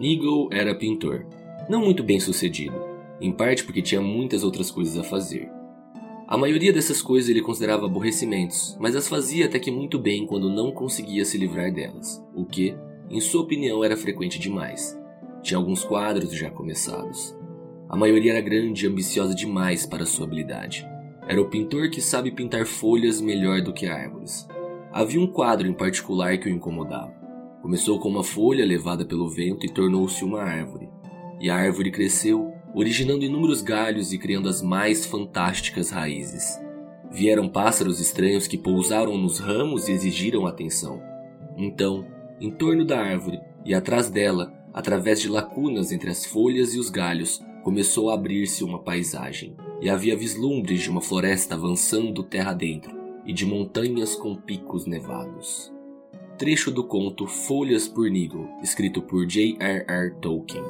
Nigel era pintor, não muito bem sucedido, em parte porque tinha muitas outras coisas a fazer. A maioria dessas coisas ele considerava aborrecimentos, mas as fazia até que muito bem quando não conseguia se livrar delas, o que, em sua opinião, era frequente demais. Tinha alguns quadros já começados. A maioria era grande e ambiciosa demais para sua habilidade. Era o pintor que sabe pintar folhas melhor do que árvores. Havia um quadro em particular que o incomodava. Começou com uma folha levada pelo vento e tornou-se uma árvore. E a árvore cresceu, originando inúmeros galhos e criando as mais fantásticas raízes. Vieram pássaros estranhos que pousaram nos ramos e exigiram atenção. Então, em torno da árvore e atrás dela, através de lacunas entre as folhas e os galhos, começou a abrir-se uma paisagem, e havia vislumbres de uma floresta avançando terra dentro e de montanhas com picos nevados trecho do conto Folhas por Nigel, escrito por J.R.R. Tolkien.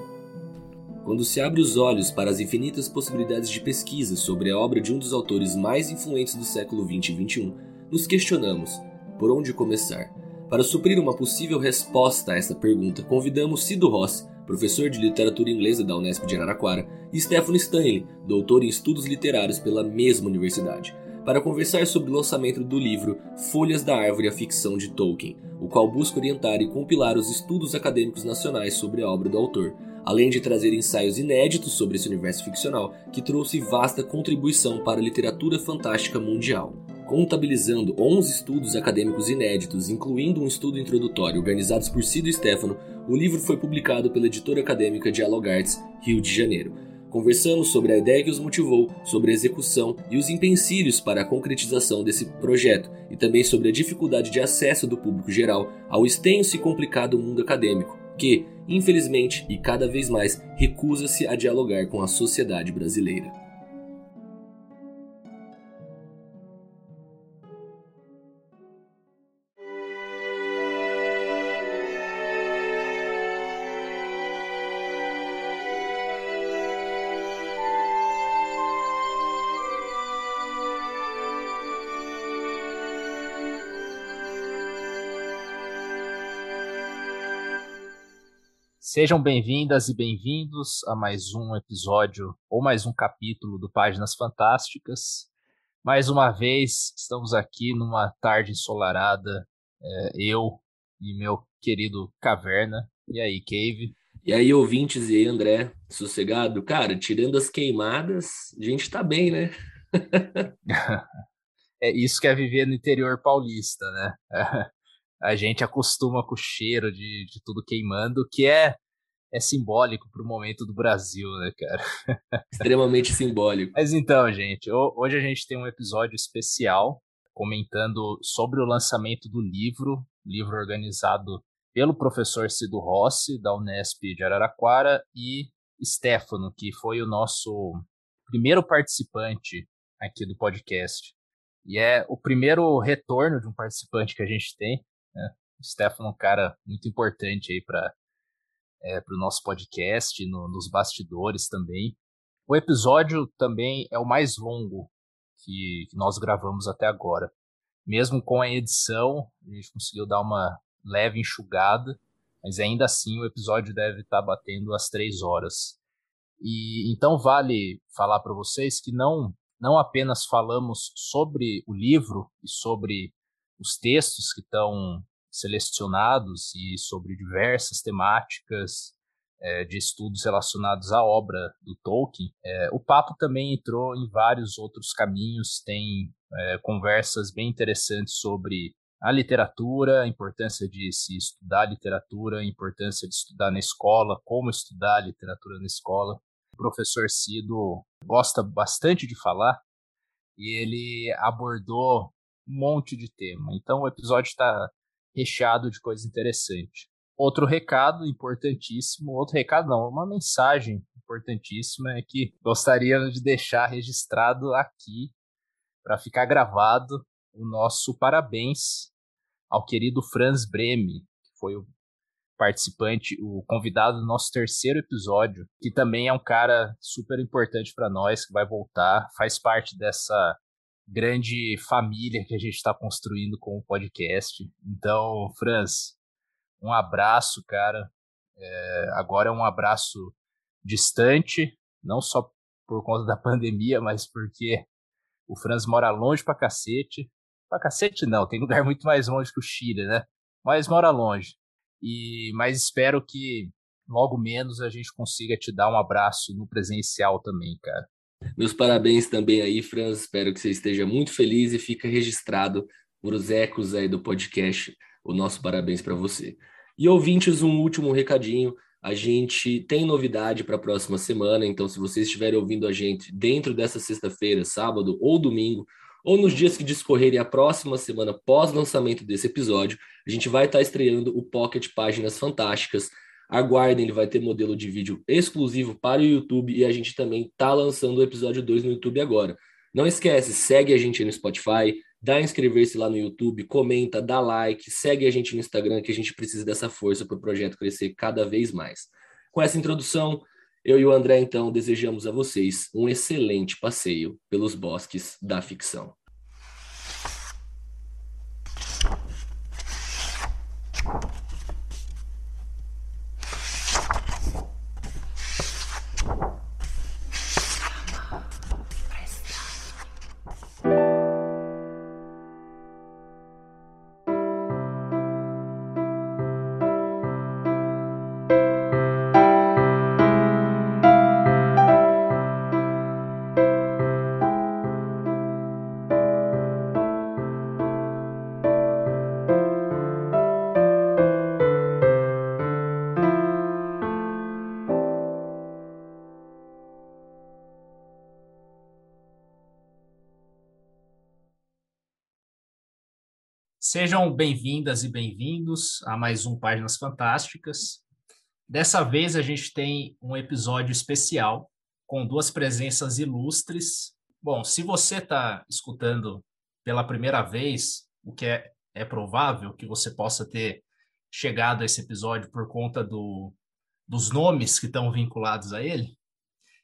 Quando se abre os olhos para as infinitas possibilidades de pesquisa sobre a obra de um dos autores mais influentes do século XX e XXI, nos questionamos por onde começar. Para suprir uma possível resposta a esta pergunta, convidamos Cido Ross, professor de literatura inglesa da Unesp de Araraquara, e Stephen Stanley, doutor em estudos literários pela mesma universidade, para conversar sobre o lançamento do livro Folhas da Árvore a Ficção de Tolkien, o qual busca orientar e compilar os estudos acadêmicos nacionais sobre a obra do autor, além de trazer ensaios inéditos sobre esse universo ficcional que trouxe vasta contribuição para a literatura fantástica mundial. Contabilizando 11 estudos acadêmicos inéditos, incluindo um estudo introdutório organizados por Cido Stefano, o livro foi publicado pela editora acadêmica Dialog Arts, Rio de Janeiro. Conversamos sobre a ideia que os motivou, sobre a execução e os empecilhos para a concretização desse projeto, e também sobre a dificuldade de acesso do público geral ao extenso e complicado mundo acadêmico, que, infelizmente e cada vez mais, recusa-se a dialogar com a sociedade brasileira. Sejam bem-vindas e bem-vindos a mais um episódio ou mais um capítulo do Páginas Fantásticas. Mais uma vez, estamos aqui numa tarde ensolarada, é, eu e meu querido Caverna. E aí, Cave? E aí, ouvintes e aí, André, sossegado? Cara, tirando as queimadas, a gente tá bem, né? é isso que é viver no interior paulista, né? a gente acostuma com o cheiro de, de tudo queimando, que é, é simbólico para o momento do Brasil, né, cara? Extremamente simbólico. Mas então, gente, hoje a gente tem um episódio especial comentando sobre o lançamento do livro, livro organizado pelo professor Cido Rossi, da Unesp de Araraquara, e Stefano, que foi o nosso primeiro participante aqui do podcast. E é o primeiro retorno de um participante que a gente tem. Né? O Stefano é um cara muito importante aí para é, o nosso podcast, no, nos bastidores também. O episódio também é o mais longo que, que nós gravamos até agora. Mesmo com a edição, a gente conseguiu dar uma leve enxugada, mas ainda assim o episódio deve estar tá batendo as três horas. E então vale falar para vocês que não não apenas falamos sobre o livro e sobre os textos que estão selecionados e sobre diversas temáticas é, de estudos relacionados à obra do Tolkien, é, o papo também entrou em vários outros caminhos, tem é, conversas bem interessantes sobre a literatura, a importância de se estudar literatura, a importância de estudar na escola, como estudar literatura na escola. O professor Cido gosta bastante de falar e ele abordou monte de tema. Então o episódio está recheado de coisa interessante. Outro recado importantíssimo, outro recado não, uma mensagem importantíssima é que gostaria de deixar registrado aqui para ficar gravado o nosso parabéns ao querido Franz Breme, que foi o participante, o convidado do nosso terceiro episódio, que também é um cara super importante para nós, que vai voltar, faz parte dessa grande família que a gente está construindo com o podcast. Então, Franz, um abraço, cara. É, agora é um abraço distante, não só por conta da pandemia, mas porque o Franz mora longe pra cacete. Pra cacete não, tem lugar muito mais longe que o Chile, né? Mas mora longe. E mas espero que logo menos a gente consiga te dar um abraço no presencial também, cara. Meus parabéns também aí, Franz. Espero que você esteja muito feliz e fica registrado por os ecos aí do podcast. O nosso parabéns para você. E ouvintes, um último recadinho. A gente tem novidade para a próxima semana, então se vocês estiverem ouvindo a gente dentro dessa sexta-feira, sábado ou domingo, ou nos dias que discorrerem a próxima semana pós lançamento desse episódio, a gente vai estar tá estreando o Pocket Páginas Fantásticas. Aguardem, ele vai ter modelo de vídeo exclusivo para o YouTube e a gente também está lançando o episódio 2 no YouTube agora. Não esquece, segue a gente no Spotify, dá inscrever-se lá no YouTube, comenta, dá like, segue a gente no Instagram que a gente precisa dessa força para o projeto crescer cada vez mais. Com essa introdução, eu e o André então desejamos a vocês um excelente passeio pelos bosques da ficção. Sejam bem-vindas e bem-vindos a mais um Páginas Fantásticas. Dessa vez a gente tem um episódio especial com duas presenças ilustres. Bom, se você está escutando pela primeira vez, o que é, é provável que você possa ter chegado a esse episódio por conta do, dos nomes que estão vinculados a ele,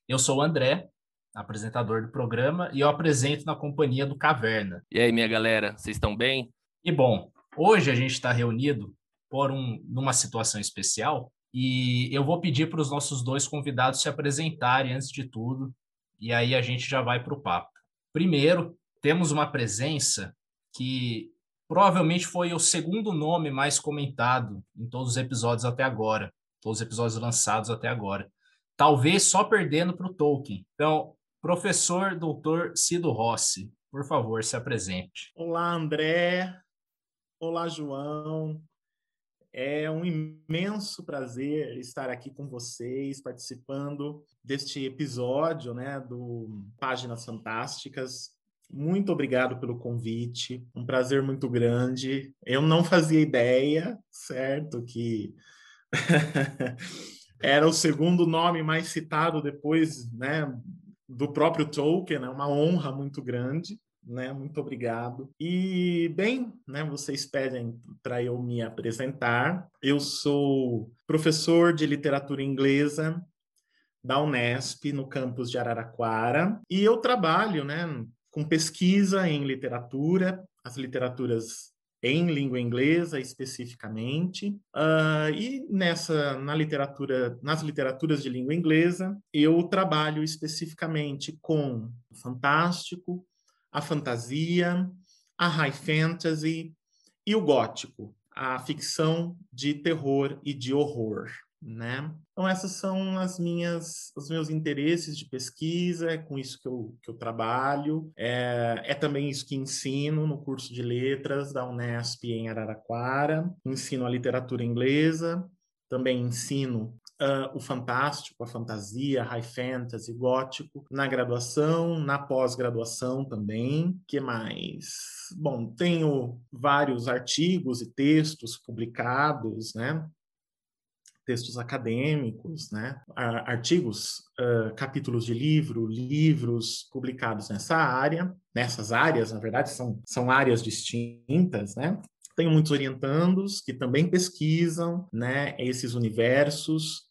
eu sou o André, apresentador do programa, e eu apresento na companhia do Caverna. E aí, minha galera, vocês estão bem? E bom, hoje a gente está reunido por um, numa situação especial e eu vou pedir para os nossos dois convidados se apresentarem antes de tudo e aí a gente já vai para o papo. Primeiro, temos uma presença que provavelmente foi o segundo nome mais comentado em todos os episódios até agora, todos os episódios lançados até agora. Talvez só perdendo para o Tolkien. Então, professor doutor Cido Rossi, por favor, se apresente. Olá, André. Olá, João. É um imenso prazer estar aqui com vocês, participando deste episódio né, do Páginas Fantásticas. Muito obrigado pelo convite, um prazer muito grande. Eu não fazia ideia, certo, que era o segundo nome mais citado depois né, do próprio Tolkien, é uma honra muito grande né? Muito obrigado. E bem, né, vocês pedem para eu me apresentar. Eu sou professor de literatura inglesa da Unesp no campus de Araraquara e eu trabalho, né, com pesquisa em literatura, as literaturas em língua inglesa especificamente uh, e nessa na literatura nas literaturas de língua inglesa eu trabalho especificamente com fantástico a fantasia, a high fantasy e o gótico, a ficção de terror e de horror. Né? Então essas são as minhas, os meus interesses de pesquisa, é com isso que eu, que eu trabalho, é, é também isso que ensino no curso de letras da Unesp em Araraquara, ensino a literatura inglesa, também ensino uh, o fantástico, a fantasia, high fantasy, gótico, na graduação, na pós-graduação também. que mais? Bom, tenho vários artigos e textos publicados, né? textos acadêmicos, né? artigos, uh, capítulos de livro, livros publicados nessa área, nessas áreas, na verdade, são, são áreas distintas, né? Tenho muitos orientandos que também pesquisam né, esses universos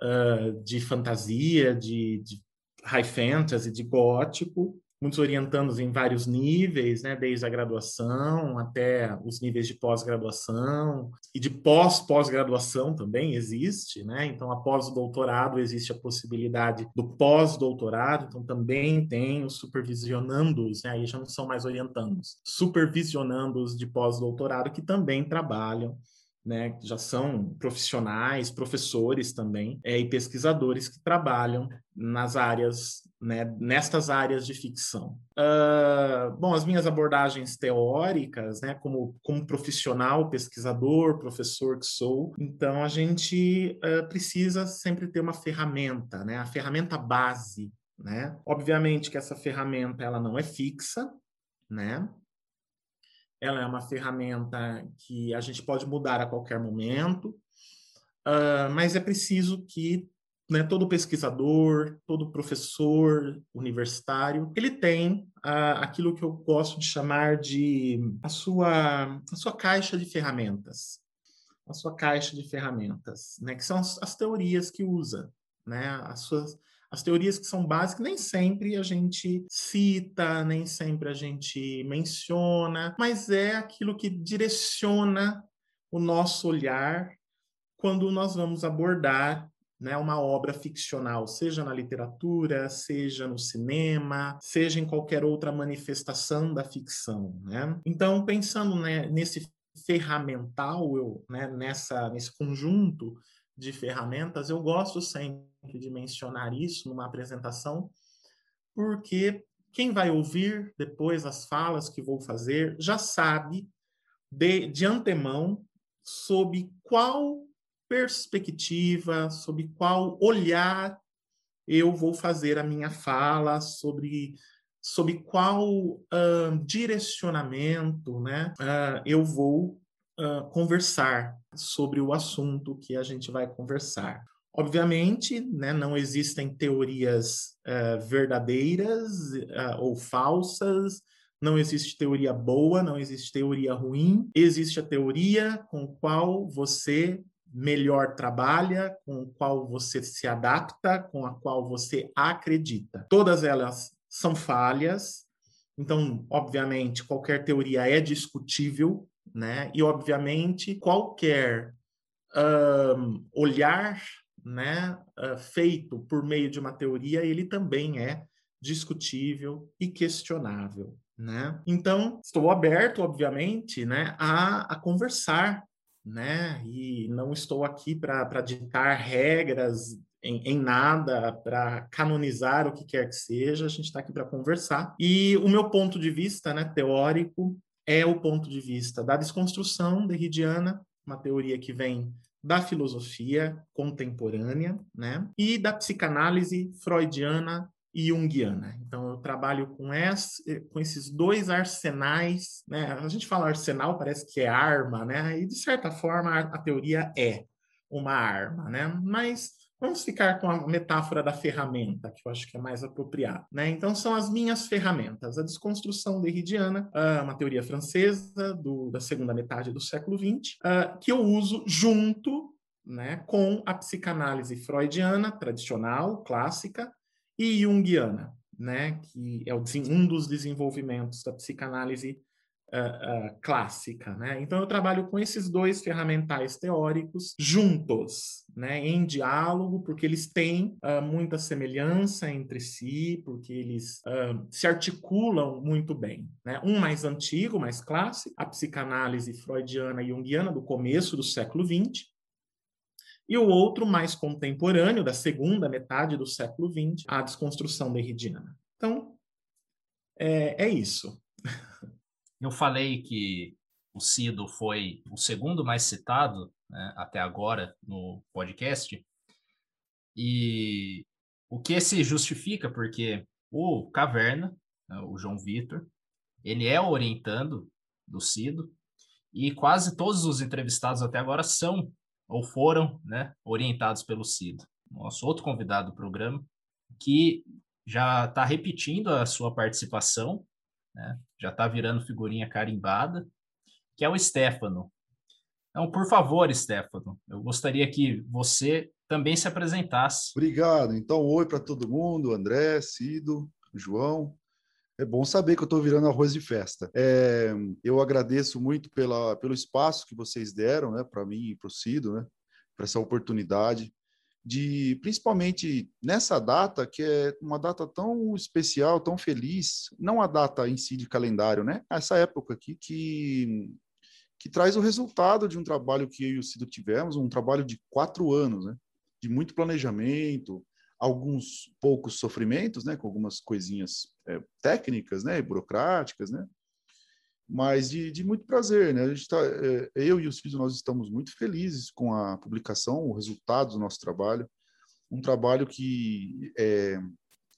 uh, de fantasia, de, de, high fantasy, de gótico, muitos orientandos em vários níveis, né, desde a graduação até os níveis de pós-graduação e de pós-pós-graduação também existe, né? Então, após o doutorado existe a possibilidade do pós-doutorado, então também tem os supervisionandos, né? Aí já não são mais orientandos, supervisionandos de pós-doutorado que também trabalham né, já são profissionais, professores também, é, e pesquisadores que trabalham nas áreas, né, nestas áreas de ficção. Uh, bom, as minhas abordagens teóricas, né, como, como profissional, pesquisador, professor que sou, então a gente uh, precisa sempre ter uma ferramenta, né, a ferramenta base, né? Obviamente que essa ferramenta ela não é fixa, né? ela é uma ferramenta que a gente pode mudar a qualquer momento, uh, mas é preciso que né, todo pesquisador, todo professor universitário, ele tem uh, aquilo que eu gosto de chamar de a sua, a sua caixa de ferramentas. A sua caixa de ferramentas, né, que são as, as teorias que usa, né, as suas, as teorias que são básicas, nem sempre a gente cita, nem sempre a gente menciona, mas é aquilo que direciona o nosso olhar quando nós vamos abordar né, uma obra ficcional, seja na literatura, seja no cinema, seja em qualquer outra manifestação da ficção. Né? Então, pensando né, nesse ferramental, eu, né, nessa, nesse conjunto de ferramentas, eu gosto sempre de mencionar isso numa apresentação, porque quem vai ouvir depois as falas que vou fazer já sabe de, de antemão sob qual perspectiva, sob qual olhar eu vou fazer a minha fala, sobre, sobre qual uh, direcionamento né, uh, eu vou uh, conversar sobre o assunto que a gente vai conversar. Obviamente, né, não existem teorias verdadeiras ou falsas, não existe teoria boa, não existe teoria ruim, existe a teoria com qual você melhor trabalha, com qual você se adapta, com a qual você acredita. Todas elas são falhas, então, obviamente, qualquer teoria é discutível, né? E, obviamente, qualquer um, olhar né, uh, feito por meio de uma teoria, ele também é discutível e questionável. Né? Então, estou aberto, obviamente, né, a, a conversar, né? E não estou aqui para ditar regras em, em, nada, para canonizar o que quer que seja, a gente está aqui para conversar. E o meu ponto de vista né, teórico é o ponto de vista da desconstrução derridiana, uma teoria que vem da filosofia contemporânea, né? E da psicanálise freudiana e junguiana. Então, eu trabalho com, esse, com esses dois arsenais, né? A gente fala arsenal, parece que é arma, né? E, de certa forma, a, teoria é uma arma, né? Mas Vamos ficar com a metáfora da ferramenta, que eu acho que é mais apropriado. Né? Então, são as minhas ferramentas. A desconstrução derridiana, ah, uma teoria francesa do, da segunda metade do século XX, ah, que eu uso junto né, com a psicanálise freudiana, tradicional, clássica, e junguiana, né, que é um dos desenvolvimentos da psicanálise uh, uh, clássica, né? Então eu trabalho com esses dois ferramentais teóricos juntos, né, em diálogo, porque eles têm uh, muita semelhança entre si, porque eles se articulam muito bem, né? Um mais antigo, mais clássico, a psicanálise freudiana e junguiana do começo do século XX, e o outro mais contemporâneo, da segunda metade do século XX, a desconstrução derridiana. Então, é, é isso. Eu falei que o Cido foi o segundo mais citado né, até agora no podcast. E o que se justifica porque o Caverna, né, o João Vitor, ele é orientando do Cido e quase todos os entrevistados até agora são ou foram né, orientados pelo Cido. Nosso outro convidado do programa, que já está repetindo a sua participação né? já está virando figurinha carimbada, que é o Stefano. Então, por favor, Stefano, eu gostaria que você também se apresentasse. Obrigado. Então, oi para todo mundo, André, Cido, João. É bom saber que eu estou virando arroz de festa. É, eu agradeço muito pela, pelo espaço que vocês deram, né, para mim e para o Cido, né, para essa oportunidade de, principalmente nessa data que é uma data tão especial, tão feliz, não a data em si de calendário, né? Essa época aqui que que traz o resultado de um trabalho que eu e o Cido tivemos, um trabalho de quatro anos, né? De muito planejamento, alguns poucos sofrimentos, né, com algumas coisinhas é, técnicas, né, burocráticas, né, mas de, de muito prazer, né, a gente tá, é, eu e os filhos nós estamos muito felizes com a publicação, o resultado do nosso trabalho, um trabalho que é,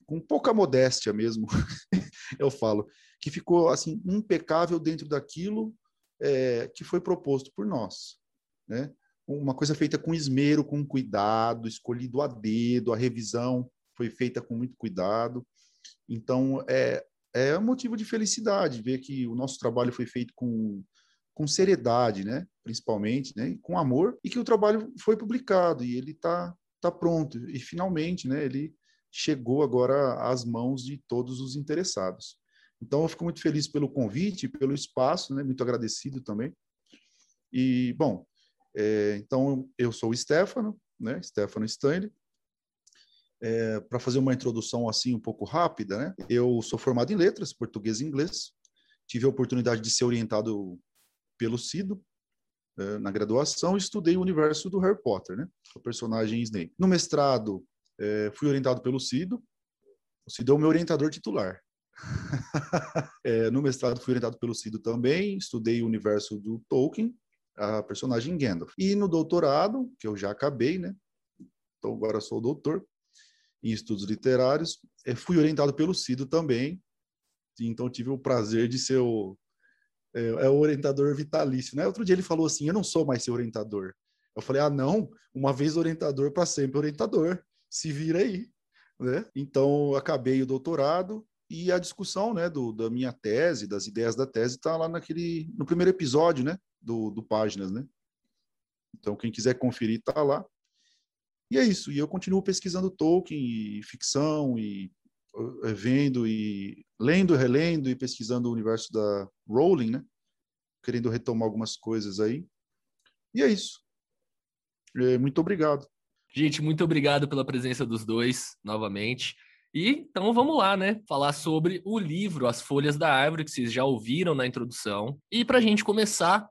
com pouca modéstia mesmo, eu falo, que ficou assim impecável dentro daquilo é, que foi proposto por nós, né? Uma coisa feita com esmero, com cuidado, escolhido a dedo, a revisão foi feita com muito cuidado. Então, é, é motivo de felicidade ver que o nosso trabalho foi feito com, com seriedade, né? principalmente, né? com amor, e que o trabalho foi publicado e ele está tá pronto. E, finalmente, né? ele chegou agora às mãos de todos os interessados. Então, eu fico muito feliz pelo convite, pelo espaço, né? muito agradecido também. E, bom, é, então, eu sou o Stefano, né? Stefano Stanley. É, Para fazer uma introdução assim um pouco rápida, né? Eu sou formado em letras, português e inglês. Tive a oportunidade de ser orientado pelo Cido é, na graduação estudei o universo do Harry Potter, né? O personagem Snape. No mestrado, é, fui orientado pelo Cido. O Cido é o meu orientador titular. É, no mestrado fui orientado pelo Cido também, estudei o universo do Tolkien a personagem Gandalf. E no doutorado, que eu já acabei, né? Então agora sou doutor em estudos literários, eh, fui orientado pelo Cido também. Então tive o prazer de ser o, é, é o orientador vitalício, né? Outro dia ele falou assim: "Eu não sou mais seu orientador". Eu falei: "Ah, não, uma vez orientador para sempre orientador. Se vira aí", né? Então acabei o doutorado e a discussão, né, do, da minha tese, das ideias da tese, está lá naquele no primeiro episódio, né, do, do Páginas, né? Então, quem quiser conferir, está lá. E é isso. E eu continuo pesquisando Tolkien e ficção e uh, vendo e lendo, relendo e pesquisando o universo da Rowling, né? Querendo retomar algumas coisas aí. E é isso. É, muito obrigado. Gente, muito obrigado pela presença dos dois novamente. E então vamos lá, né? Falar sobre o livro As Folhas da Árvore, que vocês já ouviram na introdução. E para a gente começar,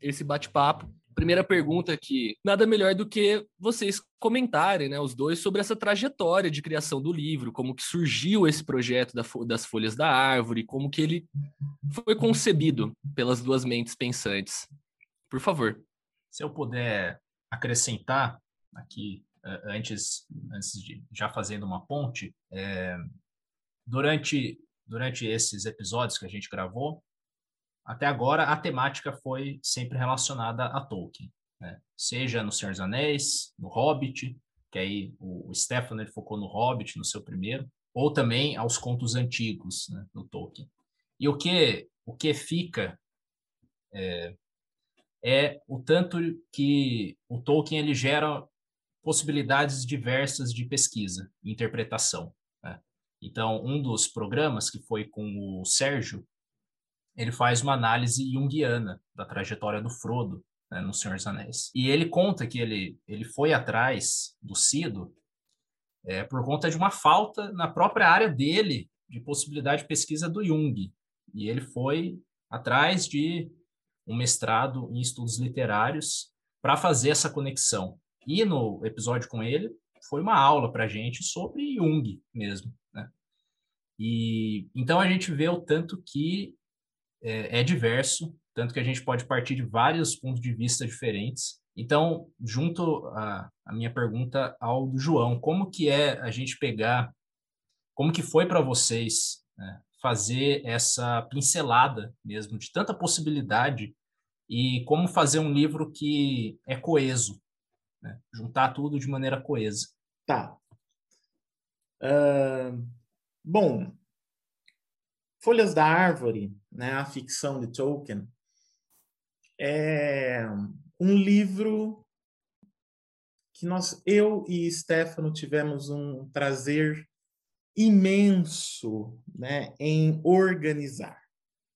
esse bate-papo. Primeira pergunta aqui, nada melhor do que vocês comentarem, né, os dois, sobre essa trajetória de criação do livro, como que surgiu esse projeto das Folhas da Árvore, como que ele foi concebido pelas duas mentes pensantes. Por favor. Se eu puder acrescentar aqui, antes, antes de já fazendo uma ponte, é, durante, durante esses episódios que a gente gravou, até agora a temática foi sempre relacionada a Tolkien, né? seja no Senhor dos Anéis, no Hobbit, que aí o, o Stefano ele focou no Hobbit no seu primeiro, ou também aos contos antigos né, no Tolkien. E o que o que fica é, é o tanto que o Tolkien ele gera possibilidades diversas de pesquisa e interpretação. Né? Então, um dos programas que foi com o Sérgio, ele faz uma análise junguiana da trajetória do Frodo né, no Senhor dos Anéis. E ele conta que ele, ele foi atrás do Cido é, por conta de uma falta na própria área dele de possibilidade de pesquisa do Jung. E ele foi atrás de um mestrado em estudos literários para fazer essa conexão. E no episódio com ele, foi uma aula para a gente sobre Jung mesmo. Né? E então a gente vê o tanto que é, é diverso, tanto que a gente pode partir de vários pontos de vista diferentes. Então, junto a, a minha pergunta ao do João, como que é a gente pegar, como que foi para vocês né, fazer essa pincelada mesmo de tanta possibilidade e como fazer um livro que é coeso, né? juntar tudo de maneira coesa. Tá. Uh, bom, Folhas da Árvore, né, a ficção de Tolkien, é um livro que nós, eu e Stefano tivemos um prazer imenso né, em organizar.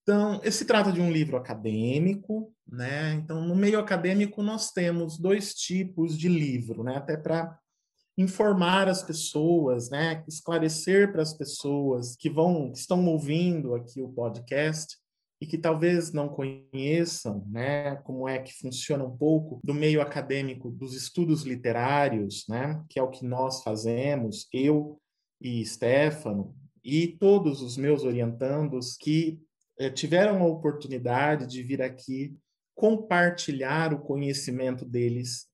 Então, se trata de um livro acadêmico, né? Então, no meio acadêmico, nós temos dois tipos de livro, né? Até para informar as pessoas, né? Esclarecer para as pessoas que vão, que estão ouvindo aqui o podcast e que talvez não conheçam, né? Como é que funciona um pouco do meio acadêmico dos estudos literários, né? Que é o que nós fazemos, eu e Stefano e todos os meus orientandos que é, tiveram a oportunidade de vir aqui compartilhar o conhecimento deles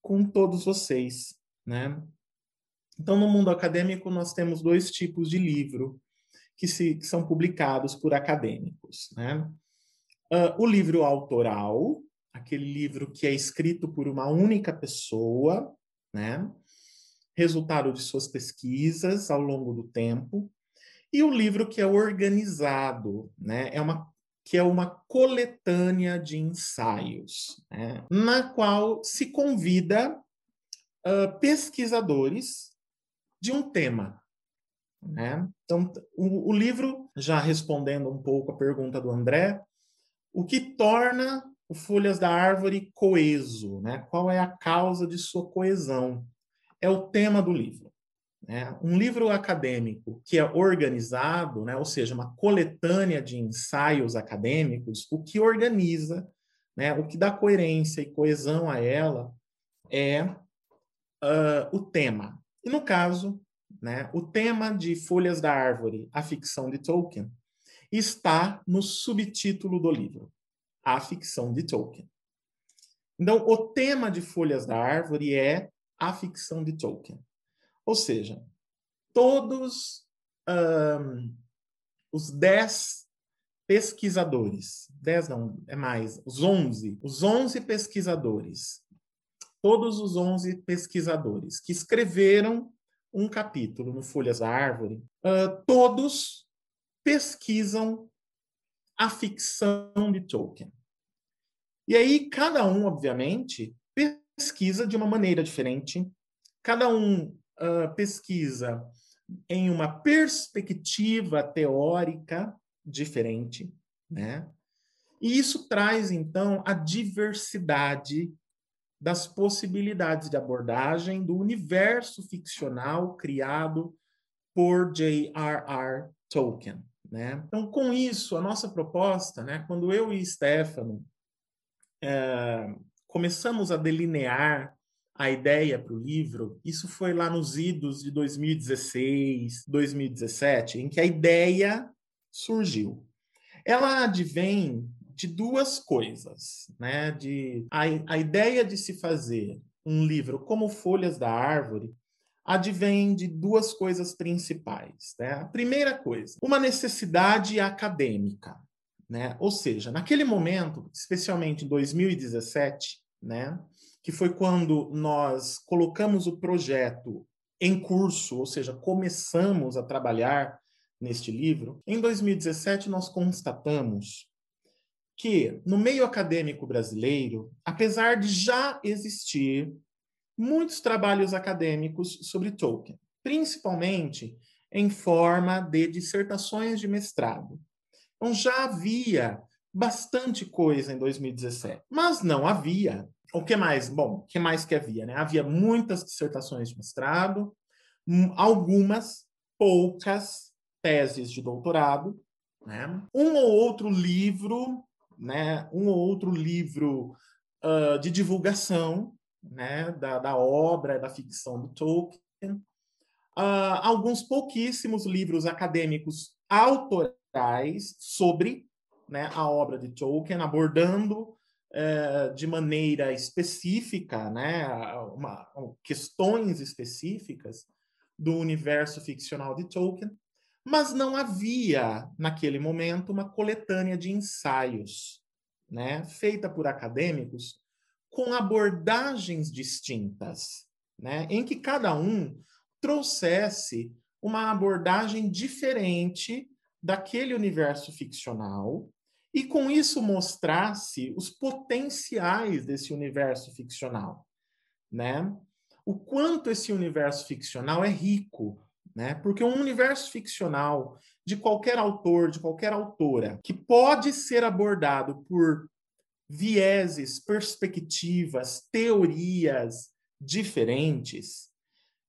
com todos vocês, né? Então, no mundo acadêmico, nós temos dois tipos de livro que, se, que são publicados por acadêmicos, né? Uh, o livro autoral, aquele livro que é escrito por uma única pessoa, né? Resultado de suas pesquisas ao longo do tempo, e o livro que é organizado, né? É uma que é uma coletânea de ensaios, né? na qual se convida uh, pesquisadores de um tema. Né? Então, o, o, livro, já respondendo um pouco a pergunta do André, o que torna o Folhas da Árvore coeso? Né? Qual é a causa de sua coesão? É o tema do livro. Né? Um livro acadêmico que é organizado, né? ou seja, uma coletânea de ensaios acadêmicos, o que organiza, né? o que dá coerência e coesão a ela é uh, o tema. E no caso, né, o tema de Folhas da Árvore, a ficção de Tolkien, está no subtítulo do livro, A Ficção de Tolkien. Então, o tema de Folhas da Árvore é a ficção de Tolkien. Ou seja, todos um, os dez pesquisadores, dez não, é mais, os onze, os onze pesquisadores, todos os onze pesquisadores que escreveram um capítulo no Folhas da Árvore, uh, todos pesquisam a ficção de Tolkien. E aí, cada um, obviamente, pesquisa de uma maneira diferente, cada um uh, pesquisa em uma perspectiva teórica diferente, né? E isso traz, então, a diversidade das possibilidades de abordagem do universo ficcional criado por J.R.R. Tolkien. Né? Então, com isso, a nossa proposta, né, quando eu e Stefano é, começamos a delinear a ideia para o livro, isso foi lá nos idos de 2016, 2017, em que a ideia surgiu. Ela advém de duas coisas, né? De a, a ideia de se fazer um livro como Folhas da Árvore advém de duas coisas principais. Né? A primeira coisa, uma necessidade acadêmica, né? Ou seja, naquele momento, especialmente em 2017, né? que foi quando nós colocamos o projeto em curso, ou seja, começamos a trabalhar neste livro. Em 2017, nós constatamos que no meio acadêmico brasileiro, apesar de já existir muitos trabalhos acadêmicos sobre Tolkien, principalmente em forma de dissertações de mestrado. Então já havia bastante coisa em 2017, mas não havia o que mais? Bom, o que mais que havia? Né? Havia muitas dissertações de mestrado, hum, algumas, poucas teses de doutorado, né? um ou outro livro, né? um ou outro livro uh, de divulgação né? da, da obra, da ficção do Tolkien, uh, alguns pouquíssimos livros acadêmicos autorais sobre né, a obra de Tolkien, abordando é, de maneira específica, né, uma, questões específicas do universo ficcional de Tolkien, mas não havia, naquele momento, uma coletânea de ensaios né, feita por acadêmicos com abordagens distintas, né, em que cada um trouxesse uma abordagem diferente daquele universo ficcional e com isso mostrasse os potenciais desse universo ficcional, né? O quanto esse universo ficcional é rico, né? Porque um universo ficcional de qualquer autor, de qualquer autora, que pode ser abordado por vieses, perspectivas, teorias diferentes,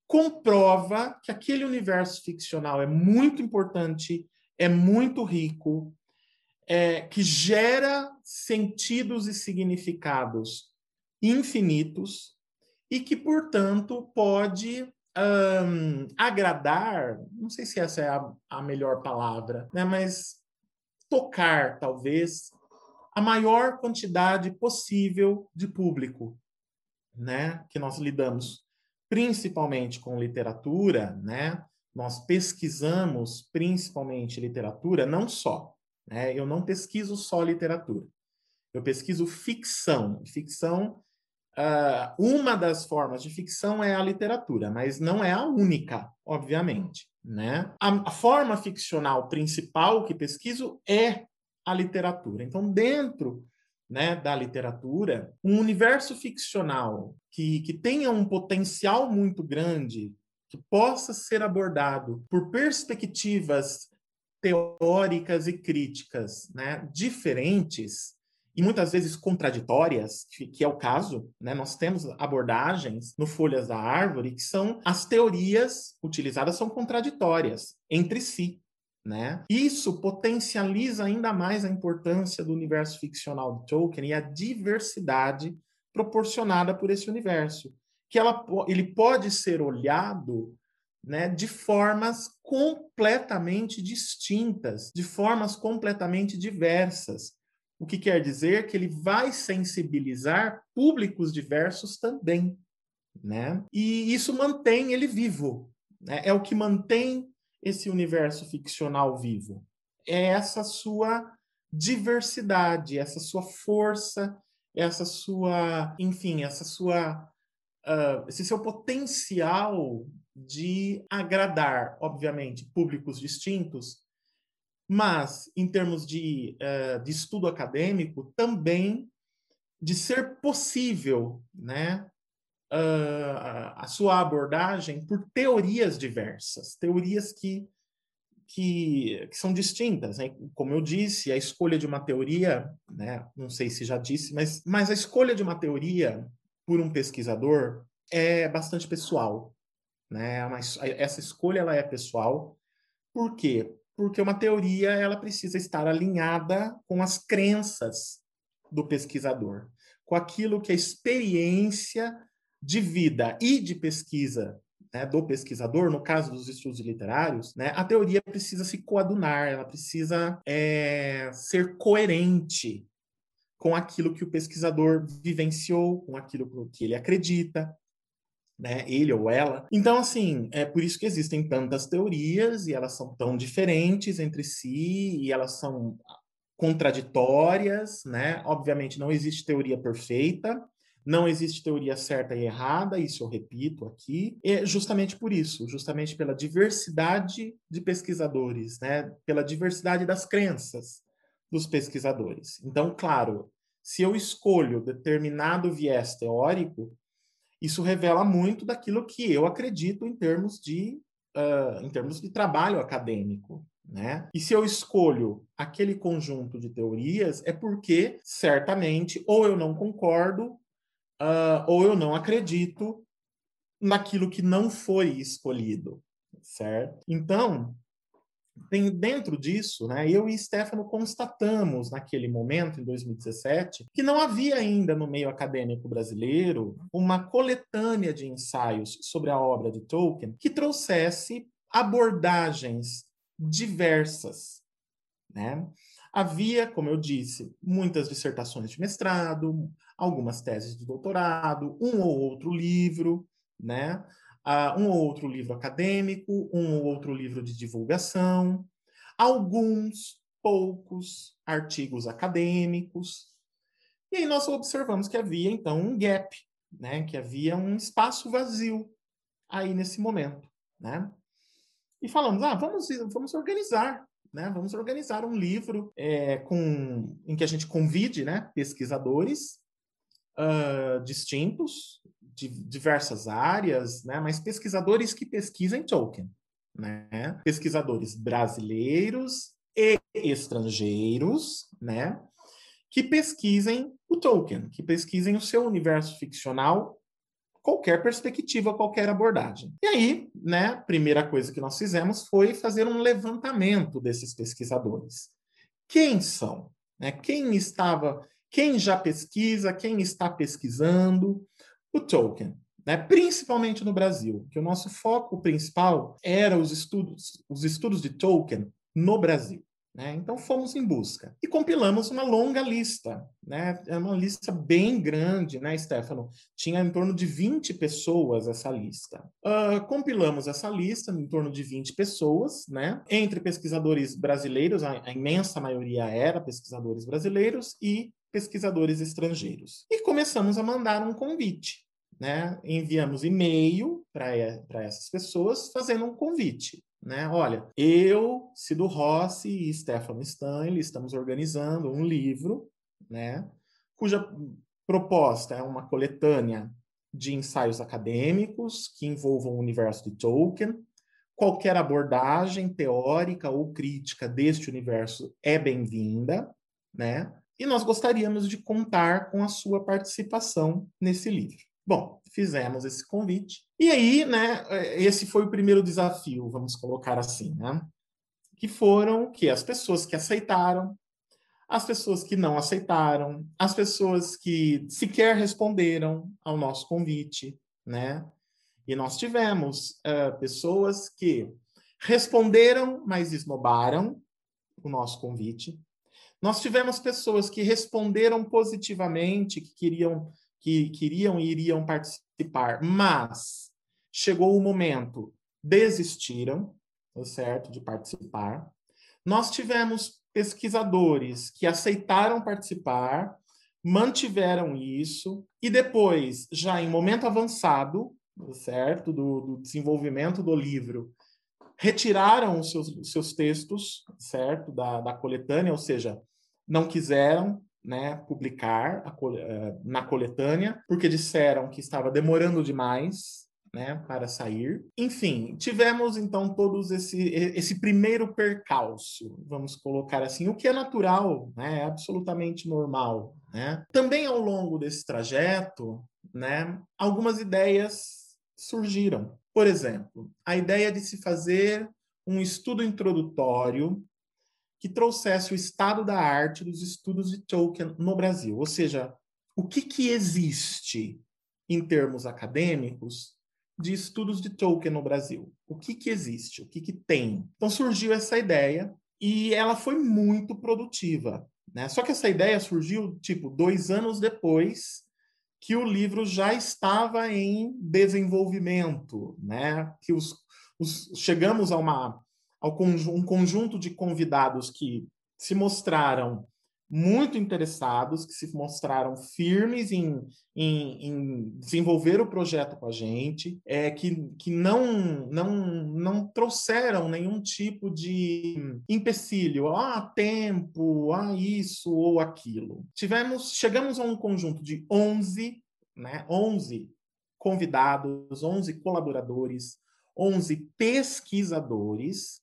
comprova que aquele universo ficcional é muito importante, é muito rico, é, que gera sentidos e significados infinitos e que, portanto, pode um, agradar, não sei se essa é a, a melhor palavra, né, mas tocar, talvez, a maior quantidade possível de público, né, que nós lidamos principalmente com literatura, né? Nós pesquisamos principalmente literatura, não só, né? Eu não pesquiso só literatura. Eu pesquiso ficção. Ficção Uh, uma das formas de ficção é a literatura, mas não é a única, obviamente. Né? A, a, forma ficcional principal que pesquiso é a literatura. Então, dentro né, da literatura, um universo ficcional que, que tenha um potencial muito grande, que possa ser abordado por perspectivas teóricas e críticas né, diferentes, e muitas vezes contraditórias, que, é o caso, né? Nós temos abordagens no Folhas da Árvore que são as teorias utilizadas são contraditórias entre si. Né? Isso potencializa ainda mais a importância do universo ficcional de Tolkien e a diversidade proporcionada por esse universo, que ela, ele pode ser olhado né, de formas completamente distintas, de formas completamente diversas. O que quer dizer que ele vai sensibilizar públicos diversos também. Né? E isso mantém ele vivo. Né? É o que mantém esse universo ficcional vivo? É essa sua diversidade, essa sua força, essa sua, enfim, essa sua, uh, esse seu potencial de agradar, obviamente, públicos distintos, mas em termos de, uh, de estudo acadêmico, também de ser possível, né, uh, a sua abordagem por teorias diversas, teorias que, que, que são distintas. Né? Como eu disse, a escolha de uma teoria, né, não sei se já disse, mas, mas a escolha de uma teoria por um pesquisador é bastante pessoal. Né? Mas essa escolha ela é pessoal. Por quê? Porque uma teoria ela precisa estar alinhada com as crenças do pesquisador, com aquilo que a experiência de vida e de pesquisa né, do pesquisador, no caso dos estudos literários, né, a teoria precisa se coadunar, ela precisa é, ser coerente com aquilo que o pesquisador vivenciou, com aquilo que ele acredita, né, ele ou ela. Então, assim, é por isso que existem tantas teorias e elas são tão diferentes entre si e elas são contraditórias, né? Obviamente não existe teoria perfeita, não existe teoria certa e errada, isso eu repito aqui, é justamente por isso, justamente pela diversidade de pesquisadores, né? pela diversidade das crenças dos pesquisadores. Então, claro, se eu escolho determinado viés teórico, isso revela muito daquilo que eu acredito em termos de, uh, em termos de trabalho acadêmico. Né? E se eu escolho aquele conjunto de teorias, é porque certamente ou eu não concordo uh, ou eu não acredito naquilo que não foi escolhido, certo? Então, dentro disso, né, eu e Stefano constatamos naquele momento, em 2017, que não havia ainda no meio acadêmico brasileiro uma coletânea de ensaios sobre a obra de Tolkien que trouxesse abordagens diversas. Né? Havia, como eu disse, muitas dissertações de mestrado, algumas teses de doutorado, um ou outro livro, né? Uh, um ou outro livro acadêmico, um ou outro livro de divulgação, alguns poucos artigos acadêmicos. E aí nós observamos que havia então um gap, né? Que havia um espaço vazio aí nesse momento, né? E falamos, ah, vamos, vamos organizar né? Vamos organizar um livro é, com, em que a gente convide né, pesquisadores uh, distintos, de diversas áreas, né, mas pesquisadores que pesquisem Tolkien. né? pesquisadores brasileiros e estrangeiros, né? que pesquisem o Tolkien, que pesquisem o seu universo ficcional, qualquer perspectiva, qualquer abordagem. E aí, né, primeira coisa que nós fizemos foi fazer um levantamento desses pesquisadores. Quem são? Né? Quem estava, quem já pesquisa, quem está pesquisando o Tolkien? Né? Principalmente no Brasil, que o nosso foco principal era os estudos, os estudos de Tolkien no Brasil. Né? Então fomos em busca e compilamos uma longa lista, né? É uma lista bem grande, né, Stefano? Tinha em torno de 20 pessoas essa lista. Uh, compilamos essa lista em torno de 20 pessoas, né? Entre pesquisadores brasileiros, a, a imensa maioria era pesquisadores brasileiros e pesquisadores estrangeiros. E começamos a mandar um convite. Né? Enviamos e-mail para essas pessoas fazendo um convite né? Olha, eu, Cido Rossi e Stefano Stanley estamos organizando um livro, né? Cuja proposta é uma coletânea de ensaios acadêmicos que envolvam o universo de Tolkien. Qualquer abordagem teórica ou crítica deste universo é bem-vinda, né? E nós gostaríamos de contar com a sua participação nesse livro. Bom, fizemos esse convite. E aí, né, é, esse foi o primeiro desafio, vamos colocar assim, né? Que foram que as pessoas que aceitaram, as pessoas que não aceitaram, as pessoas que sequer responderam ao nosso convite, né? E nós tivemos uh, pessoas que responderam, mas esnobaram o nosso convite. Nós tivemos pessoas que responderam positivamente, que queriam que queriam e iriam participar, mas chegou o momento, desistiram, tá certo, de participar. Nós tivemos pesquisadores que aceitaram participar, mantiveram isso e depois, já em momento avançado, tá certo, do, do desenvolvimento do livro, retiraram os seus, seus textos, certo, da, da coletânea, ou seja, não quiseram né, publicar a, uh, na coletânea, porque disseram que estava demorando demais, né, para sair. Enfim, tivemos então todos esse, esse primeiro percalço, vamos colocar assim, o que é natural, né, é absolutamente normal, né? Também ao longo desse trajeto, né, algumas ideias surgiram. Por exemplo, a ideia de se fazer um estudo introdutório que trouxesse o estado da arte dos estudos de Tolkien no Brasil. Ou seja, o que, que existe em termos acadêmicos de estudos de Tolkien no Brasil? O que, que existe? O que, que tem? Então surgiu essa ideia e ela foi muito produtiva. Né? Só que essa ideia surgiu, tipo, dois anos depois que o livro já estava em desenvolvimento, né? Que os, os chegamos a uma um conjunto de convidados que se mostraram muito interessados, que se mostraram firmes em, em, em, desenvolver o projeto com a gente, é, que, que não, não, não trouxeram nenhum tipo de empecilho, ah, tempo, ah, isso ou aquilo. Tivemos, chegamos a um conjunto de 11, né, 11 convidados, 11 colaboradores, 11 pesquisadores,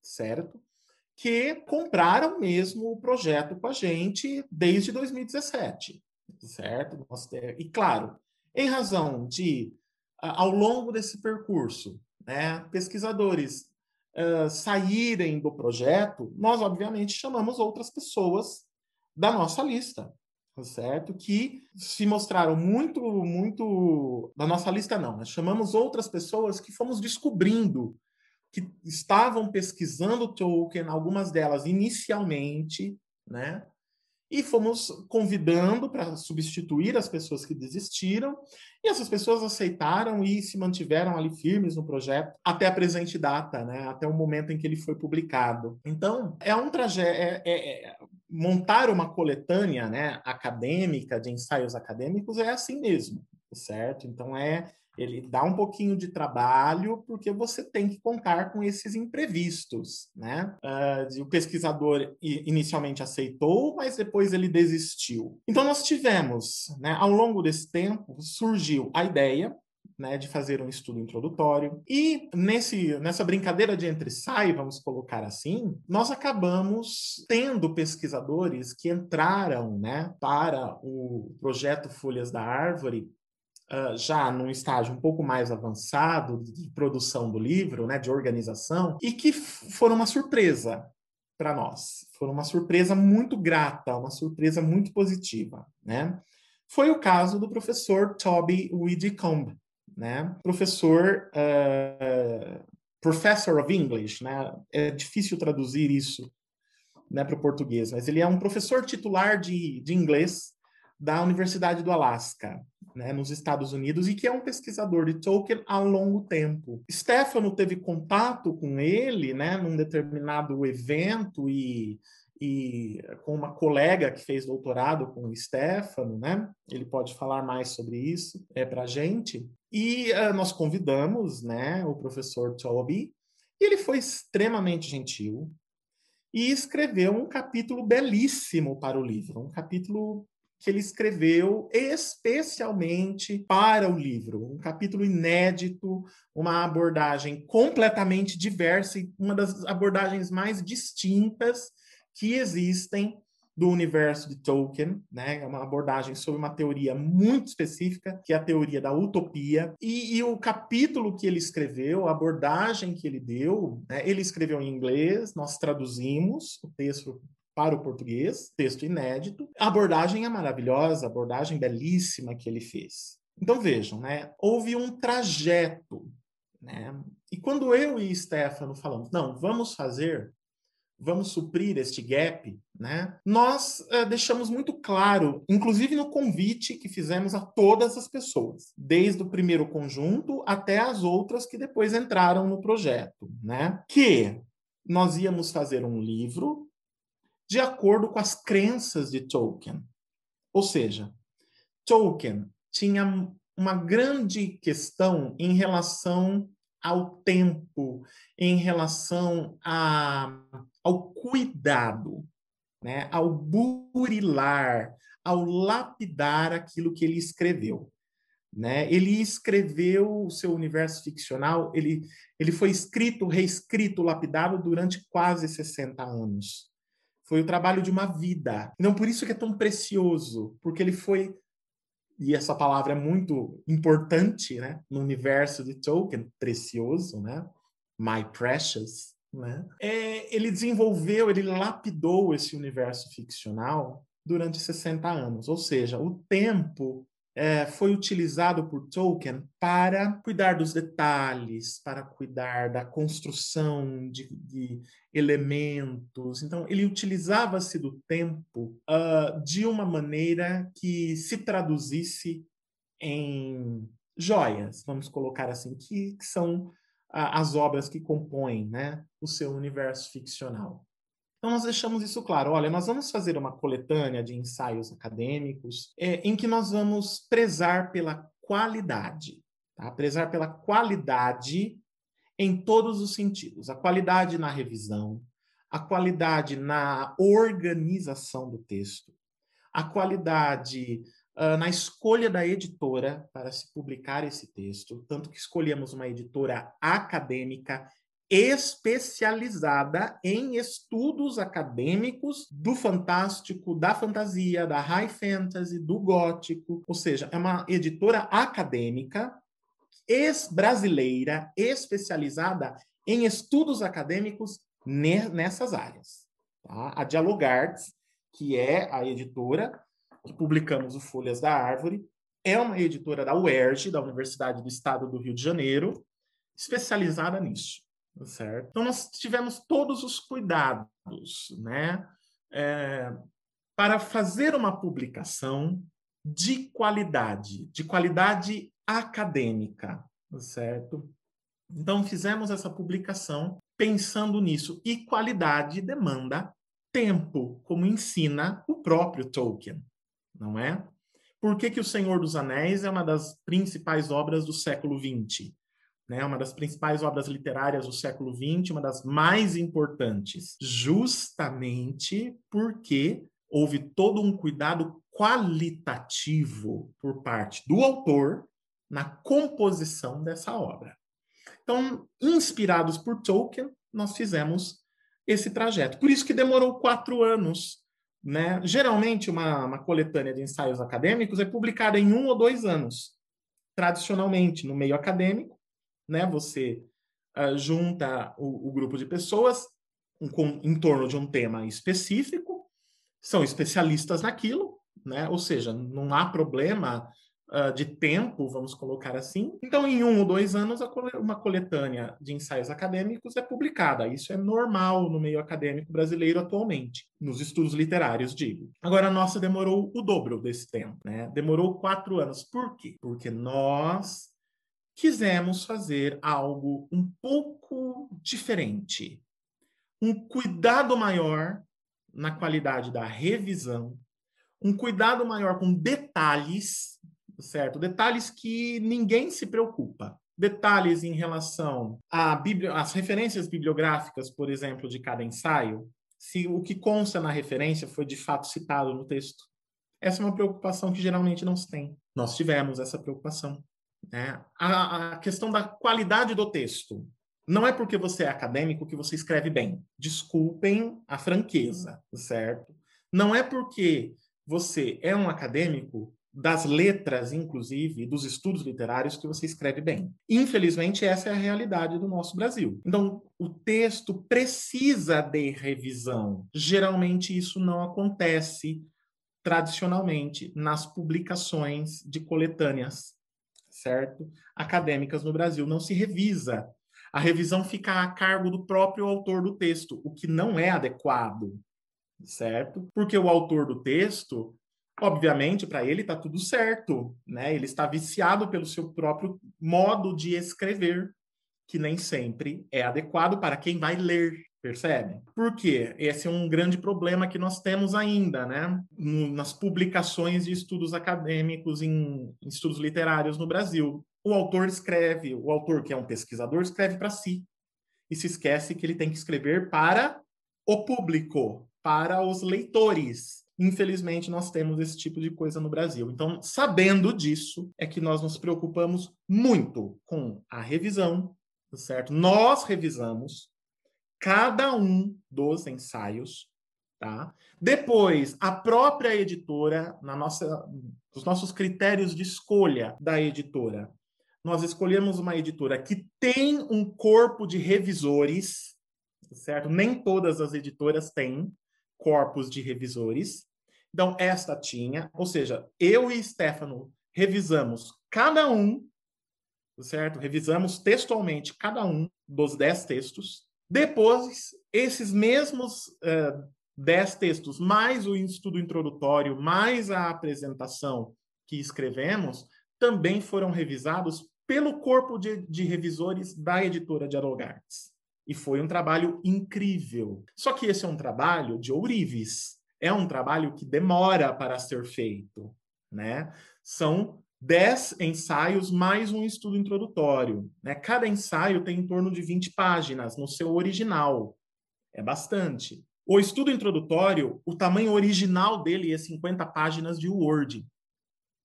certo? Que compraram mesmo o projeto com a gente desde 2017, certo? E claro, em razão de, ao longo desse percurso, né, pesquisadores uh, saírem do projeto, nós obviamente chamamos outras pessoas da nossa lista, certo? Que se mostraram muito, muito. Da nossa lista, não, nós chamamos outras pessoas que fomos descobrindo que estavam pesquisando Tolkien, algumas delas inicialmente, né? E fomos convidando para substituir as pessoas que desistiram, e essas pessoas aceitaram e se mantiveram ali firmes no projeto até a presente data, né? até o momento em que ele foi publicado. Então, é um trajeto. É, é, é, montar uma coletânea né, acadêmica, de ensaios acadêmicos, é assim mesmo, certo? Então, é ele dá um pouquinho de trabalho porque você tem que contar com esses imprevistos, né? Uh, o pesquisador inicialmente aceitou, mas depois ele desistiu. Então nós tivemos, né, ao longo desse tempo, surgiu a ideia né, de fazer um estudo introdutório. E nesse, nessa brincadeira de entre sai, vamos colocar assim, nós acabamos tendo pesquisadores que entraram né, para o projeto Folhas da Árvore Já num estágio um pouco mais avançado de produção do livro, né, de organização, e que foram uma surpresa para nós. Foram uma surpresa muito grata, uma surpresa muito positiva, né? Foi o caso do professor Toby Widdicombe, né? Professor, uh, professor of English, né? É difícil traduzir isso, né, para o português, mas ele é um professor titular de, de inglês da Universidade do Alasca, né, nos Estados Unidos, e que é um pesquisador de Tolkien há longo tempo. Stefano teve contato com ele, né, num determinado evento e, e com uma colega que fez doutorado com o Stefano, né? Ele pode falar mais sobre isso é para gente. E uh, nós convidamos, né, o professor Toby, e ele foi extremamente gentil e escreveu um capítulo belíssimo para o livro, um capítulo que ele escreveu especialmente para o livro. Um capítulo inédito, uma abordagem completamente diversa e uma das abordagens mais distintas que existem do universo de Tolkien, né? É uma abordagem sobre uma teoria muito específica, que é a teoria da utopia. E, e o capítulo que ele escreveu, a abordagem que ele deu, né? ele escreveu em inglês, nós traduzimos o texto para o português, texto inédito. A abordagem é maravilhosa, a abordagem belíssima que ele fez. Então vejam, né? Houve um trajeto, né? E quando eu e Stefano falamos, não, vamos fazer, vamos suprir este gap, né? Nós uh, deixamos muito claro, inclusive no convite que fizemos a todas as pessoas, desde o primeiro conjunto até as outras que depois entraram no projeto, né? Que nós íamos fazer um livro de acordo com as crenças de Tolkien. Ou seja, Tolkien tinha uma grande questão em relação ao tempo, em relação a, ao cuidado, né? ao burilar, ao lapidar aquilo que ele escreveu. Né? Ele escreveu o seu universo ficcional, ele, ele foi escrito, reescrito, lapidado durante quase 60 anos. Foi o trabalho de uma vida. Não por isso que é tão precioso, porque ele foi e essa palavra é muito importante, né, no universo de Tolkien, precioso, né? My precious, né? É, ele desenvolveu, ele lapidou esse universo ficcional durante 60 anos, ou seja, o tempo é, foi utilizado por Tolkien para cuidar dos detalhes, para cuidar da construção de, de elementos. Então, ele utilizava-se do tempo uh, de uma maneira que se traduzisse em joias, vamos colocar assim, que, que são uh, as obras que compõem né, o seu universo ficcional. Então, nós deixamos isso claro. Olha, nós vamos fazer uma coletânea de ensaios acadêmicos é, em que nós vamos prezar pela qualidade, tá? prezar pela qualidade em todos os sentidos. A qualidade na revisão, a qualidade na organização do texto, a qualidade uh, na escolha da editora para se publicar esse texto, tanto que escolhemos uma editora acadêmica especializada em estudos acadêmicos do fantástico, da fantasia, da high fantasy, do gótico, ou seja, é uma editora acadêmica ex-brasileira especializada em estudos acadêmicos nessas áreas. Tá? A Dialogartes, que é a editora que publicamos o Folhas da Árvore, é uma editora da UERJ, da Universidade do Estado do Rio de Janeiro, especializada nisso certo? Então, nós tivemos todos os cuidados, né, é, para fazer uma publicação de qualidade, de qualidade acadêmica, certo? Então, fizemos essa publicação pensando nisso. E qualidade demanda tempo, como ensina o próprio Tolkien, não é? Por que, que O Senhor dos Anéis é uma das principais obras do século XX? Né, uma das principais obras literárias do século XX, uma das mais importantes, justamente porque houve todo um cuidado qualitativo por parte do autor na composição dessa obra. Então, inspirados por Tolkien, nós fizemos esse trajeto. Por isso que demorou quatro anos. Né? Geralmente, uma, uma coletânea de ensaios acadêmicos é publicada em um ou dois anos. Tradicionalmente, no meio acadêmico, né? você uh, junta o, o, grupo de pessoas em, com, em torno de um tema específico, são especialistas naquilo, né? ou seja, não há problema uh, de tempo, vamos colocar assim. Então, em um ou dois anos, uma coletânea de ensaios acadêmicos é publicada. Isso é normal no meio acadêmico brasileiro atualmente, nos estudos literários, digo. Agora, a nossa demorou o dobro desse tempo, né? Demorou quatro anos. Por quê? Porque nós quisemos fazer algo um pouco diferente, um cuidado maior na qualidade da revisão, um cuidado maior com detalhes certo? Detalhes que ninguém se preocupa. Detalhes em relação às referências bibliográficas, por exemplo, de cada ensaio, se o que consta na referência foi de fato citado no texto. Essa é uma preocupação que geralmente não se tem. Nós tivemos essa preocupação. Né? A, a questão da qualidade do texto. Não é porque você é acadêmico que você escreve bem. Desculpem a franqueza, certo? Não é porque você é um acadêmico das letras, inclusive, dos estudos literários que você escreve bem. Infelizmente, essa é a realidade do nosso Brasil. Então, o texto precisa de revisão. Geralmente, isso não acontece tradicionalmente nas publicações de coletâneas, certo? Acadêmicas no Brasil. Não se revisa. A revisão fica a cargo do próprio autor do texto, o que não é adequado, certo? Porque o autor do texto Obviamente, para ele está tudo certo, né? Ele está viciado pelo seu próprio modo de escrever, que nem sempre é adequado para quem vai ler, percebe? Por quê? Esse é um grande problema que nós temos ainda, né? Nas publicações de estudos acadêmicos em, em estudos literários no Brasil. O autor escreve, o autor que é um pesquisador escreve para si e se esquece que ele tem que escrever para o público, para os leitores. Infelizmente, nós temos esse tipo de coisa no Brasil. Então, sabendo disso, é que nós nos preocupamos muito com a revisão, certo? Nós revisamos cada um dos ensaios, tá? Depois, a própria editora, na nossa, os nossos critérios de escolha da editora, nós escolhemos uma editora que tem um corpo de revisores, certo? Nem todas as editoras têm corpos de revisores. Então, esta tinha, ou seja, eu e Stefano revisamos cada um, certo? Revisamos textualmente cada um dos dez textos. Depois, esses mesmos uh, dez textos, mais o estudo introdutório, mais a apresentação que escrevemos, também foram revisados pelo corpo de, de revisores da editora Dialogartes. E foi um trabalho incrível. Só que esse é um trabalho de ourives, é um trabalho que demora para ser feito, né? São dez ensaios mais um estudo introdutório. Né? Cada ensaio tem em torno de 20 páginas no seu original. É bastante. O estudo introdutório, o tamanho original dele é 50 páginas de Word,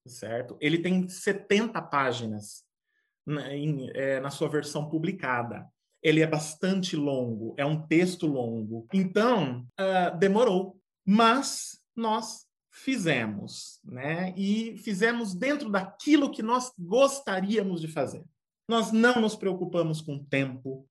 certo? Ele tem 70 páginas na, em, é, na sua versão publicada. Ele é bastante longo, é um texto longo. Então, uh, demorou mas nós fizemos, né? E fizemos dentro daquilo que nós gostaríamos de fazer. Nós não nos preocupamos com o tempo,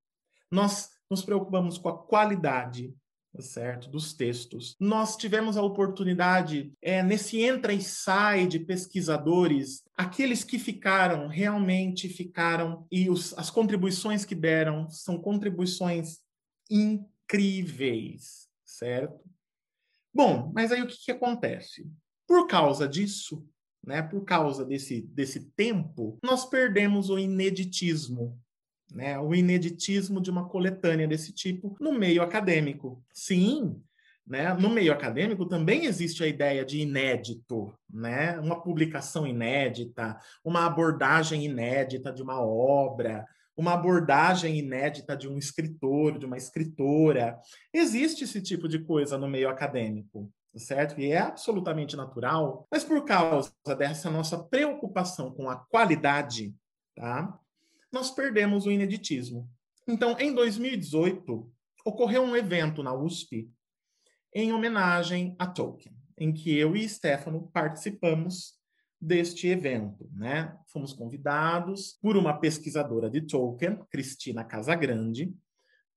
nós nos preocupamos com a qualidade, certo, dos textos. Nós tivemos a oportunidade é, nesse entra e sai de pesquisadores, aqueles que ficaram realmente ficaram e os, as contribuições que deram são contribuições incríveis, certo? Bom, mas aí o que, que acontece? Por causa disso, né, por causa desse, desse tempo, nós perdemos o ineditismo, né, o ineditismo de uma coletânea desse tipo no meio acadêmico. Sim, né, no meio acadêmico também existe a ideia de inédito, né, uma publicação inédita, uma abordagem inédita de uma obra, uma abordagem inédita de um escritor, de uma escritora. Existe esse tipo de coisa no meio acadêmico, certo? E é absolutamente natural, mas por causa dessa nossa preocupação com a qualidade, tá? Nós perdemos o ineditismo. Então, em 2018, ocorreu um evento na USP em homenagem a Tolkien, em que eu e Stefano participamos deste evento, né? Fomos convidados por uma pesquisadora de Tolkien, Cristina Casagrande,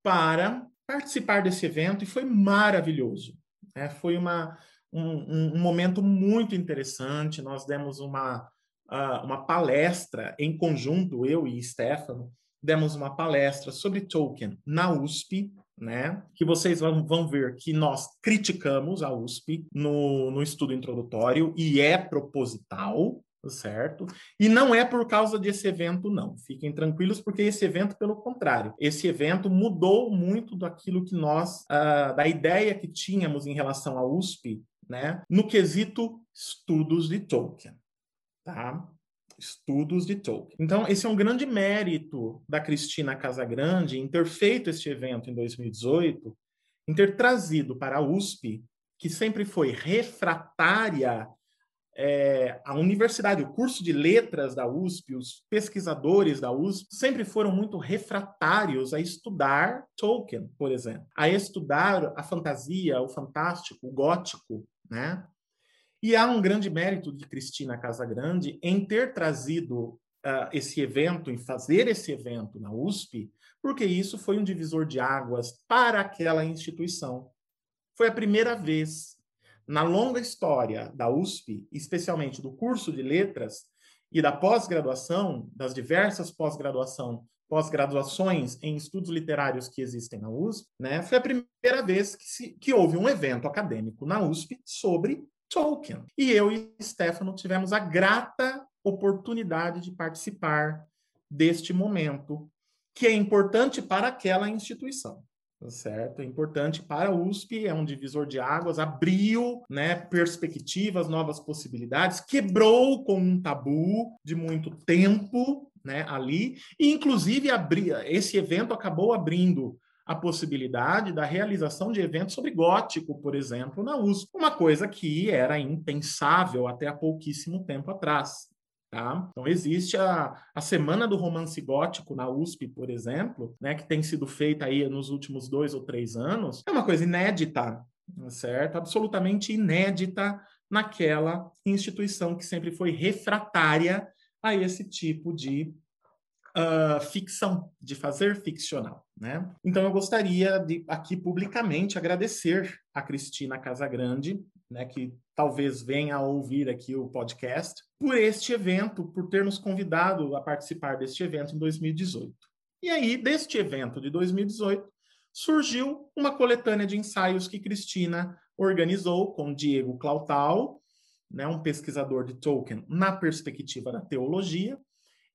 para participar desse evento e foi maravilhoso. Né? Foi uma, um, um, momento muito interessante. Nós demos uma, uh, uma palestra em conjunto, eu e Stefano, demos uma palestra sobre Tolkien na USP, né? Que vocês vão, vão ver que nós criticamos a USP no, no estudo introdutório e é proposital, certo? E não é por causa desse evento, não. Fiquem tranquilos, porque esse evento, pelo contrário, esse evento mudou muito daquilo que nós, uh, da ideia que tínhamos em relação à USP, né? No quesito estudos de Tolkien, tá? Estudos de Tolkien. Então, esse é um grande mérito da Cristina Casagrande em ter feito este evento em 2018, em ter trazido para a USP, que sempre foi refratária é, a universidade, o curso de letras da USP, os pesquisadores da USP sempre foram muito refratários a estudar Tolkien, por exemplo, a estudar a fantasia, o fantástico, o gótico, né? E há um grande mérito de Cristina Casagrande em ter trazido uh, esse evento, em fazer esse evento na USP, porque isso foi um divisor de águas para aquela instituição. Foi a primeira vez na longa história da USP, especialmente do curso de letras e da pós-graduação, das diversas pós-graduação, pós-graduações em estudos literários que existem na USP, né, foi a primeira vez que, se, que houve um evento acadêmico na USP sobre Tolkien. E eu e Stefano tivemos a grata oportunidade de participar deste momento, que é importante para aquela instituição. Tá certo? É importante para a USP, é um divisor de águas, abriu né, perspectivas, novas possibilidades, quebrou com um tabu de muito tempo né, ali, e inclusive abria, esse evento acabou abrindo a possibilidade da realização de eventos sobre gótico, por exemplo, na USP, uma coisa que era impensável até há pouquíssimo tempo atrás. Tá? Então, existe a, a Semana do Romance Gótico na USP, por exemplo, né, que tem sido feita aí nos últimos dois ou três anos, é uma coisa inédita, certo? Absolutamente inédita naquela instituição que sempre foi refratária a esse tipo de uh, ficção, de fazer ficcional. Né? Então, eu gostaria de aqui publicamente agradecer a Cristina Casagrande, né, que talvez venha a ouvir aqui o podcast, por este evento, por ter nos convidado a participar deste evento em 2018. E aí, deste evento de 2018, surgiu uma coletânea de ensaios que Cristina organizou com Diego Clautal, né, um pesquisador de Tolkien na perspectiva da teologia,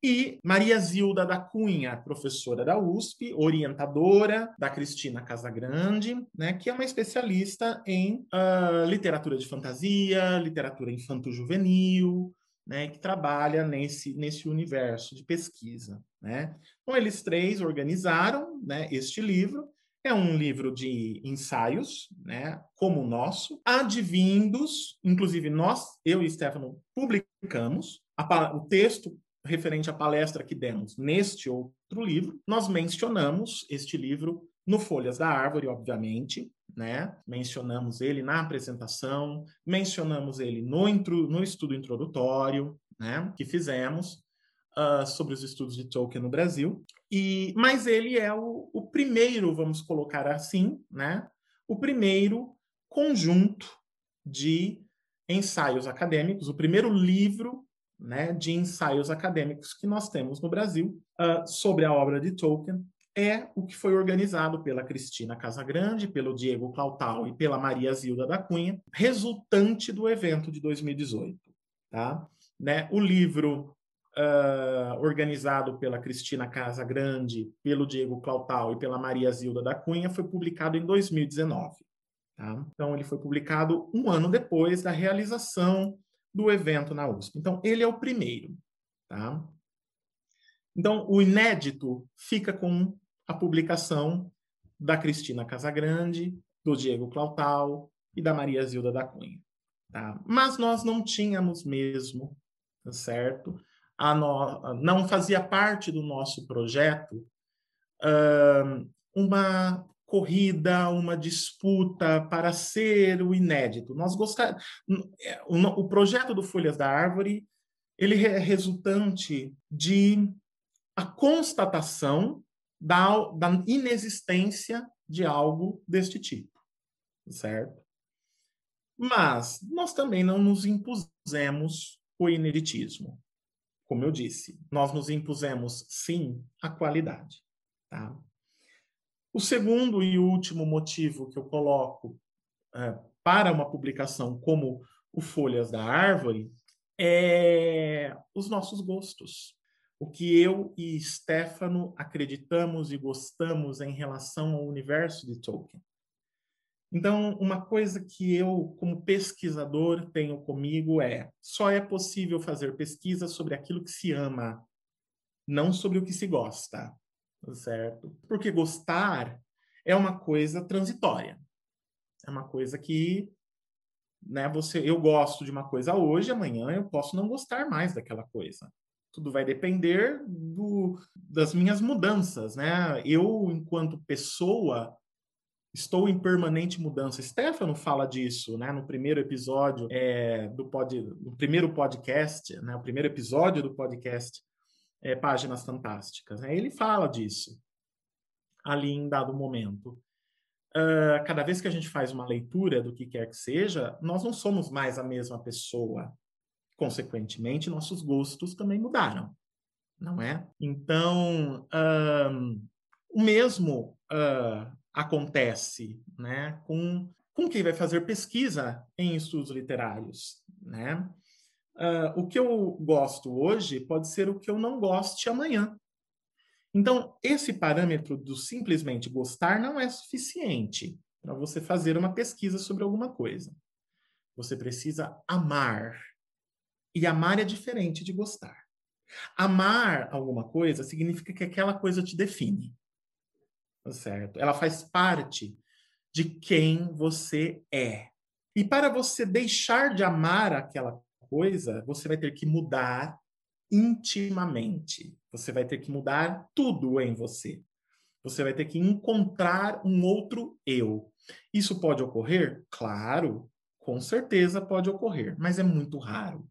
e Maria Zilda da Cunha, professora da USP, orientadora da Cristina Casagrande, né, que é uma especialista em uh, literatura de fantasia, literatura infanto-juvenil, né, que trabalha nesse, nesse universo de pesquisa. Né? Então, eles três organizaram né, este livro. É um livro de ensaios, né, como o nosso, advindos, inclusive nós, eu e Stefano, publicamos. A, o texto referente à palestra que demos neste outro livro, nós mencionamos este livro no Folhas da Árvore, obviamente, né? Mencionamos ele na apresentação, mencionamos ele no, intro, no estudo introdutório, né? Que fizemos uh, sobre os estudos de Tolkien no Brasil. E, mas ele é o, o primeiro, vamos colocar assim, né? O primeiro conjunto de ensaios acadêmicos, o primeiro livro né, de ensaios acadêmicos que nós temos no Brasil uh, sobre a obra de Tolkien é o que foi organizado pela Cristina Casagrande, pelo Diego Clautal e pela Maria Zilda da Cunha, resultante do evento de 2018. Tá? Né? O livro uh, organizado pela Cristina Casagrande, pelo Diego Clautal e pela Maria Zilda da Cunha foi publicado em 2019. Tá? Então, ele foi publicado um ano depois da realização do evento na USP. Então, ele é o primeiro. Tá? Então, o inédito fica com a publicação da Cristina Casagrande, do Diego Clautal, e da Maria Zilda da Cunha. Tá? Mas nós não tínhamos mesmo, tá certo? No... Não fazia parte do nosso projeto uma corrida, uma disputa para ser o inédito. Nós gostamos. O projeto do Folhas da Árvore ele é resultante de a constatação da, da inexistência de algo deste tipo, certo? Mas nós também não nos impusemos o ineditismo. Como eu disse, nós nos impusemos, sim, a qualidade. Tá? O segundo e último motivo que eu coloco é, para uma publicação como o Folhas da Árvore é os nossos gostos. O que eu e Stefano acreditamos e gostamos em relação ao universo de Tolkien. Então, uma coisa que eu, como pesquisador, tenho comigo é: só é possível fazer pesquisa sobre aquilo que se ama, não sobre o que se gosta certo? Porque gostar é uma coisa transitória. É uma coisa que, né, você, eu gosto de uma coisa hoje, amanhã eu posso não gostar mais daquela coisa. Tudo vai depender do, das minhas mudanças, né? Eu, enquanto pessoa, estou em permanente mudança. Stefano fala disso, né, no primeiro episódio é, do pod, no primeiro podcast, né, o primeiro episódio do podcast é, Páginas Fantásticas. Né? Ele fala disso ali em dado momento. Uh, cada vez que a gente faz uma leitura do que quer que seja, nós não somos mais a mesma pessoa. Consequentemente, nossos gostos também mudaram, não é? Então, um, o mesmo uh, acontece né, com, com quem vai fazer pesquisa em estudos literários, né? Uh, o que eu gosto hoje pode ser o que eu não goste amanhã. Então, esse parâmetro do simplesmente gostar não é suficiente para você fazer uma pesquisa sobre alguma coisa. Você precisa amar. E amar é diferente de gostar. Amar alguma coisa significa que aquela coisa te define. Tá certo? Ela faz parte de quem você é. E para você deixar de amar aquela coisa, você vai ter que mudar intimamente. Você vai ter que mudar tudo em você. Você vai ter que encontrar um outro eu. Isso pode ocorrer? Claro, com certeza pode ocorrer, mas é muito raro.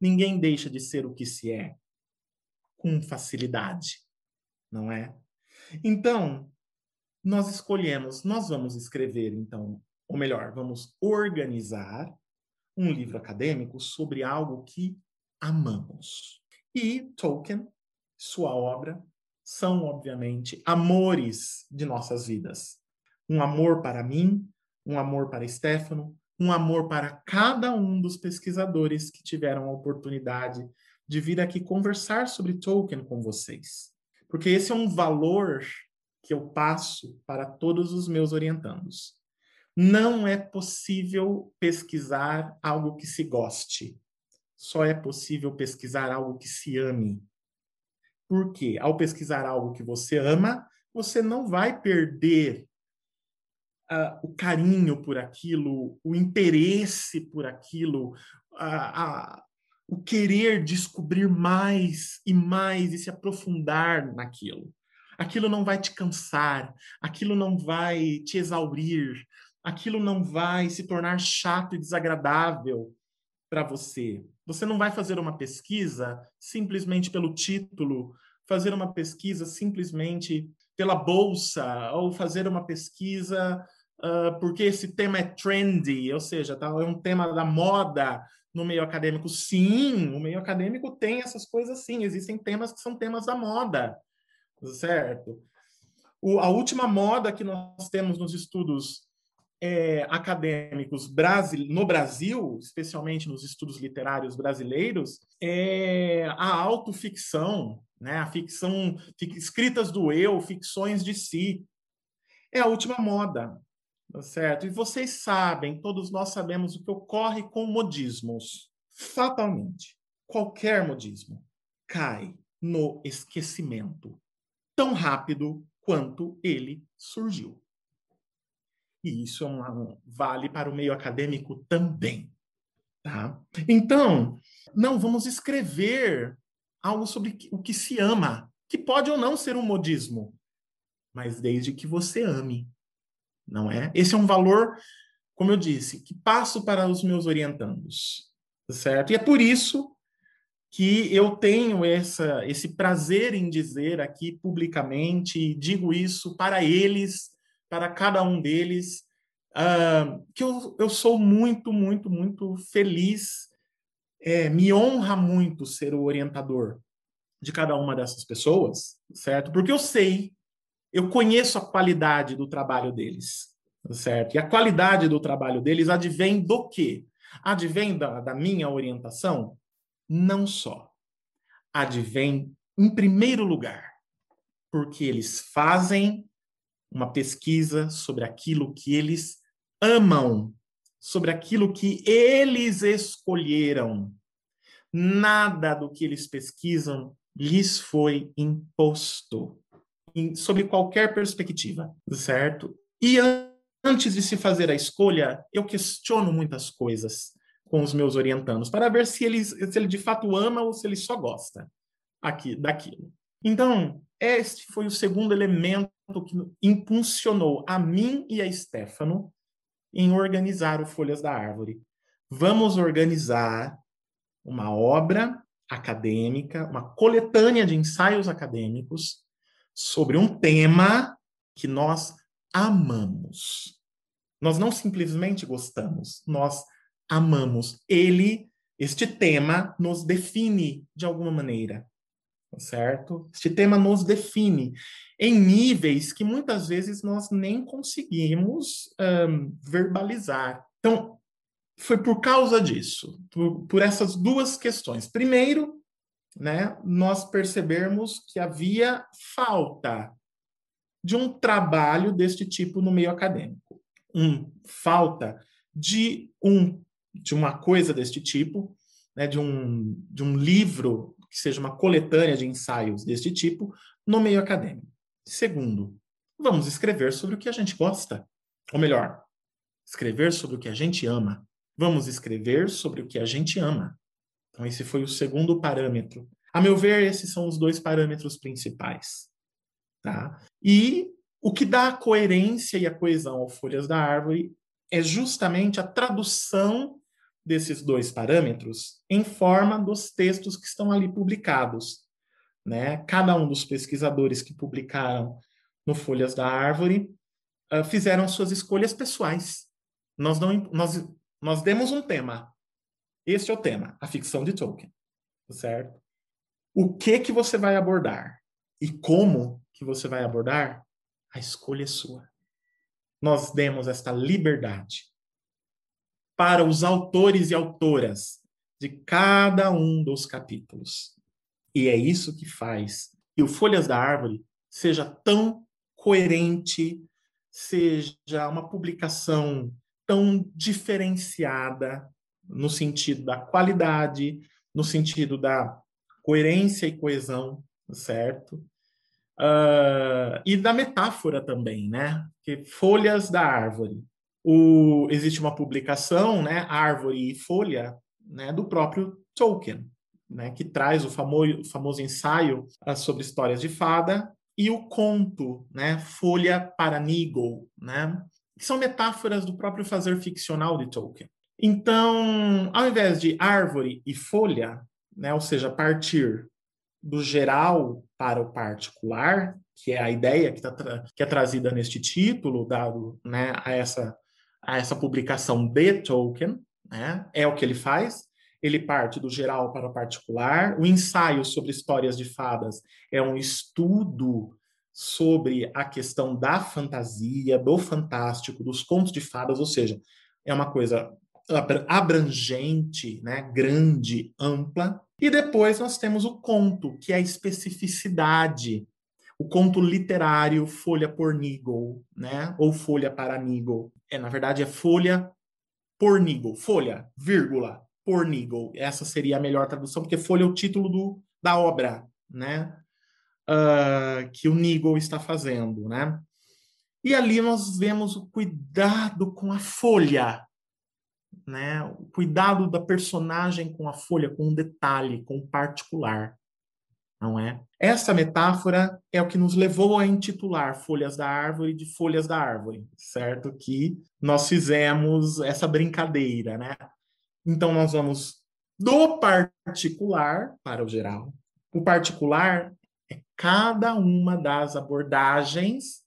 Ninguém deixa de ser o que se é com facilidade, não é? Então, nós escolhemos, nós vamos escrever, então, ou melhor, vamos organizar um livro acadêmico sobre algo que amamos. E Tolkien, sua obra, são, obviamente, amores de nossas vidas. Um amor para mim, um amor para Stefano, um amor para cada um dos pesquisadores que tiveram a oportunidade de vir aqui conversar sobre Tolkien com vocês. Porque esse é um valor que eu passo para todos os meus orientandos. Não é possível pesquisar algo que se goste. Só é possível pesquisar algo que se ame. Porque ao pesquisar algo que você ama, você não vai perder uh, o carinho por aquilo, o interesse por aquilo, uh, uh, o querer descobrir mais e mais e se aprofundar naquilo. Aquilo não vai te cansar, aquilo não vai te exaurir, aquilo não vai se tornar chato e desagradável para você. Você não vai fazer uma pesquisa simplesmente pelo título, fazer uma pesquisa simplesmente pela bolsa, ou fazer uma pesquisa uh, porque esse tema é trendy, ou seja, tá, é um tema da moda no meio acadêmico. Sim, o meio acadêmico tem essas coisas sim, existem temas que são temas da moda, certo? O, a última moda que nós temos nos estudos é, acadêmicos no Brasil, especialmente nos estudos literários brasileiros, é a autoficção, né? a ficção, escritas do eu, ficções de si. É a última moda, tá certo? E vocês sabem, todos nós sabemos o que ocorre com modismos. Fatalmente, qualquer modismo cai no esquecimento tão rápido quanto ele surgiu. E isso é uma, vale para o meio acadêmico também. Tá? Então, não vamos escrever algo sobre o que se ama, que pode ou não ser um modismo, mas desde que você ame, não é? Esse é um valor, como eu disse, que passo para os meus orientandos, certo? E é por isso que eu tenho essa, esse prazer em dizer aqui publicamente, e digo isso para eles, para cada um deles, uh, que eu, eu sou muito, muito, muito feliz, é, me honra muito ser o orientador de cada uma dessas pessoas, certo? Porque eu sei, eu conheço a qualidade do trabalho deles, certo? E a qualidade do trabalho deles advém do quê? Advém da, da minha orientação? Não só. Advém, em primeiro lugar, porque eles fazem uma pesquisa sobre aquilo que eles amam, sobre aquilo que eles escolheram. Nada do que eles pesquisam lhes foi imposto, em, sob qualquer perspectiva, certo? E antes de se fazer a escolha, eu questiono muitas coisas com os meus orientandos para ver se ele, se ele de fato ama ou se ele só gosta aqui daquilo. Então, este foi o segundo elemento que impulsionou a mim e a Stefano em organizar o Folhas da Árvore. Vamos organizar uma obra acadêmica, uma coletânea de ensaios acadêmicos sobre um tema que nós amamos. Nós não simplesmente gostamos, nós amamos. Ele, este tema, nos define de alguma maneira, certo? Este tema nos define em níveis que muitas vezes nós nem conseguimos um, verbalizar. Então, foi por causa disso, por, por essas duas questões. Primeiro, né, nós percebermos que havia falta de um trabalho deste tipo no meio acadêmico. Um, falta de um de uma coisa deste tipo, né, de, um, de um livro que seja uma coletânea de ensaios deste tipo no meio acadêmico. Segundo, vamos escrever sobre o que a gente gosta. Ou melhor, escrever sobre o que a gente ama. Vamos escrever sobre o que a gente ama. Então, esse foi o segundo parâmetro. A meu ver, esses são os dois parâmetros principais. Tá? E o que dá a coerência e a coesão ao Folhas da Árvore é justamente a tradução desses dois parâmetros em forma dos textos que estão ali publicados. Né? Cada um dos pesquisadores que publicaram no Folhas da Árvore uh, fizeram suas escolhas pessoais. Nós, não, nós, nós demos um tema. Este é o tema, a ficção de Tolkien. Certo? O que que você vai abordar e como que você vai abordar? A escolha é sua. Nós demos esta liberdade para os autores e autoras de cada um dos capítulos. E é isso que faz que o Folhas da Árvore seja tão coerente, seja uma publicação tão diferenciada no sentido da qualidade, no sentido da coerência e coesão, certo? Uh, e da metáfora também, né? Que folhas da árvore. O, existe uma publicação, né, Árvore e Folha, né, do próprio Tolkien, né, que traz o famoso, famoso ensaio uh, sobre histórias de fada e o conto, né, Folha para Nigel, né, que são metáforas do próprio fazer ficcional de Tolkien. Então, ao invés de árvore e folha, né, ou seja, partir do geral para o particular, que é a ideia que, tá que é trazida neste título, dado né, a, essa, a essa publicação de Tolkien, né, é o que ele faz. Ele parte do geral para o particular. O ensaio sobre histórias de fadas é um estudo sobre a questão da fantasia, do fantástico, dos contos de fadas, ou seja, é uma coisa abrangente, né, grande, ampla. E depois nós temos o conto, que é a especificidade. O conto literário, folha por Nigel, né, ou folha para Nigel. É, na verdade, é folha por Nigel, folha, vírgula, por Nigel. Essa seria a melhor tradução, porque folha é o título do, da obra, né, uh, que o Nigel está fazendo, né. E ali nós vemos o cuidado com a folha, né? O cuidado da personagem com a folha, com um detalhe, com um particular, não é? Essa metáfora é o que nos levou a intitular Folhas da Árvore de Folhas da Árvore, certo? Que nós fizemos essa brincadeira, né? Então nós vamos do particular para o geral. O particular é cada uma das abordagens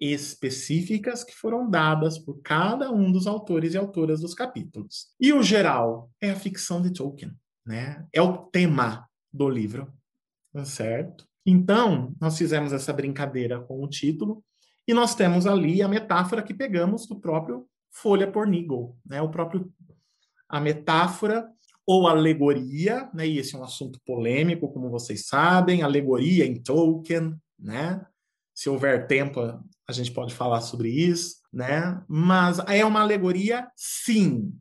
específicas que foram dadas por cada um dos autores e autoras dos capítulos. E o geral é a ficção de Tolkien, né? É o tema do livro, certo? Então, nós fizemos essa brincadeira com o título e nós temos ali a metáfora que pegamos do próprio Folha por Nigel, né? O próprio a metáfora ou alegoria, né? E esse é um assunto polêmico, como vocês sabem, alegoria em Tolkien, né? Se houver tempo, a gente pode falar sobre isso, né? Mas é uma alegoria, sim,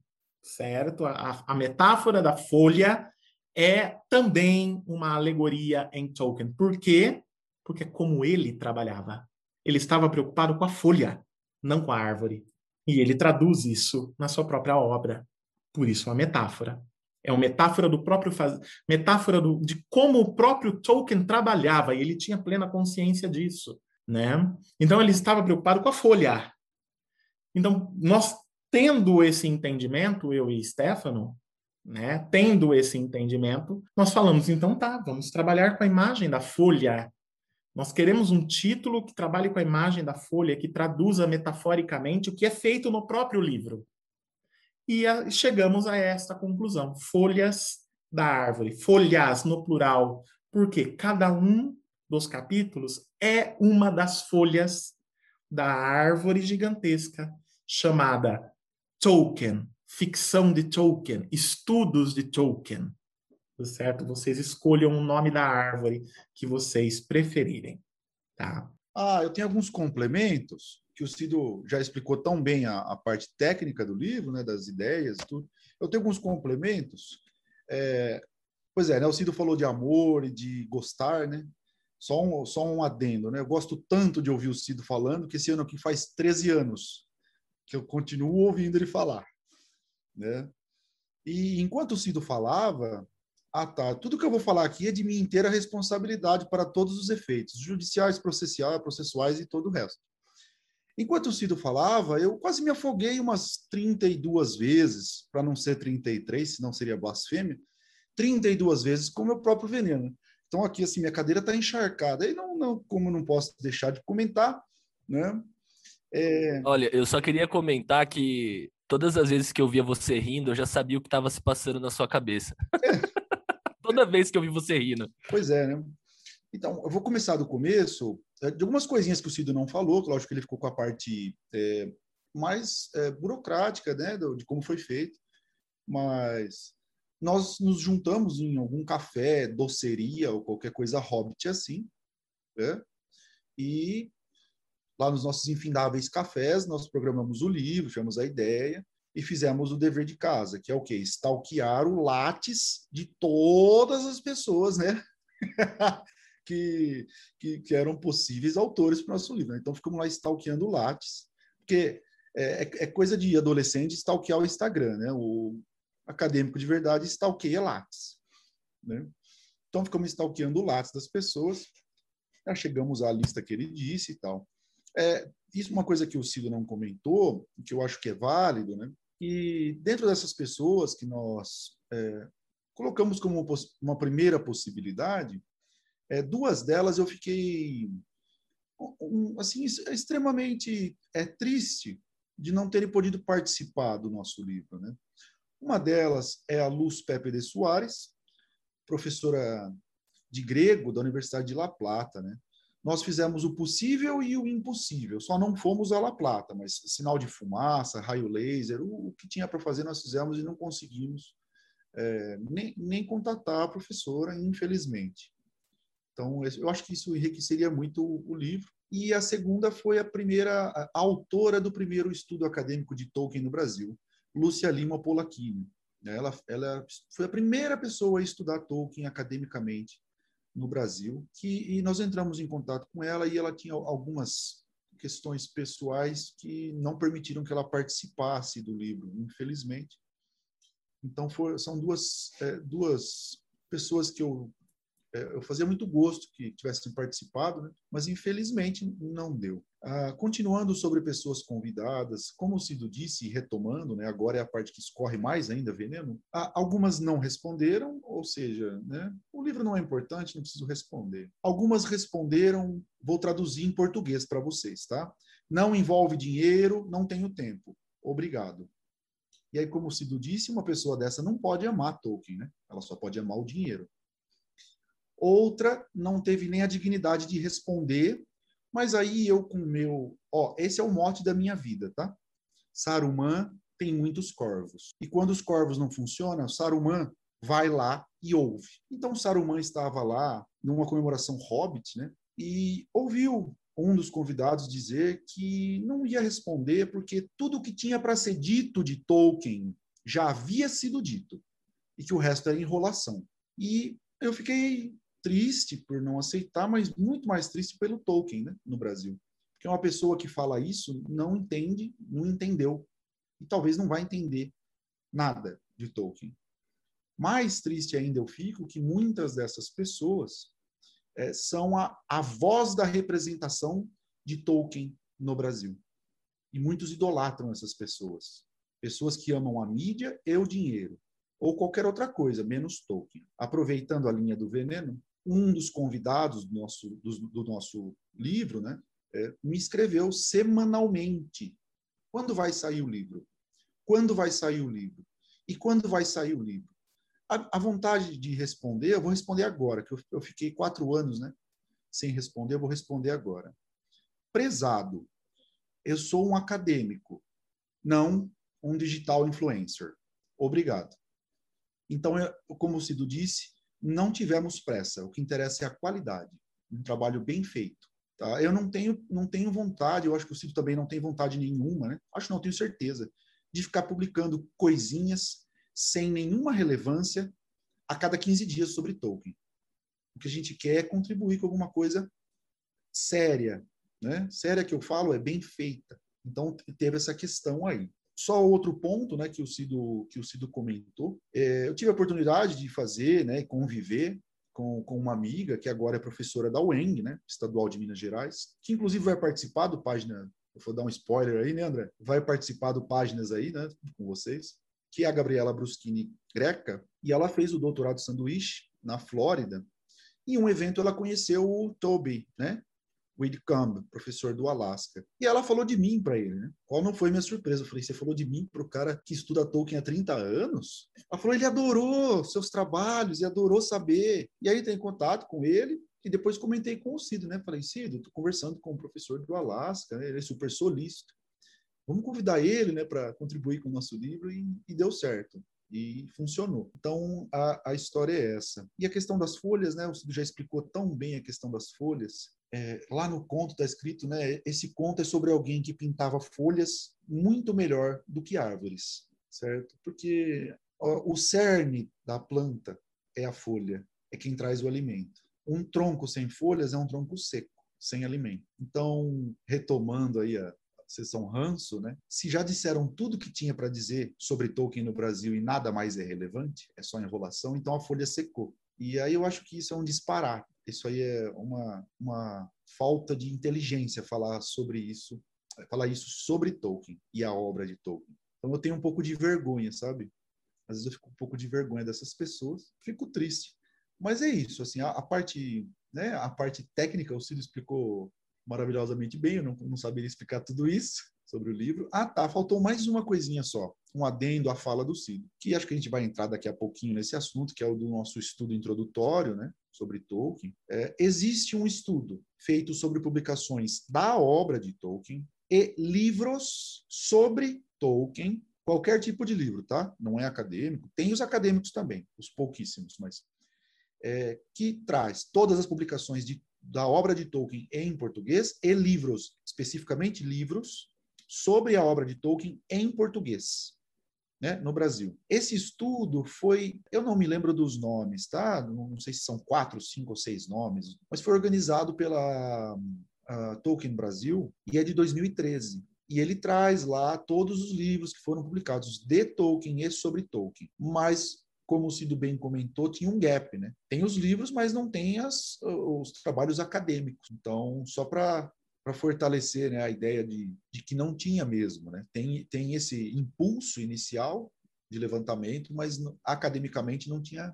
certo? A, a metáfora da folha é também uma alegoria em Tolkien. Por quê? Porque é como ele trabalhava. Ele estava preocupado com a folha, não com a árvore. E ele traduz isso na sua própria obra. Por isso, uma metáfora. É uma metáfora do próprio faz... metáfora do... de como o próprio Tolkien trabalhava e ele tinha plena consciência disso né? Então ele estava preocupado com a folha. Então nós tendo esse entendimento, eu e Stefano, né? Tendo esse entendimento, nós falamos então tá, vamos trabalhar com a imagem da folha. Nós queremos um título que trabalhe com a imagem da folha, que traduza metaforicamente o que é feito no próprio livro. E a, chegamos a esta conclusão: folhas da árvore, folhas no plural, porque cada um dos capítulos é uma das folhas da árvore gigantesca chamada Tolkien, ficção de Tolkien, estudos de Tolkien. Tá certo? Vocês escolham o nome da árvore que vocês preferirem, tá? Ah, eu tenho alguns complementos que o Cido já explicou tão bem a, a parte técnica do livro, né, das ideias e tudo. Eu tenho alguns complementos. É, pois é, né, o Cido falou de amor e de gostar, né? Só um, só um adendo, né? Eu gosto tanto de ouvir o Cido falando que esse ano aqui faz 13 anos que eu continuo ouvindo ele falar, né? E enquanto o Cido falava, ah tá, tudo que eu vou falar aqui é de minha inteira responsabilidade para todos os efeitos, judiciais, processuais, processuais e todo o resto. Enquanto o Cido falava, eu quase me afoguei umas 32 vezes, para não ser 33, senão seria blasfêmia, 32 vezes com o meu próprio veneno. Então, aqui, assim, minha cadeira está encharcada. E não, não, como não posso deixar de comentar, né? É... Olha, eu só queria comentar que todas as vezes que eu via você rindo, eu já sabia o que estava se passando na sua cabeça. Toda vez que eu vi você rindo. Pois é, né? Então, eu vou começar do começo, é, de algumas coisinhas que o Cido não falou, que lógico que ele ficou com a parte é, mais é, burocrática, né, de como foi feito, mas nós nos juntamos em algum café, doceria ou qualquer coisa hobbit assim, né? E lá nos nossos infindáveis cafés, nós programamos o livro, tivemos a ideia e fizemos o dever de casa, que é o quê? Stalkear o látis de todas as pessoas, né? que, que, que, eram possíveis autores para o nosso livro. Né? Então, ficamos lá stalkeando o látis, porque é, é, é coisa de adolescente stalkear o Instagram, né? O, acadêmico de verdade stalkeia Lattes. Né? Então, ficamos stalkeando o Lattes das pessoas, já chegamos à lista que ele disse e tal. É, isso é uma coisa que o Cido não comentou, que eu acho que é válido, né? E dentro dessas pessoas que nós é, colocamos como uma primeira possibilidade, é, duas delas eu fiquei um, assim extremamente é triste de não terem podido participar do nosso livro, né? Uma delas é a Luz Pepe de Soares, professora de grego da Universidade de La Plata, né? Nós fizemos o possível e o impossível, só não fomos a La Plata, mas sinal de fumaça, raio laser, o, o que tinha para fazer nós fizemos e não conseguimos é, nem, nem contatar a professora, infelizmente. Então, eu acho que isso enriqueceria muito o, o livro. E a segunda foi a primeira a autora do primeiro estudo acadêmico de Tolkien no Brasil, Lúcia Lima Polacchini. Ela, ela foi a primeira pessoa a estudar Tolkien academicamente no Brasil, que, e nós entramos em contato com ela e ela tinha algumas questões pessoais que não permitiram que ela participasse do livro, infelizmente. Então, for, são duas, é, duas pessoas que eu, é, eu fazia muito gosto que tivessem participado, né? mas infelizmente não deu. Ah, continuando sobre pessoas convidadas, como o Cido disse, retomando, né, agora é a parte que escorre mais ainda veneno, ah, algumas não responderam, ou seja, né, o livro não é importante, não preciso responder. Algumas responderam, vou traduzir em português para vocês, tá? Não envolve dinheiro, não tenho tempo. Obrigado. E aí, como o Cido disse, uma pessoa dessa não pode amar Tolkien, né? Ela só pode amar o dinheiro. Outra não teve nem a dignidade de responder mas aí eu com o meu, ó, esse é o mote da minha vida, tá? Saruman tem muitos corvos. E quando os corvos não funcionam, Saruman vai lá e ouve. Então Saruman estava lá numa comemoração Hobbit, né? E ouviu um dos convidados dizer que não ia responder porque tudo que tinha para ser dito de Tolkien já havia sido dito e que o resto era enrolação. E eu fiquei triste por não aceitar, mas muito mais triste pelo Tolkien, né, no Brasil. Porque uma pessoa que fala isso não entende, não entendeu. E talvez não vai entender nada de Tolkien. Mais triste ainda eu fico que muitas dessas pessoas é, são a, a voz da representação de Tolkien no Brasil. E muitos idolatram essas pessoas. Pessoas que amam a mídia e o dinheiro ou qualquer outra coisa, menos Tolkien. Aproveitando a linha do veneno, um dos convidados do nosso, do, do nosso livro né, é, me escreveu semanalmente. Quando vai sair o livro? Quando vai sair o livro? E quando vai sair o livro? A, a vontade de responder, eu vou responder agora, que eu, eu fiquei quatro anos né, sem responder, eu vou responder agora. Prezado, eu sou um acadêmico, não um digital influencer. Obrigado. Então, eu, como o Cido disse, não tivemos pressa. O que interessa é a qualidade, um trabalho bem feito. Tá? Eu não tenho, não tenho vontade, eu acho que o Cito também não tem vontade nenhuma, né? acho não, tenho certeza, de ficar publicando coisinhas sem nenhuma relevância a cada 15 dias sobre Tolkien. O que a gente quer é contribuir com alguma coisa séria. Né? Séria que eu falo é bem feita. Então, teve essa questão aí. Só outro ponto, né, que o Cido que o Cido comentou, é, eu tive a oportunidade de fazer, né, conviver com, com uma amiga que agora é professora da UENG, né, Estadual de Minas Gerais, que inclusive vai participar do página, eu vou dar um spoiler aí, né, André? Vai participar do páginas aí, né, com vocês, que é a Gabriela Bruschini Greca, e ela fez o doutorado sanduíche na Flórida. Em um evento ela conheceu o Toby, né, Whitcomb, professor do Alasca. E ela falou de mim para ele, né? Qual não foi minha surpresa? Eu falei, você falou de mim para o cara que estuda Tolkien há 30 anos? Ela falou, ele adorou seus trabalhos e adorou saber. E aí tem contato com ele e depois comentei com o Cido, né? Falei, Cido, estou conversando com o professor do Alasca, né? ele é super solícito. Vamos convidar ele, né, para contribuir com o nosso livro e, e deu certo e funcionou. Então a, a história é essa. E a questão das folhas, né? O Cido já explicou tão bem a questão das folhas é, lá no conto está escrito, né? Esse conto é sobre alguém que pintava folhas muito melhor do que árvores, certo? Porque ó, o cerne da planta é a folha, é quem traz o alimento. Um tronco sem folhas é um tronco seco, sem alimento. Então, retomando aí a, sessão ranço, né? Se já disseram tudo que tinha para dizer sobre Tolkien no Brasil e nada mais é relevante, é só enrolação, então a folha secou. E aí eu acho que isso é um disparate. Isso aí é uma, uma falta de inteligência falar sobre isso, falar isso sobre Tolkien e a obra de Tolkien. Então eu tenho um pouco de vergonha, sabe? Às vezes eu fico um pouco de vergonha dessas pessoas, fico triste. Mas é isso, assim, a, a parte, né, a parte técnica o Ciro explicou maravilhosamente bem, eu não, não saberia explicar tudo isso sobre o livro. Ah, tá, faltou mais uma coisinha só, um adendo à fala do Cid, que acho que a gente vai entrar daqui a pouquinho nesse assunto, que é o do nosso estudo introdutório, né, sobre Tolkien. É, existe um estudo feito sobre publicações da obra de Tolkien e livros sobre Tolkien, qualquer tipo de livro, tá? Não é acadêmico, tem os acadêmicos também, os pouquíssimos, mas é, que traz todas as publicações de, da obra de Tolkien em português e livros, especificamente livros sobre a obra de Tolkien em português. Né, no Brasil. Esse estudo foi, eu não me lembro dos nomes, tá? Não sei se são quatro, cinco ou seis nomes, mas foi organizado pela uh, Tolkien Brasil e é de 2013. E ele traz lá todos os livros que foram publicados de Tolkien e sobre Tolkien. Mas, como o Cido bem comentou, tinha um gap, né? Tem os livros, mas não tem as, os trabalhos acadêmicos. Então, só para para fortalecer né, a ideia de, de que não tinha mesmo. Né? Tem, tem esse impulso inicial de levantamento, mas academicamente não tinha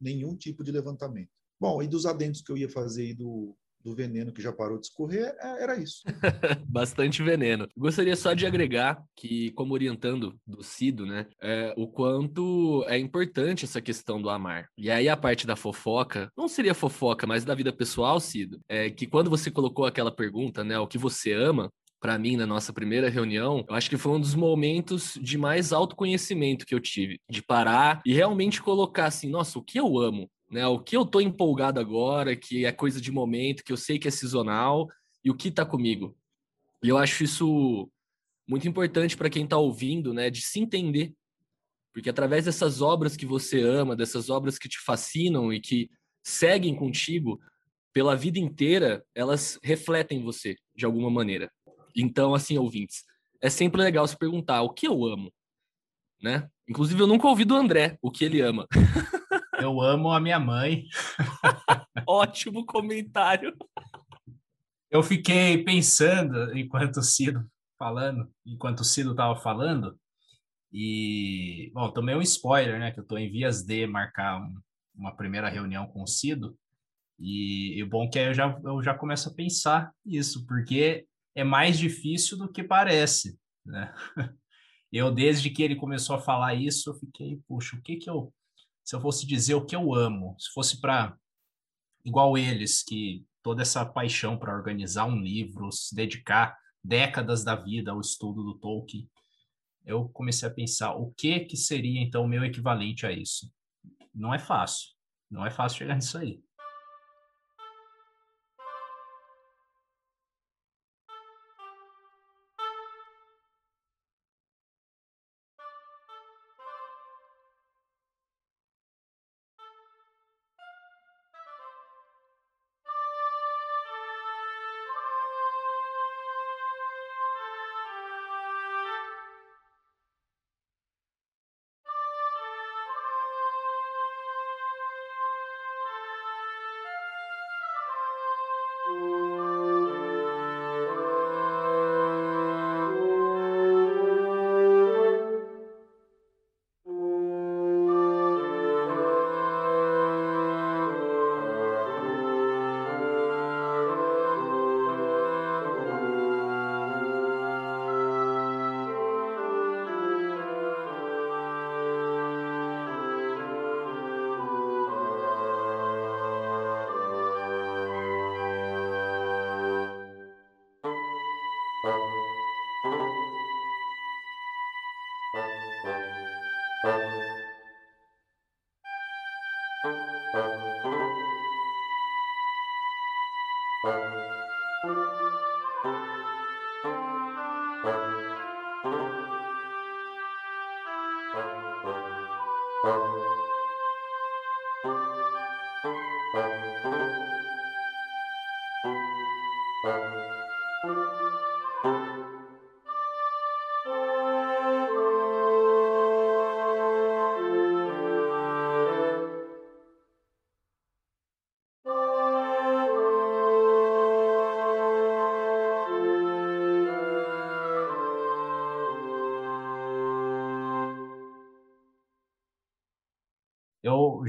nenhum tipo de levantamento. Bom, e dos adendos que eu ia fazer do, do veneno que já parou de escorrer, é, era isso. Bastante veneno. Gostaria só de agregar que, como orientando do Cido, né, é, o quanto é importante essa questão do amar. E aí a parte da fofoca, não seria fofoca, mas da vida pessoal, Cido, é que quando você colocou aquela pergunta, né, o que você ama, para mim, na nossa primeira reunião, eu acho que foi um dos momentos de mais autoconhecimento que eu tive, de parar e realmente colocar assim, nossa, o que eu amo? Né? O que eu tô empolgado agora, que é coisa de momento, que eu sei que é sazonal, e o que tá comigo. E eu acho isso muito importante para quem tá ouvindo, né, de se entender. Porque através dessas obras que você ama, dessas obras que te fascinam e que seguem contigo pela vida inteira, elas refletem você de alguma maneira. Então, assim, ouvintes, é sempre legal se perguntar o que eu amo, né? Inclusive, eu nunca ouvi do André o que ele ama. Eu amo a minha mãe. Ótimo comentário. Eu fiquei pensando enquanto o Cido falando, enquanto o Cido estava falando, e bom, tomei um spoiler, né? Que eu estou em vias de marcar um, uma primeira reunião com o Cido. E, e o bom que aí eu já, eu já começo a pensar isso, porque é mais difícil do que parece, né? Eu, desde que ele começou a falar isso, eu fiquei, puxa, o que que eu se eu fosse dizer o que eu amo, se fosse para igual eles que toda essa paixão para organizar um livro, se dedicar décadas da vida ao estudo do Tolkien, eu comecei a pensar o que que seria então o meu equivalente a isso. Não é fácil, não é fácil chegar nisso aí.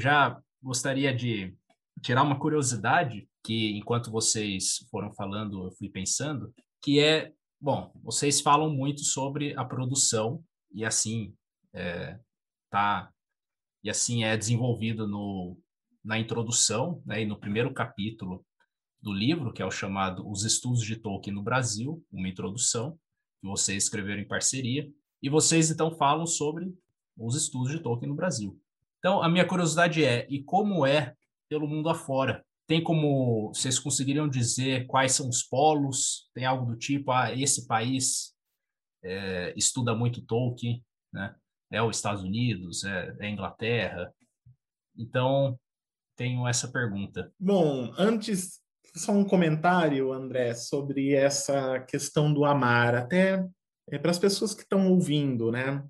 Já gostaria de tirar uma curiosidade que, enquanto vocês foram falando, eu fui pensando, que é, bom, vocês falam muito sobre a produção e assim é, tá e assim é desenvolvido no, na introdução, né, e no primeiro capítulo do livro, que é o chamado Os Estudos de Tolkien no Brasil, uma introdução, que vocês escreveram em parceria, e vocês então falam sobre os estudos de Tolkien no Brasil. Então, a minha curiosidade é, e como é pelo mundo afora? Tem como vocês conseguiriam dizer quais são os polos? Tem algo do tipo, ah, esse país é, estuda muito Tolkien, né? É os Estados Unidos, é, é a Inglaterra. Então, tenho essa pergunta. Bom, antes só um comentário, André, sobre essa questão do amar, até é, para as pessoas que estão ouvindo, né?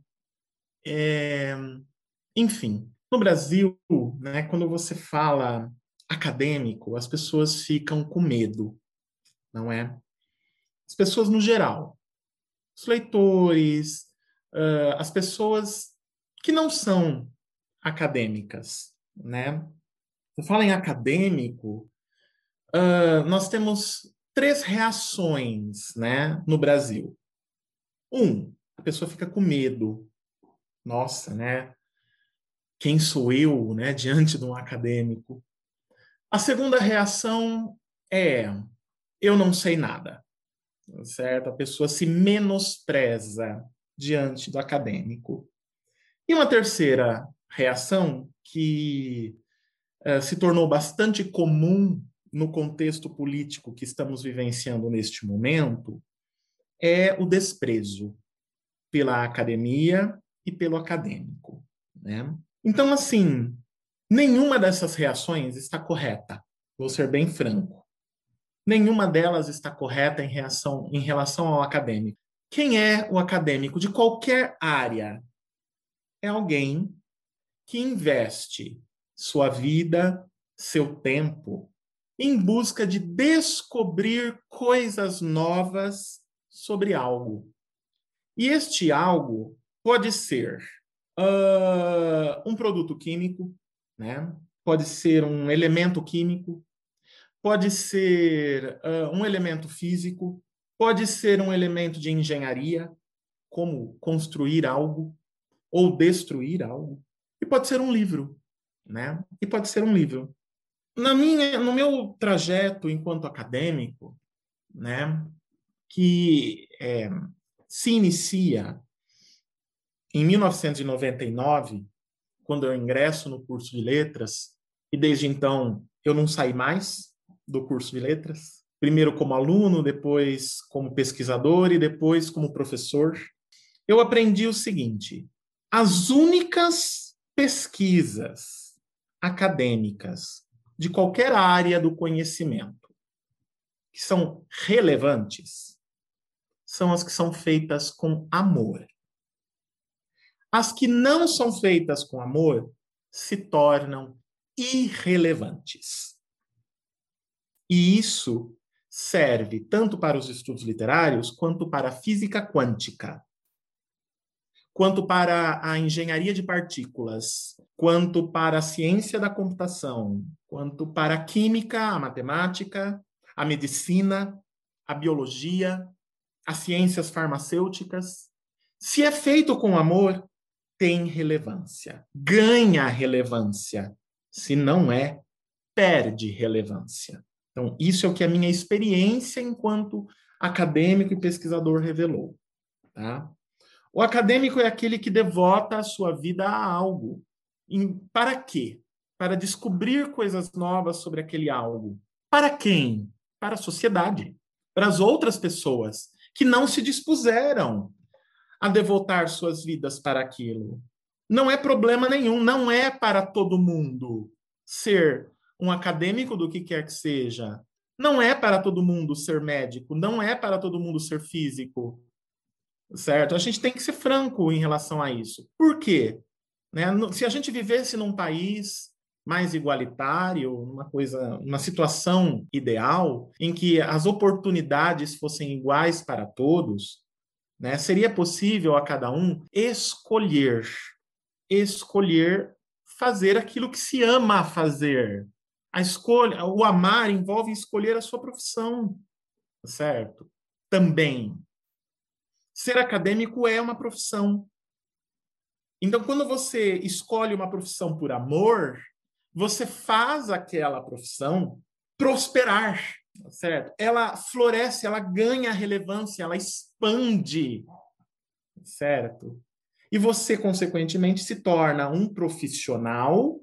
É, enfim, no Brasil, né, quando você fala acadêmico, as pessoas ficam com medo, não é? As pessoas no geral, os leitores, uh, as pessoas que não são acadêmicas, né? Você fala em acadêmico, uh, nós temos três reações, né, no Brasil. Um, a pessoa fica com medo. Nossa, né? Quem sou eu, né, diante de um acadêmico? A segunda reação é eu não sei nada. Certo? A pessoa se menospreza diante do acadêmico. E uma terceira reação que uh, se tornou bastante comum no contexto político que estamos vivenciando neste momento é o desprezo pela academia e pelo acadêmico. Né? Então, assim, nenhuma dessas reações está correta, vou ser bem franco. Nenhuma delas está correta em, reação, em relação ao acadêmico. Quem é o acadêmico de qualquer área? É alguém que investe sua vida, seu tempo, em busca de descobrir coisas novas sobre algo. E este algo pode ser uh, um produto químico, né? pode ser um elemento químico, pode ser uh, um elemento físico, pode ser um elemento de engenharia, como construir algo ou destruir algo, e pode ser um livro, né? E pode ser um livro. Na minha, no meu trajeto enquanto acadêmico, né, que é, se inicia em 1999, quando eu ingresso no curso de letras, e desde então eu não saí mais do curso de letras, primeiro como aluno, depois como pesquisador e depois como professor, eu aprendi o seguinte: as únicas pesquisas acadêmicas de qualquer área do conhecimento que são relevantes são as que são feitas com amor. As que não são feitas com amor se tornam irrelevantes. E isso serve tanto para os estudos literários quanto para a física quântica quanto para a engenharia de partículas, quanto para a ciência da computação, quanto para a química, a matemática, a medicina, a biologia, as ciências farmacêuticas. Se é feito com amor, tem relevância, ganha relevância. Se não é, perde relevância. Então, isso é o que a minha experiência enquanto acadêmico e pesquisador revelou. Tá? O acadêmico é aquele que devota a sua vida a algo. Em, para quê? Para descobrir coisas novas sobre aquele algo. Para quem? Para a sociedade, para as outras pessoas que não se dispuseram a devotar suas vidas para aquilo. Não é problema nenhum, não é para todo mundo ser um acadêmico do que quer que seja. Não é para todo mundo ser médico, não é para todo mundo ser físico, certo? A gente tem que ser franco em relação a isso. Por quê? Né? Se a gente vivesse num país mais igualitário, uma coisa, uma situação ideal em que as oportunidades fossem iguais para todos, né? Seria possível a cada um escolher, escolher fazer aquilo que se ama fazer. A escolha, o amar envolve escolher a sua profissão, certo? Também, ser acadêmico é uma profissão. Então, quando você escolhe uma profissão por amor, você faz aquela profissão prosperar, certo? Ela floresce, ela ganha relevância, ela expande, certo? E você, consequentemente, se torna um profissional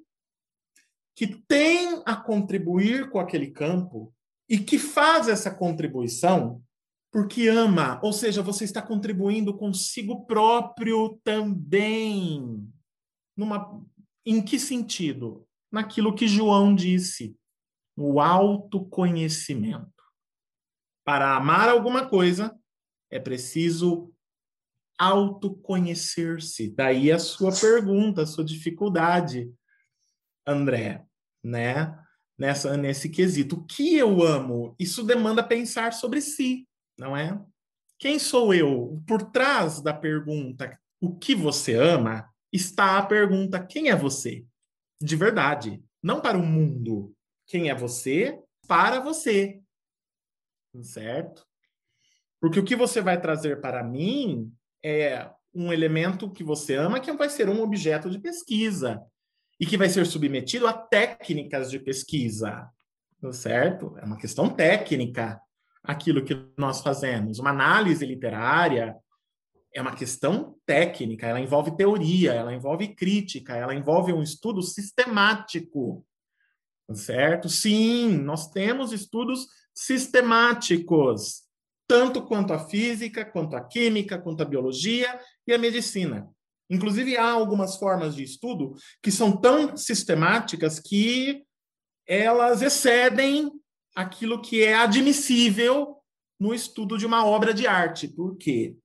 que tem a contribuir com aquele campo e que faz essa contribuição porque ama, ou seja, você está contribuindo consigo próprio também. Numa, em que sentido? Naquilo que João disse. No autoconhecimento. Para amar alguma coisa, é preciso autoconhecer-se. Daí a sua pergunta, a sua dificuldade, André, né? Nessa, nesse quesito. O que eu amo? Isso demanda pensar sobre si, não é? Quem sou eu? Por trás da pergunta o que você ama está a pergunta quem é você? De verdade, não para o mundo. Quem é você? Para você. Certo? Porque o que você vai trazer para mim é um elemento que você ama que vai ser um objeto de pesquisa e que vai ser submetido a técnicas de pesquisa, certo? É uma questão técnica aquilo que nós fazemos. Uma análise literária é uma questão técnica, ela envolve teoria, ela envolve crítica, ela envolve um estudo sistemático, certo? Sim, nós temos estudos sistemáticos tanto quanto a física, quanto a química, quanto a biologia e a medicina. Inclusive, há algumas formas de estudo que são tão sistemáticas que elas excedem aquilo que é admissível no estudo de uma obra de arte. Por quê?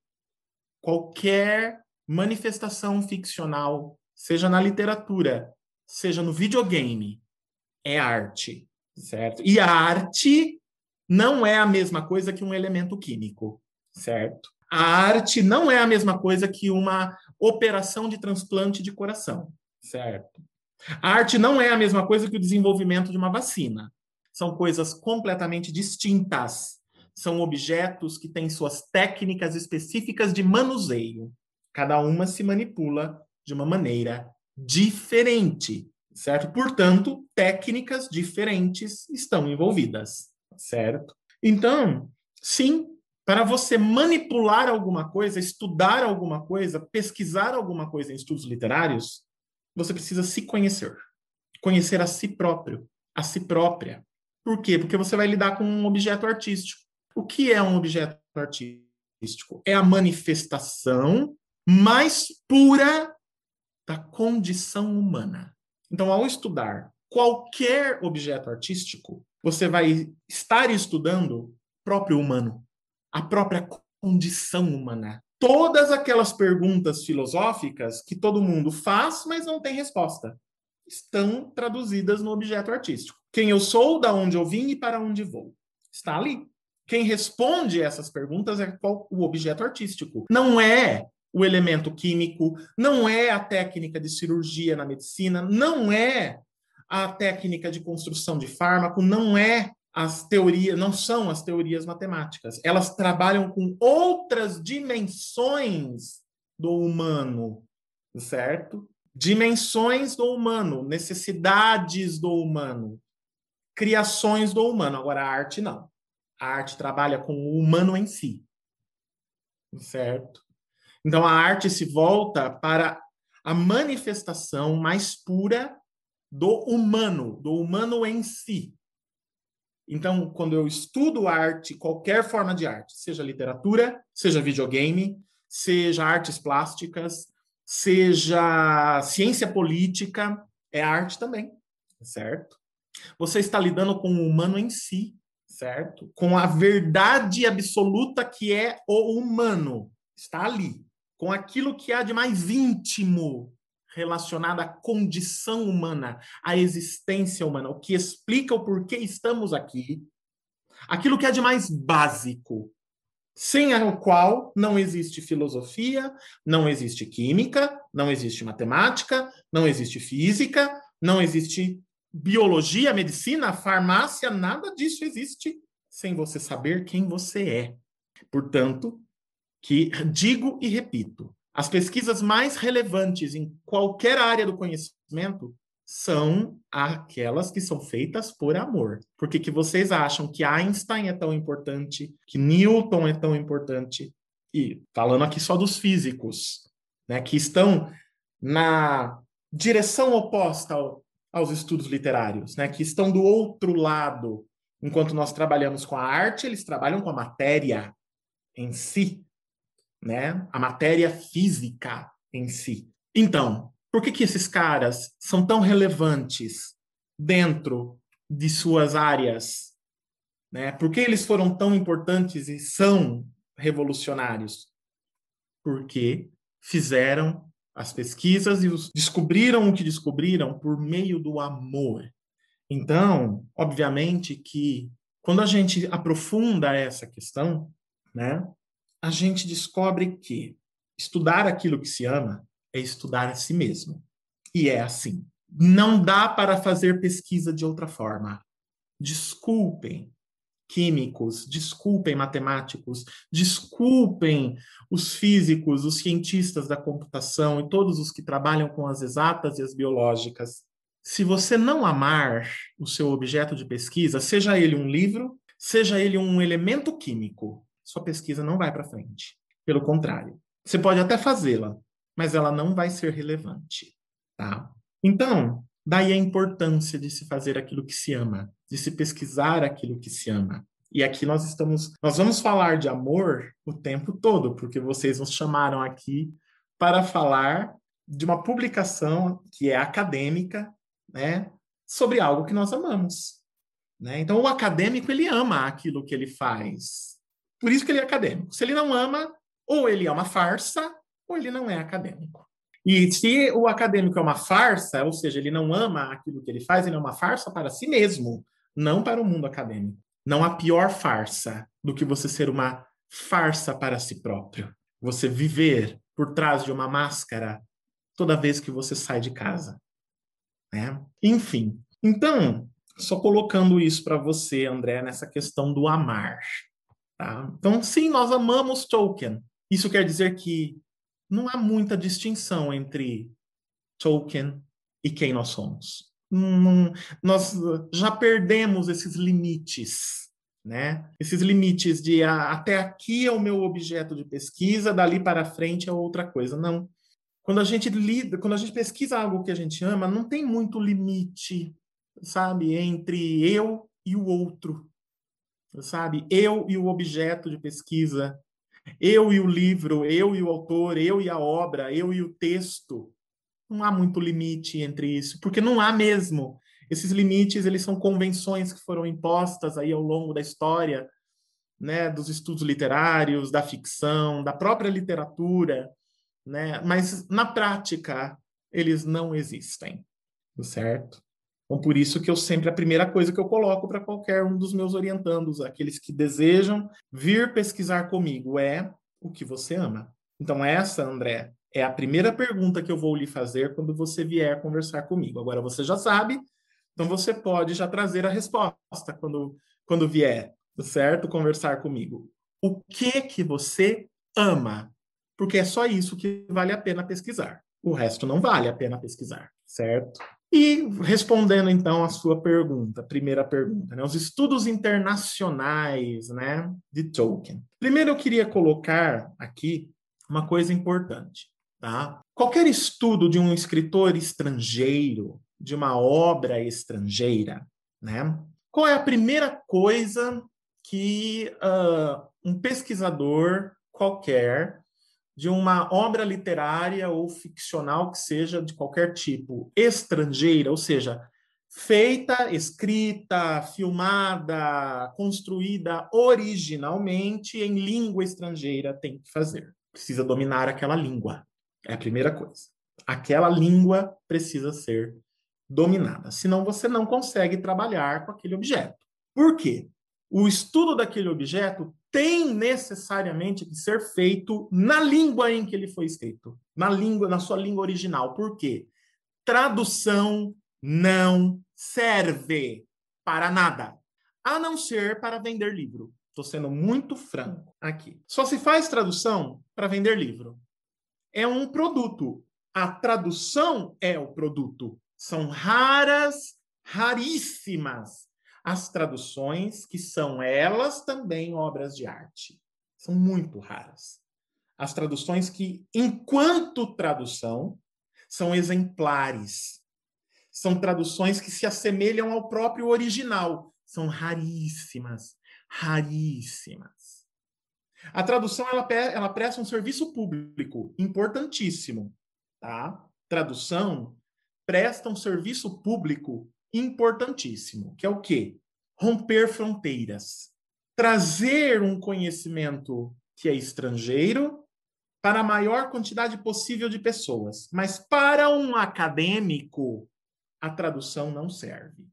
Qualquer manifestação ficcional, seja na literatura, seja no videogame, é arte, certo? E a arte não é a mesma coisa que um elemento químico, certo? A arte não é a mesma coisa que uma operação de transplante de coração, certo? A arte não é a mesma coisa que o desenvolvimento de uma vacina. São coisas completamente distintas. São objetos que têm suas técnicas específicas de manuseio. Cada uma se manipula de uma maneira diferente, certo? Portanto, técnicas diferentes estão envolvidas certo? Então, sim, para você manipular alguma coisa, estudar alguma coisa, pesquisar alguma coisa em estudos literários, você precisa se conhecer. Conhecer a si próprio, a si própria. Por quê? Porque você vai lidar com um objeto artístico. O que é um objeto artístico? É a manifestação mais pura da condição humana. Então, ao estudar qualquer objeto artístico, você vai estar estudando o próprio humano, a própria condição humana. Todas aquelas perguntas filosóficas que todo mundo faz, mas não tem resposta, estão traduzidas no objeto artístico. Quem eu sou, da onde eu vim e para onde vou. Está ali. Quem responde essas perguntas é qual, o objeto artístico. Não é o elemento químico, não é a técnica de cirurgia na medicina, não é a técnica de construção de fármaco não é as teorias, não são as teorias matemáticas. Elas trabalham com outras dimensões do humano, certo? Dimensões do humano, necessidades do humano, criações do humano. Agora a arte não. A arte trabalha com o humano em si. Certo? Então a arte se volta para a manifestação mais pura do humano, do humano em si. Então, quando eu estudo arte, qualquer forma de arte, seja literatura, seja videogame, seja artes plásticas, seja ciência política, é arte também, certo? Você está lidando com o humano em si, certo? Com a verdade absoluta que é o humano, está ali, com aquilo que há de mais íntimo relacionada à condição humana, à existência humana, o que explica o porquê estamos aqui, aquilo que é de mais básico, sem o qual não existe filosofia, não existe química, não existe matemática, não existe física, não existe biologia, medicina, farmácia, nada disso existe sem você saber quem você é. Portanto, que digo e repito, as pesquisas mais relevantes em qualquer área do conhecimento são aquelas que são feitas por amor. Por que, vocês acham que Einstein é tão importante, que Newton é tão importante? E falando aqui só dos físicos, né, que estão na direção oposta ao, aos estudos literários, né, que estão do outro lado. Enquanto nós trabalhamos com a arte, eles trabalham com a matéria em si né? A matéria física em si. Então, por que, que esses caras são tão relevantes dentro de suas áreas. Né? Por que eles foram tão importantes e são revolucionários? Porque fizeram as pesquisas e os, descobriram o que descobriram por meio do amor. Então, obviamente que quando a gente aprofunda essa questão, né, a gente descobre que estudar aquilo que se ama é estudar a si mesmo. E é assim. Não dá para fazer pesquisa de outra forma. Desculpem, químicos, desculpem matemáticos, desculpem os físicos, os cientistas da computação e todos os que trabalham com as exatas e as biológicas. Se você não amar o seu objeto de pesquisa, seja ele um livro, seja ele um elemento químico, sua pesquisa não vai para frente. Pelo contrário, você pode até fazê-la, mas ela não vai ser relevante, tá? Então, daí a importância de se fazer aquilo que se ama, de se pesquisar aquilo que se ama. E aqui nós estamos, nós vamos falar de amor o tempo todo, porque vocês nos chamaram aqui para falar de uma publicação que é acadêmica, né, sobre algo que nós amamos, né? Então o acadêmico ele ama aquilo que ele faz. Por isso que ele é acadêmico. Se ele não ama, ou ele é uma farsa, ou ele não é acadêmico. E se o acadêmico é uma farsa, ou seja, ele não ama aquilo que ele faz, ele é uma farsa para si mesmo, não para o mundo acadêmico. Não há pior farsa do que você ser uma farsa para si próprio. Você viver por trás de uma máscara toda vez que você sai de casa. Né? Enfim, então, só colocando isso para você, André, nessa questão do amar. Tá? Então, sim, nós amamos Tolkien. Isso quer dizer que não há muita distinção entre Tolkien e quem nós somos. nós já perdemos esses limites, né? Esses limites de ah, até aqui é o meu objeto de pesquisa, dali para frente é outra coisa. Não. Quando a gente lida, quando a gente pesquisa algo que a gente ama, não tem muito limite, sabe, entre eu e o outro, sabe? Eu e o objeto de pesquisa, eu e o livro, eu e o autor, eu e a obra, eu e o texto. Não há muito limite entre isso, porque não há mesmo. Esses limites, eles são convenções que foram impostas aí ao longo da história, né, dos estudos literários, da ficção, da própria literatura, né? Mas na prática, eles não existem, certo? Então, por isso que eu sempre, a primeira coisa que eu coloco para qualquer um dos meus orientandos, aqueles que desejam vir pesquisar comigo, é o que você ama. Então, essa, André, é a primeira pergunta que eu vou lhe fazer quando você vier conversar comigo. Agora, você já sabe, então você pode já trazer a resposta quando, quando vier, certo? Conversar comigo. O que que você ama? Porque é só isso que vale a pena pesquisar. O resto não vale a pena pesquisar, certo? E respondendo então a sua pergunta, primeira pergunta, né, os estudos internacionais, né, de Tolkien. Primeiro eu queria colocar aqui uma coisa importante, tá? Qualquer estudo de um escritor estrangeiro, de uma obra estrangeira, né? Qual é a primeira coisa que uh, um pesquisador qualquer de uma obra literária ou ficcional que seja de qualquer tipo, estrangeira, ou seja, feita, escrita, filmada, construída originalmente em língua estrangeira, tem que fazer. Precisa dominar aquela língua. É a primeira coisa. Aquela língua precisa ser dominada. Senão você não consegue trabalhar com aquele objeto. Por quê? O estudo daquele objeto tem necessariamente que ser feito na língua em que ele foi escrito, na língua, na sua língua original. Por quê? Tradução não serve para nada, a não ser para vender livro. Estou sendo muito franco aqui. Só se faz tradução para vender livro. É um produto. A tradução é o produto. São raras, raríssimas as traduções, que são elas também obras de arte. São muito raras. As traduções que, enquanto tradução, são exemplares. São traduções que se assemelham ao próprio original. São raríssimas, raríssimas. A tradução ela, ela presta um serviço público importantíssimo, tá? Tradução presta um serviço público importantíssimo, que é o quê? Romper fronteiras. Trazer um conhecimento que é estrangeiro para a maior quantidade possível de pessoas. Mas para um acadêmico, a tradução não serve.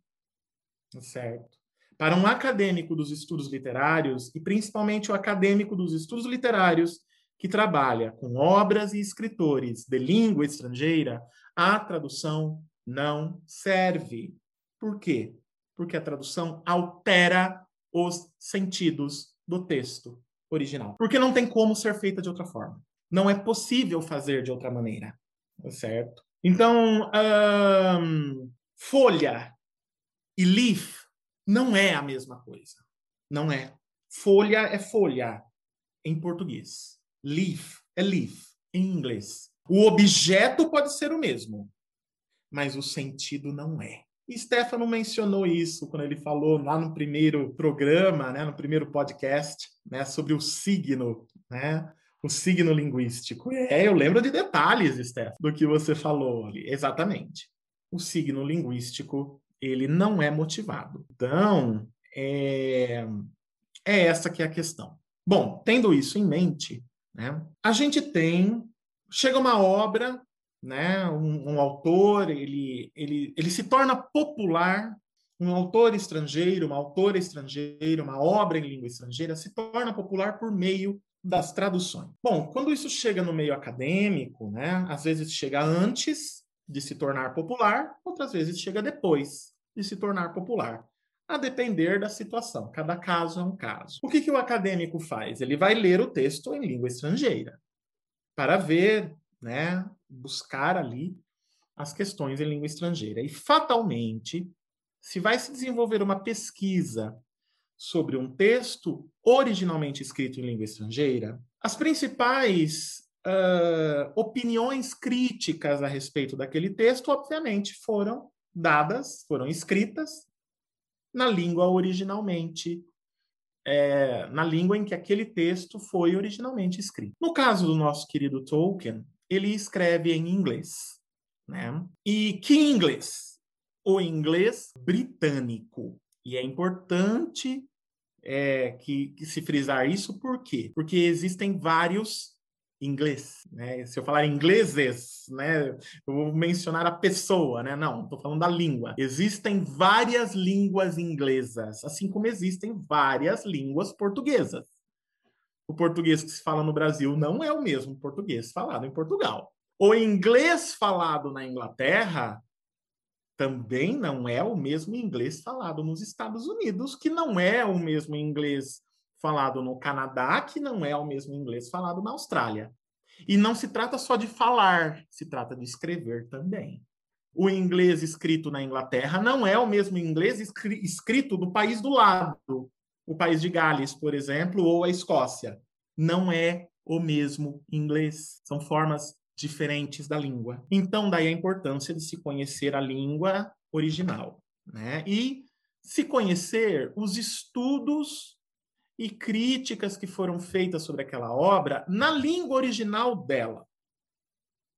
Certo? Para um acadêmico dos estudos literários, e principalmente o acadêmico dos estudos literários, que trabalha com obras e escritores de língua estrangeira, a tradução não serve. Por quê? Porque a tradução altera os sentidos do texto original. Porque não tem como ser feita de outra forma. Não é possível fazer de outra maneira. Certo? Então, um, folha e leaf não é a mesma coisa. Não é. Folha é folha em português. Leaf é leaf em inglês. O objeto pode ser o mesmo, mas o sentido não é. E Stefano mencionou isso quando ele falou lá no primeiro programa, né, no primeiro podcast, né, sobre o signo, né, o signo linguístico. É, eu lembro de detalhes, Stefano, do que você falou ali. Exatamente. O signo linguístico, ele não é motivado. Então, é, é essa que é a questão. Bom, tendo isso em mente, né, a gente tem chega uma obra né? Um, um, autor ele, ele, ele se torna popular, um autor estrangeiro, uma autora estrangeira, uma obra em língua estrangeira se torna popular por meio das traduções. Bom, quando isso chega no meio acadêmico, né? Às vezes chega antes de se tornar popular, outras vezes chega depois de se tornar popular. A depender da situação, cada caso é um caso. O que, que o acadêmico faz? Ele vai ler o texto em língua estrangeira para ver né, buscar ali as questões em língua estrangeira. E fatalmente, se vai se desenvolver uma pesquisa sobre um texto originalmente escrito em língua estrangeira, as principais uh, opiniões críticas a respeito daquele texto, obviamente, foram dadas, foram escritas na língua originalmente é, na língua em que aquele texto foi originalmente escrito. No caso do nosso querido Tolkien, ele escreve em inglês. Né? E que inglês? O inglês britânico. E é importante é, que, que, se frisar isso, por quê? Porque existem vários inglês, né? Se eu falar ingleses, né, eu vou mencionar a pessoa, né? Não, estou falando da língua. Existem várias línguas inglesas, assim como existem várias línguas portuguesas o português que se fala no Brasil não é o mesmo português falado em Portugal. O inglês falado na Inglaterra também não é o mesmo inglês falado nos Estados Unidos, que não é o mesmo inglês falado no Canadá, que não é o mesmo inglês falado na Austrália. E não se trata só de falar, se trata de escrever também. O inglês escrito na Inglaterra não é o mesmo inglês escrito no país do lado, o país de Gales, por exemplo, ou a Escócia. Não é o mesmo inglês. São formas diferentes da língua. Então, daí a importância de se conhecer a língua original, né? E se conhecer os estudos e críticas que foram feitas sobre aquela obra na língua original dela,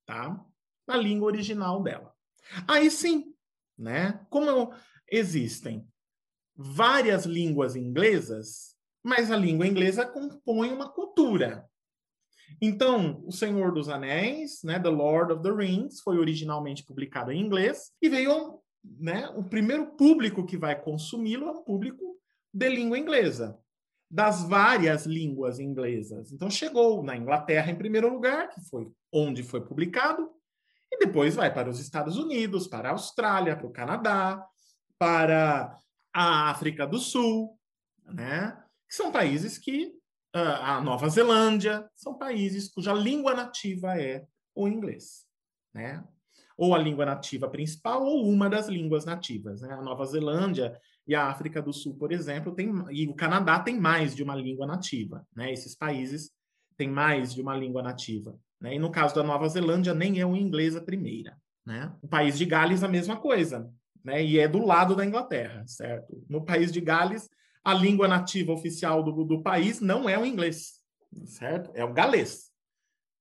tá? Na língua original dela. Aí sim, né? Como existem várias línguas inglesas, mas a língua inglesa compõe uma cultura. Então, O Senhor dos Anéis, né, The Lord of the Rings, foi originalmente publicado em inglês e veio, né, o primeiro público que vai consumi-lo é um público de língua inglesa, das várias línguas inglesas. Então, chegou na Inglaterra em primeiro lugar, que foi onde foi publicado, e depois vai para os Estados Unidos, para a Austrália, para o Canadá, para a África do Sul, né? que são países que uh, a Nova Zelândia são países cuja língua nativa é o inglês, né? Ou a língua nativa principal ou uma das línguas nativas, né? A Nova Zelândia e a África do Sul, por exemplo, tem e o Canadá tem mais de uma língua nativa, né? Esses países têm mais de uma língua nativa, né? E no caso da Nova Zelândia nem é o inglês a primeira, né? O país de Gales a mesma coisa né? E é do lado da Inglaterra, certo? No país de Gales, a língua nativa oficial do, do país não é o inglês, certo? É o galês.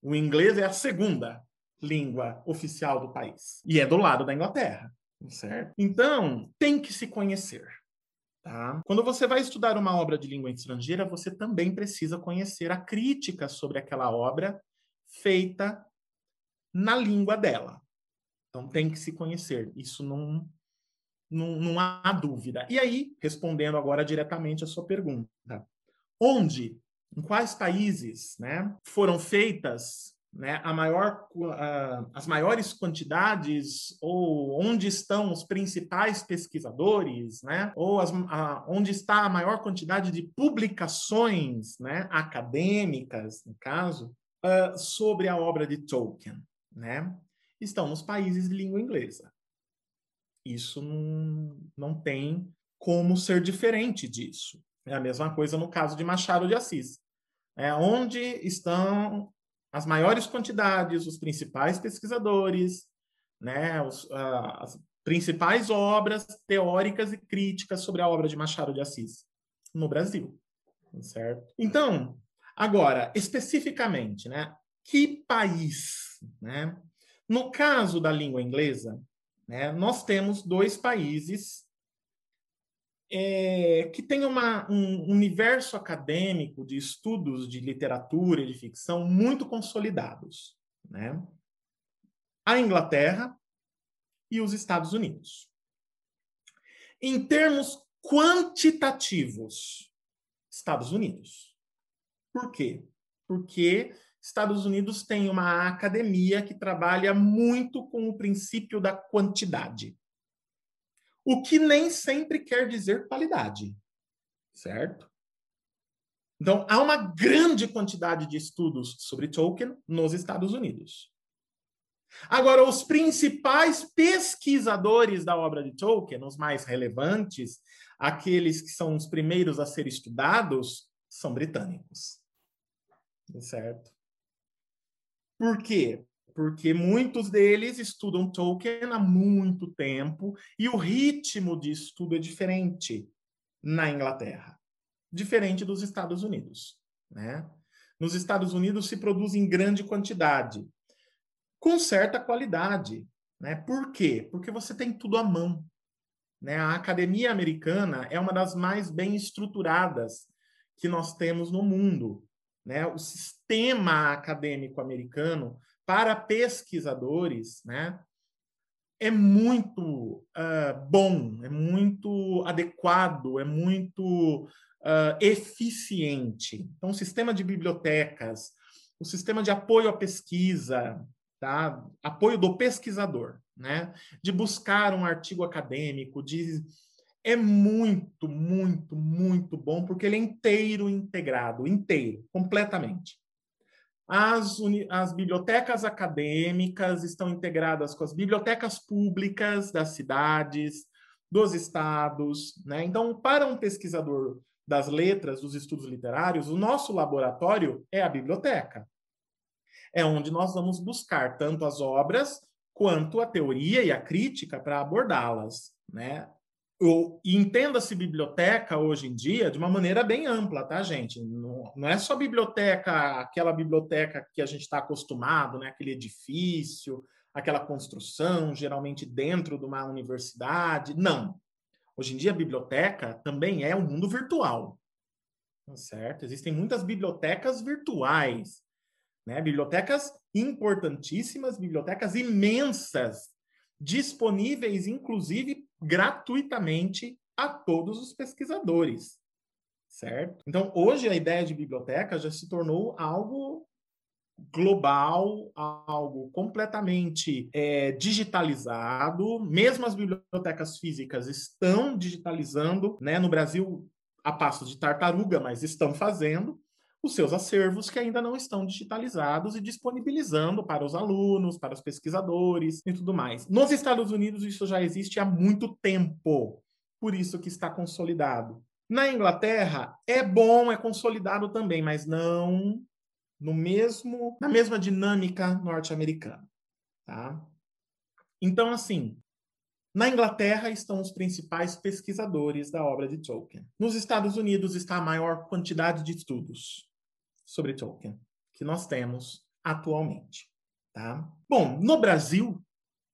O inglês é a segunda língua oficial do país e é do lado da Inglaterra. certo? Então, tem que se conhecer. Tá? Quando você vai estudar uma obra de língua estrangeira, você também precisa conhecer a crítica sobre aquela obra feita na língua dela. Então tem que se conhecer. Isso não, não, não há dúvida. E aí, respondendo agora diretamente a sua pergunta, onde, em quais países, né, foram feitas né, a maior, uh, as maiores quantidades, ou onde estão os principais pesquisadores, né, ou as, uh, onde está a maior quantidade de publicações né, acadêmicas, no caso, uh, sobre a obra de Tolkien, né, estão nos países de língua inglesa. Isso não, não tem como ser diferente disso. É a mesma coisa no caso de Machado de Assis. É, onde estão as maiores quantidades, os principais pesquisadores, né, os, uh, as principais obras teóricas e críticas sobre a obra de Machado de Assis no Brasil, certo? Então, agora, especificamente, né, que país, né? No caso da língua inglesa, né, nós temos dois países é, que tem uma, um universo acadêmico de estudos de literatura e de ficção muito consolidados. Né? A Inglaterra e os Estados Unidos. Em termos quantitativos, Estados Unidos. Por quê? Porque Estados Unidos tem uma academia que trabalha muito com o princípio da quantidade o que nem sempre quer dizer qualidade, certo? Então, há uma grande quantidade de estudos sobre Tolkien nos Estados Unidos. Agora, os principais pesquisadores da obra de Tolkien, os mais relevantes, aqueles que são os primeiros a ser estudados, são britânicos. Certo? Por quê? porque muitos deles estudam Tolkien há muito tempo e o ritmo de estudo é diferente na Inglaterra, diferente dos Estados Unidos, né? Nos Estados Unidos se produz em grande quantidade, com certa qualidade, né? Por quê? Porque você tem tudo à mão, né? A academia americana é uma das mais bem estruturadas que nós temos no mundo, né? O sistema acadêmico americano para pesquisadores, né, é muito uh, bom, é muito adequado, é muito uh, eficiente. Então, o sistema de bibliotecas, o sistema de apoio à pesquisa, tá? apoio do pesquisador, né? de buscar um artigo acadêmico, de é muito, muito, muito bom, porque ele é inteiro integrado, inteiro, completamente. As, as bibliotecas acadêmicas estão integradas com as bibliotecas públicas das cidades, dos estados. Né? Então, para um pesquisador das letras, dos estudos literários, o nosso laboratório é a biblioteca. É onde nós vamos buscar tanto as obras quanto a teoria e a crítica para abordá-las. Né? Entenda-se biblioteca hoje em dia de uma maneira bem ampla, tá, gente? Não, não é só biblioteca, aquela biblioteca que a gente está acostumado, né? Aquele edifício, aquela construção, geralmente dentro de uma universidade. Não. Hoje em dia, a biblioteca também é um mundo virtual. Tá certo? Existem muitas bibliotecas virtuais, né? Bibliotecas importantíssimas, bibliotecas imensas, disponíveis, inclusive, gratuitamente a todos os pesquisadores, certo? Então, hoje a ideia de biblioteca já se tornou algo global, algo completamente é, digitalizado. Mesmo as bibliotecas físicas estão digitalizando, né? No Brasil, a passos de tartaruga, mas estão fazendo os seus acervos que ainda não estão digitalizados e disponibilizando para os alunos, para os pesquisadores e tudo mais. Nos Estados Unidos isso já existe há muito tempo, por isso que está consolidado. Na Inglaterra é bom, é consolidado também, mas não no mesmo na mesma dinâmica norte-americana, tá? Então assim, na Inglaterra estão os principais pesquisadores da obra de Tolkien. Nos Estados Unidos está a maior quantidade de estudos sobre Tolkien que nós temos atualmente. Tá? Bom, no Brasil,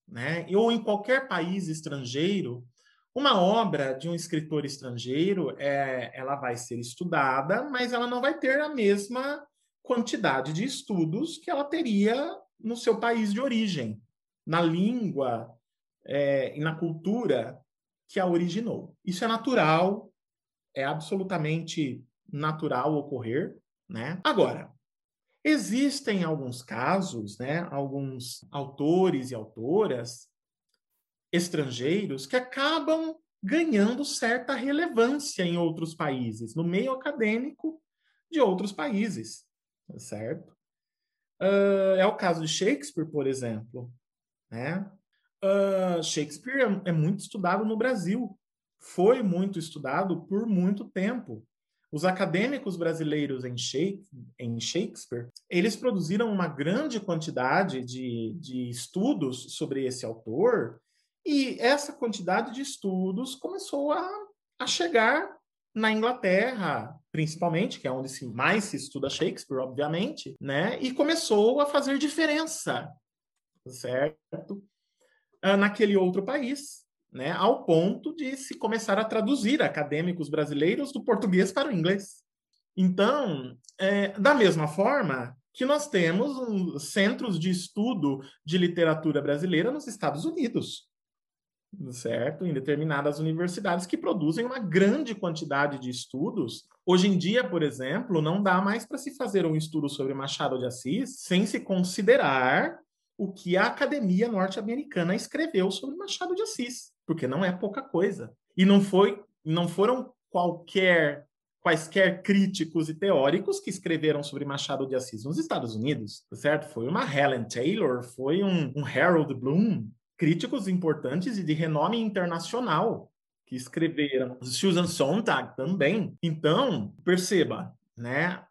né, ou em qualquer país estrangeiro, uma obra de um escritor estrangeiro, é, ela vai ser estudada, mas ela não vai ter a mesma quantidade de estudos que ela teria no seu país de origem, na língua é, e na cultura que a originou. Isso é natural, é absolutamente natural ocorrer, né? Agora, existem alguns casos, né, alguns autores e autoras estrangeiros que acabam ganhando certa relevância em outros países, no meio acadêmico de outros países, tá certo? Uh, é o caso de Shakespeare, por exemplo, né? Uh, Shakespeare é, é muito estudado no Brasil, foi muito estudado por muito tempo. Os acadêmicos brasileiros em Shakespeare, eles produziram uma grande quantidade de, de estudos sobre esse autor, e essa quantidade de estudos começou a, a chegar na Inglaterra, principalmente, que é onde mais se estuda Shakespeare, obviamente, né? E começou a fazer diferença, certo? Ah, naquele outro país, né? Ao ponto de se começar a traduzir acadêmicos brasileiros do português para o inglês. Então, é, da mesma forma que nós temos um, centros de estudo de literatura brasileira nos Estados Unidos certo? Em determinadas universidades que produzem uma grande quantidade de estudos. Hoje em dia, por exemplo, não dá mais para se fazer um estudo sobre Machado de Assis sem se considerar o que a academia norte-americana escreveu sobre Machado de Assis, porque não é pouca coisa. E não foi, não foram qualquer quaisquer críticos e teóricos que escreveram sobre Machado de Assis nos Estados Unidos, certo? Foi uma Helen Taylor, foi um, um Harold Bloom, críticos importantes e de renome internacional que escreveram. Susan Sontag também. Então, perceba, né?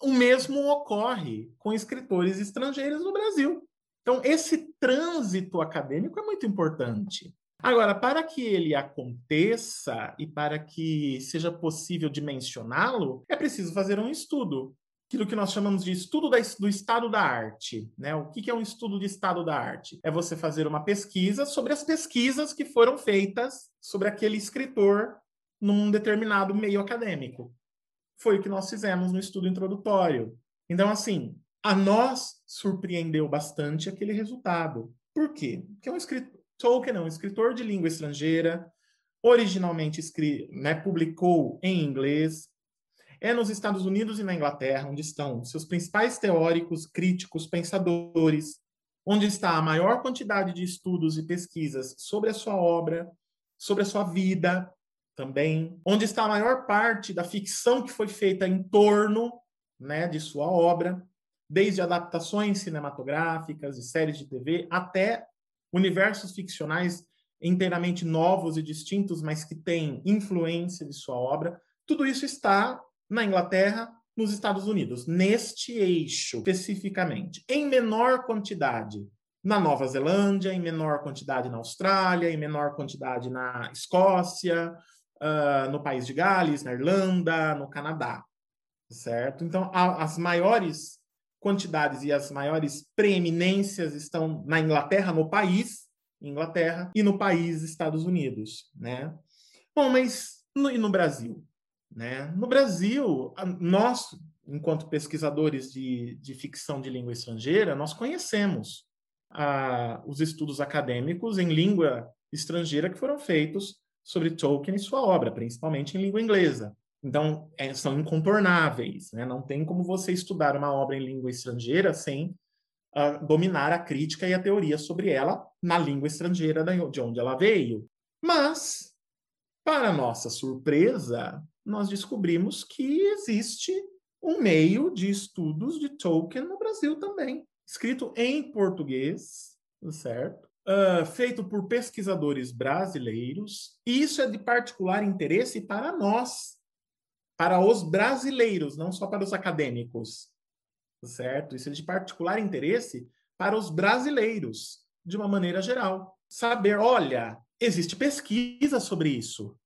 O mesmo ocorre com escritores estrangeiros no Brasil. Então, esse trânsito acadêmico é muito importante. Agora, para que ele aconteça e para que seja possível dimensioná-lo, é preciso fazer um estudo aquilo que nós chamamos de estudo da, do estado da arte. Né? O que, que é um estudo de estado da arte? É você fazer uma pesquisa sobre as pesquisas que foram feitas sobre aquele escritor num determinado meio acadêmico. Foi o que nós fizemos no estudo introdutório. Então, assim, a nós surpreendeu bastante aquele resultado. Por quê? Porque é um Tolkien é um escritor de língua estrangeira, originalmente escri, né, publicou em inglês, é nos Estados Unidos e na Inglaterra, onde estão seus principais teóricos, críticos, pensadores, onde está a maior quantidade de estudos e pesquisas sobre a sua obra, sobre a sua vida também, onde está a maior parte da ficção que foi feita em torno né, de sua obra, desde adaptações cinematográficas e séries de TV até universos ficcionais inteiramente novos e distintos, mas que têm influência de sua obra. Tudo isso está na Inglaterra, nos Estados Unidos, neste eixo especificamente, em menor quantidade na Nova Zelândia, em menor quantidade na Austrália, em menor quantidade na Escócia, uh, no país de Gales, na Irlanda, no Canadá, certo? Então, a, as maiores quantidades e as maiores preeminências estão na Inglaterra, no país Inglaterra, e no país Estados Unidos, né? Bom, mas no, e no Brasil? Né? No Brasil, nós, enquanto pesquisadores de, de ficção de língua estrangeira, nós conhecemos ah, os estudos acadêmicos em língua estrangeira que foram feitos sobre Tolkien e sua obra, principalmente em língua inglesa. Então, é, são incontornáveis. Né? Não tem como você estudar uma obra em língua estrangeira sem uh, dominar a crítica e a teoria sobre ela na língua estrangeira de onde ela veio. Mas, para nossa surpresa, nós descobrimos que existe um meio de estudos de Tolkien no Brasil também, escrito em português, certo? Uh, feito por pesquisadores brasileiros. E isso é de particular interesse para nós, para os brasileiros, não só para os acadêmicos, certo? Isso é de particular interesse para os brasileiros, de uma maneira geral. Saber, olha, existe pesquisa sobre isso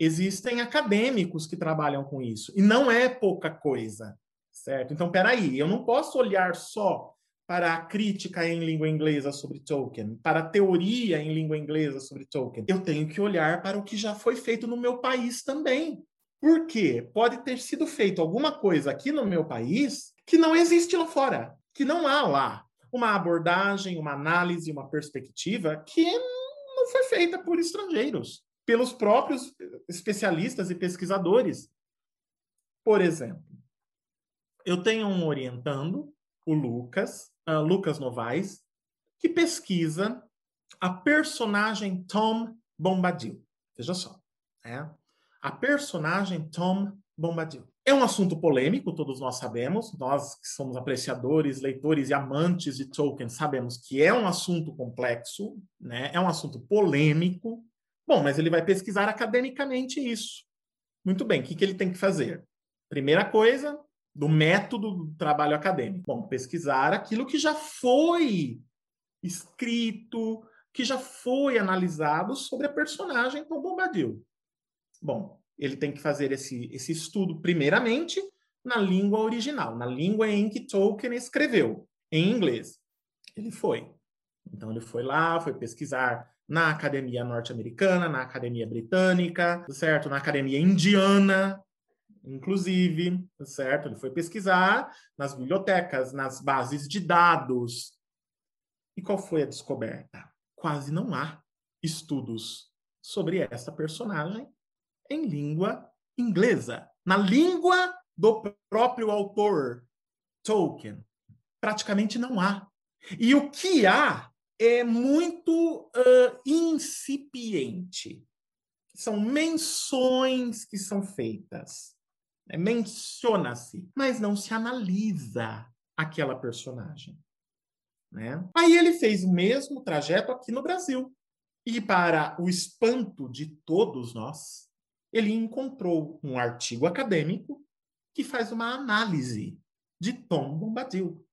existem acadêmicos que trabalham com isso. E não é pouca coisa, certo? Então, peraí, eu não posso olhar só para a crítica em língua inglesa sobre Tolkien, para a teoria em língua inglesa sobre Tolkien. Eu tenho que olhar para o que já foi feito no meu país também. Por quê? Pode ter sido feito alguma coisa aqui no meu país que não existe lá fora, que não há lá uma abordagem, uma análise, uma perspectiva que não foi feita por estrangeiros, pelos próprios especialistas e pesquisadores. Por exemplo, eu tenho um orientando, o Lucas, uh, Lucas Novaes, que pesquisa a personagem Tom Bombadil. Veja só, né? A personagem Tom Bombadil. É um assunto polêmico, todos nós sabemos, nós que somos apreciadores, leitores e amantes de Tolkien sabemos que é um assunto complexo, né? é um assunto polêmico. Bom, mas ele vai pesquisar academicamente isso. Muito bem, o que, que ele tem que fazer? Primeira coisa, do método do trabalho acadêmico. Bom, pesquisar aquilo que já foi escrito, que já foi analisado sobre a personagem Tom Bombadil. Bom, ele tem que fazer esse, esse estudo, primeiramente, na língua original, na língua em que Tolkien escreveu, em inglês. Ele foi. Então, ele foi lá, foi pesquisar na academia norte-americana, na academia britânica, certo? Na academia indiana, inclusive, certo? Ele foi pesquisar nas bibliotecas, nas bases de dados. E qual foi a descoberta? Quase não há estudos sobre essa personagem em língua inglesa, na língua do próprio autor Tolkien. Praticamente não há. E o que há é muito uh, incipiente. São menções que são feitas é, Menciona-se, mas não se analisa aquela personagem. Né? Aí ele fez o mesmo trajeto aqui no Brasil. E, para o espanto de todos nós, ele encontrou um artigo acadêmico que faz uma análise de Tom Bombadil.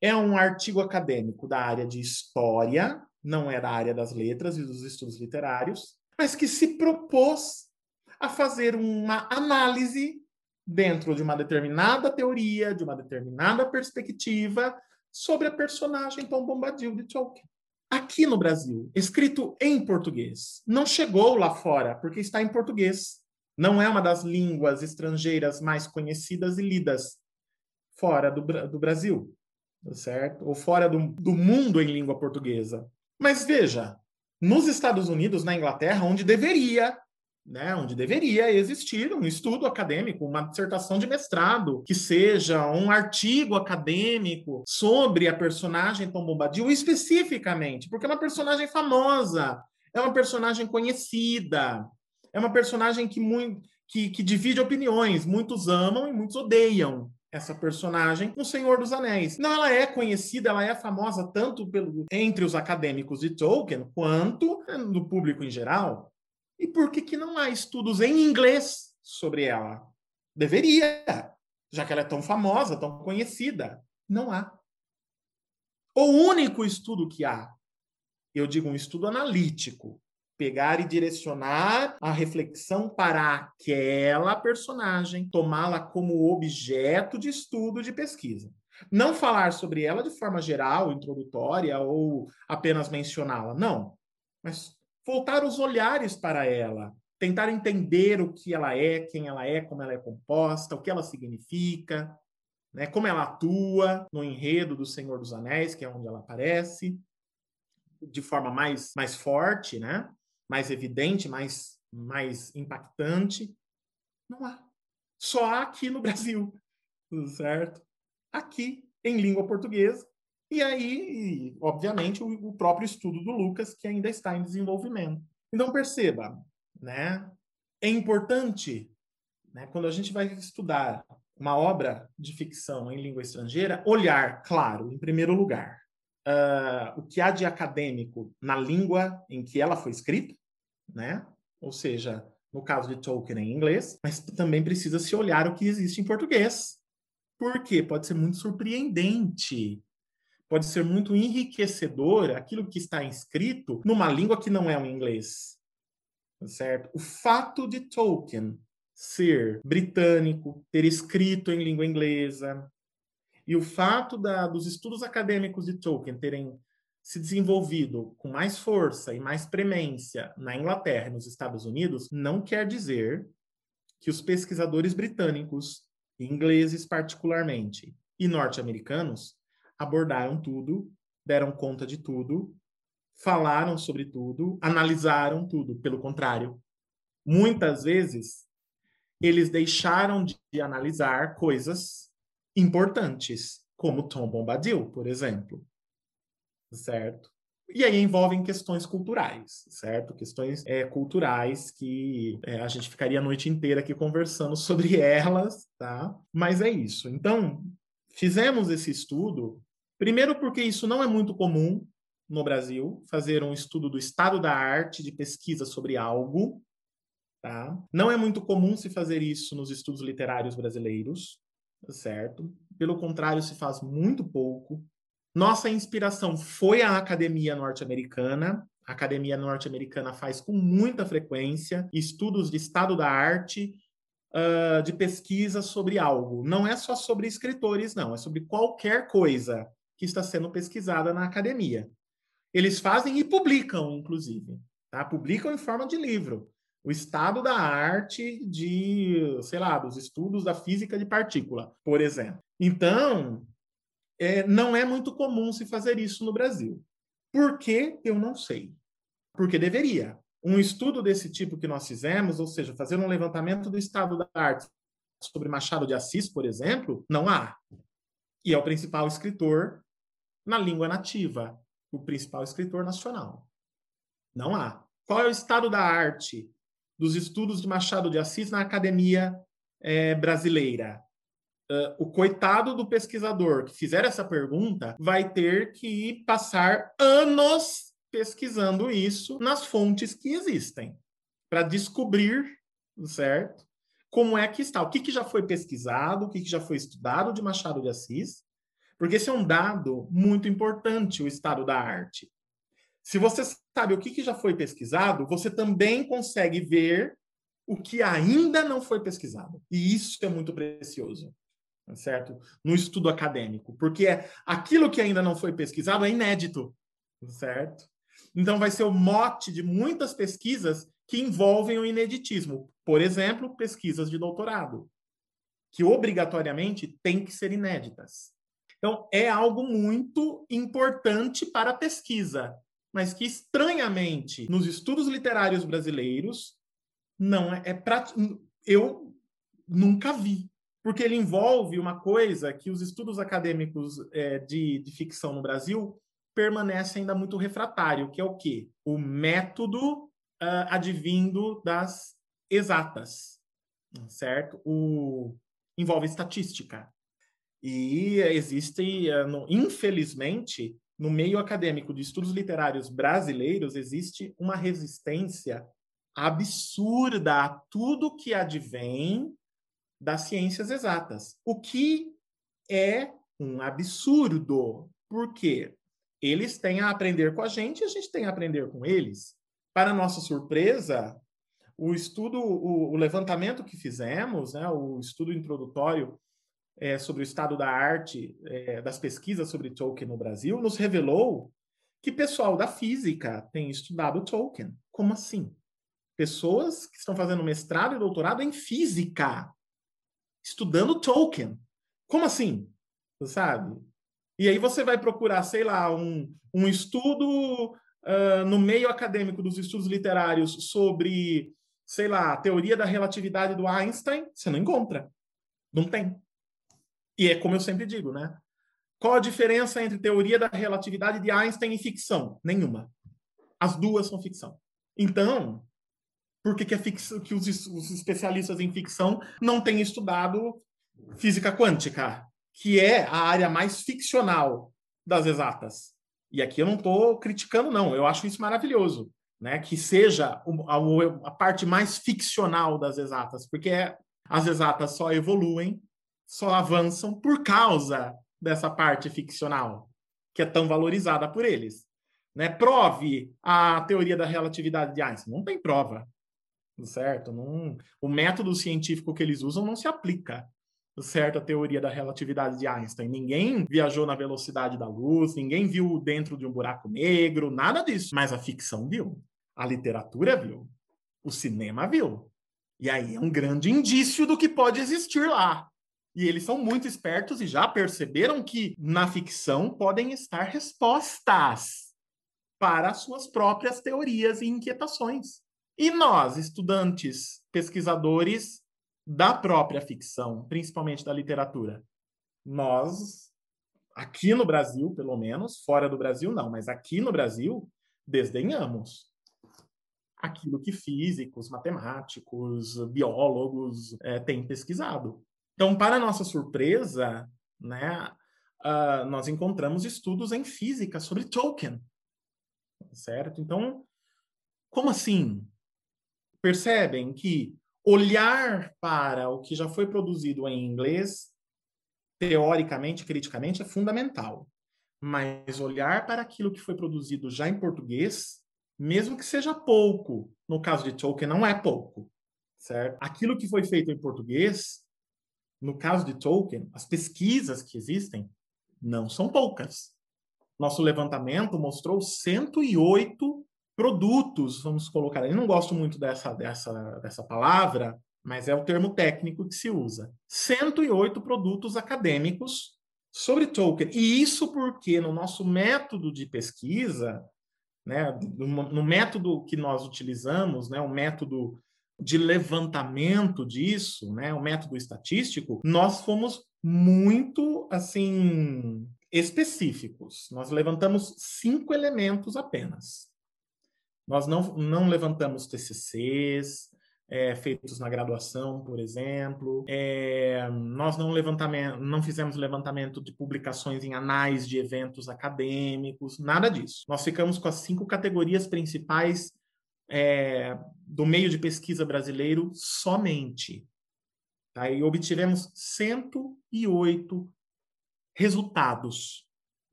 É um artigo acadêmico da área de história, não é da área das letras e dos estudos literários, mas que se propôs a fazer uma análise dentro de uma determinada teoria, de uma determinada perspectiva sobre a personagem Tom Bombadil de Tolkien. Aqui no Brasil, escrito em português. Não chegou lá fora, porque está em português. Não é uma das línguas estrangeiras mais conhecidas e lidas fora do, do Brasil, certo? Ou fora do, do mundo em língua portuguesa. Mas veja, nos Estados Unidos, na Inglaterra, onde deveria né, onde deveria existir um estudo acadêmico, uma dissertação de mestrado, que seja um artigo acadêmico sobre a personagem Tom Bombadil especificamente, porque é uma personagem famosa, é uma personagem conhecida, é uma personagem que, muito, que, que divide opiniões, muitos amam e muitos odeiam essa personagem no Senhor dos Anéis. Não, ela é conhecida, ela é famosa tanto pelo, entre os acadêmicos de Tolkien quanto no público em geral. E por que, que não há estudos em inglês sobre ela? Deveria, já que ela é tão famosa, tão conhecida. Não há. O único estudo que há, eu digo um estudo analítico, pegar e direcionar a reflexão para aquela personagem, tomá-la como objeto de estudo, de pesquisa. Não falar sobre ela de forma geral, introdutória ou apenas mencioná-la, não. Mas voltar os olhares para ela, tentar entender o que ela é, quem ela é, como ela é composta, o que ela significa, né, como ela atua no enredo do Senhor dos Anéis, que é onde ela aparece, de forma mais, mais forte, né, mais evidente, mais, mais impactante. Não há. Só há aqui no Brasil, certo? Aqui, em língua portuguesa, e aí, obviamente, o, o próprio estudo do Lucas, que ainda está em desenvolvimento. Então, perceba, né? É importante, né, quando a gente vai estudar uma obra de ficção em língua estrangeira, olhar, claro, em primeiro lugar, uh, o que há de acadêmico na língua em que ela foi escrita, né? Ou seja, no caso de Tolkien em inglês, mas também precisa se olhar o que existe em português. Porque pode ser muito surpreendente pode ser muito enriquecedor aquilo que está escrito numa língua que não é o inglês. Certo? O fato de Tolkien ser britânico, ter escrito em língua inglesa, E o fato da, dos estudos acadêmicos de Tolkien terem se desenvolvido com mais força e mais premência na Inglaterra e nos Estados Unidos não quer dizer que os pesquisadores britânicos, ingleses particularmente, e norte-americanos abordaram tudo, deram conta de tudo, falaram sobre tudo, analisaram tudo. Pelo contrário, muitas vezes eles deixaram de analisar coisas importantes, como Tom Bombadil, por exemplo. Certo? E aí envolvem questões culturais, certo? Questões é, culturais que é, a gente ficaria a noite inteira aqui conversando sobre elas, tá? Mas é isso. Então, fizemos esse estudo, primeiro porque isso não é muito comum no Brasil, fazer um estudo do estado da arte de pesquisa sobre algo, tá? Não é muito comum se fazer isso nos estudos literários brasileiros, certo? Pelo contrário, se faz muito pouco. Nossa inspiração foi a academia norte-americana. A academia norte-americana faz com muita frequência estudos de estado da arte, uh, de pesquisa sobre algo. Não é só sobre escritores, não. É sobre qualquer coisa que está sendo pesquisada na academia. Eles fazem e publicam, inclusive. Tá? Publicam em forma de livro o estado da arte de, sei lá, dos estudos da física de partícula, por exemplo. Então, é, não é muito comum se fazer isso no Brasil. Por que? Eu não sei. Porque deveria. Um estudo desse tipo que nós fizemos, ou seja, fazer um levantamento do estado da arte sobre Machado de Assis, por exemplo, não há. E é o principal escritor na língua nativa, o principal escritor nacional. Não há. Qual é o estado da arte dos estudos de Machado de Assis na academia é, brasileira. Uh, o coitado do pesquisador que fizer essa pergunta vai ter que passar anos pesquisando isso nas fontes que existem para descobrir, certo? Como é que está, o que, que já foi pesquisado, o que, que já foi estudado de Machado de Assis, porque esse é um dado muito importante, o estado da arte. Se você sabe o que, que já foi pesquisado, você também consegue ver o que ainda não foi pesquisado. E isso é muito precioso, certo? No estudo acadêmico, porque aquilo que ainda não foi pesquisado é inédito, certo? Então vai ser o mote de muitas pesquisas que envolvem o ineditismo. Por exemplo, pesquisas de doutorado, que obrigatoriamente têm que ser inéditas. Então, é algo muito importante para a pesquisa mas que estranhamente nos estudos literários brasileiros não é, é pra, eu nunca vi porque ele envolve uma coisa que os estudos acadêmicos é, de, de ficção no Brasil permanecem ainda muito refratário, que é o quê? O método uh, advindo das exatas, certo? O, envolve estatística. E existe, uh, infelizmente, no meio acadêmico de estudos literários brasileiros existe uma resistência absurda a tudo que advém das ciências exatas, o que é um absurdo, porque eles têm a aprender com a gente e a gente tem a aprender com eles. Para nossa surpresa, o estudo, o, o levantamento que fizemos, né, o estudo introdutório é, sobre o estado da arte, é, das pesquisas sobre Tolkien no Brasil, nos revelou que pessoal da física tem estudado Tolkien. Como assim? Pessoas que estão fazendo mestrado e doutorado em física, estudando Tolkien. Como assim? Você sabe? E aí você vai procurar, sei lá, um, um estudo uh, no meio acadêmico dos estudos literários sobre, sei lá, a teoria da relatividade do Einstein, você não encontra. Não tem. E é como eu sempre digo, né? Qual a diferença entre teoria da relatividade de Einstein e ficção? Nenhuma. As duas são ficção. Então, por que, que, ficção, que os, os especialistas em ficção não têm estudado física quântica, que é a área mais ficcional das exatas? E aqui eu não estou criticando, não. Eu acho isso maravilhoso, né? Que seja a, a parte mais ficcional das exatas, porque as exatas só evoluem só avançam por causa dessa parte ficcional, que é tão valorizada por eles. Né? Prove a teoria da relatividade de Einstein. Não tem prova, certo? Não, o método científico que eles usam não se aplica. certa teoria da relatividade de Einstein. Ninguém viajou na velocidade da luz, ninguém viu dentro de um buraco negro, nada disso. Mas a ficção viu, a literatura viu, o cinema viu. E aí é um grande indício do que pode existir lá. E eles são muito espertos e já perceberam que na ficção podem estar respostas para suas próprias teorias e inquietações. E nós, estudantes, pesquisadores da própria ficção, principalmente da literatura, nós, aqui no Brasil, pelo menos, fora do Brasil não, mas aqui no Brasil, desdenhamos aquilo que físicos, matemáticos, biólogos é, têm pesquisado. Então, para nossa surpresa, né, uh, nós encontramos estudos em física sobre Tolkien, certo? Então, como assim? Percebem que olhar para o que já foi produzido em inglês, teoricamente, criticamente, é fundamental. Mas olhar para aquilo que foi produzido já em português, mesmo que seja pouco, no caso de Tolkien, não é pouco, certo? Aquilo que foi feito em português no caso de Tolkien, as pesquisas que existem não são poucas. Nosso levantamento mostrou 108 produtos, vamos colocar. Eu não gosto muito dessa, dessa, dessa palavra, mas é o termo técnico que se usa. 108 produtos acadêmicos sobre Tolkien. E isso porque no nosso método de pesquisa, né, no, método que nós utilizamos, né, o método de levantamento disso, né, o método estatístico, nós fomos muito assim específicos. Nós levantamos cinco elementos apenas. Nós não, não levantamos TCCs é, feitos na graduação, por exemplo. É, nós não, levantamento, não fizemos levantamento de publicações em anais de eventos acadêmicos, nada disso. Nós ficamos com as cinco categorias principais é, do meio de pesquisa brasileiro somente. Tá? E obtivemos 108 resultados,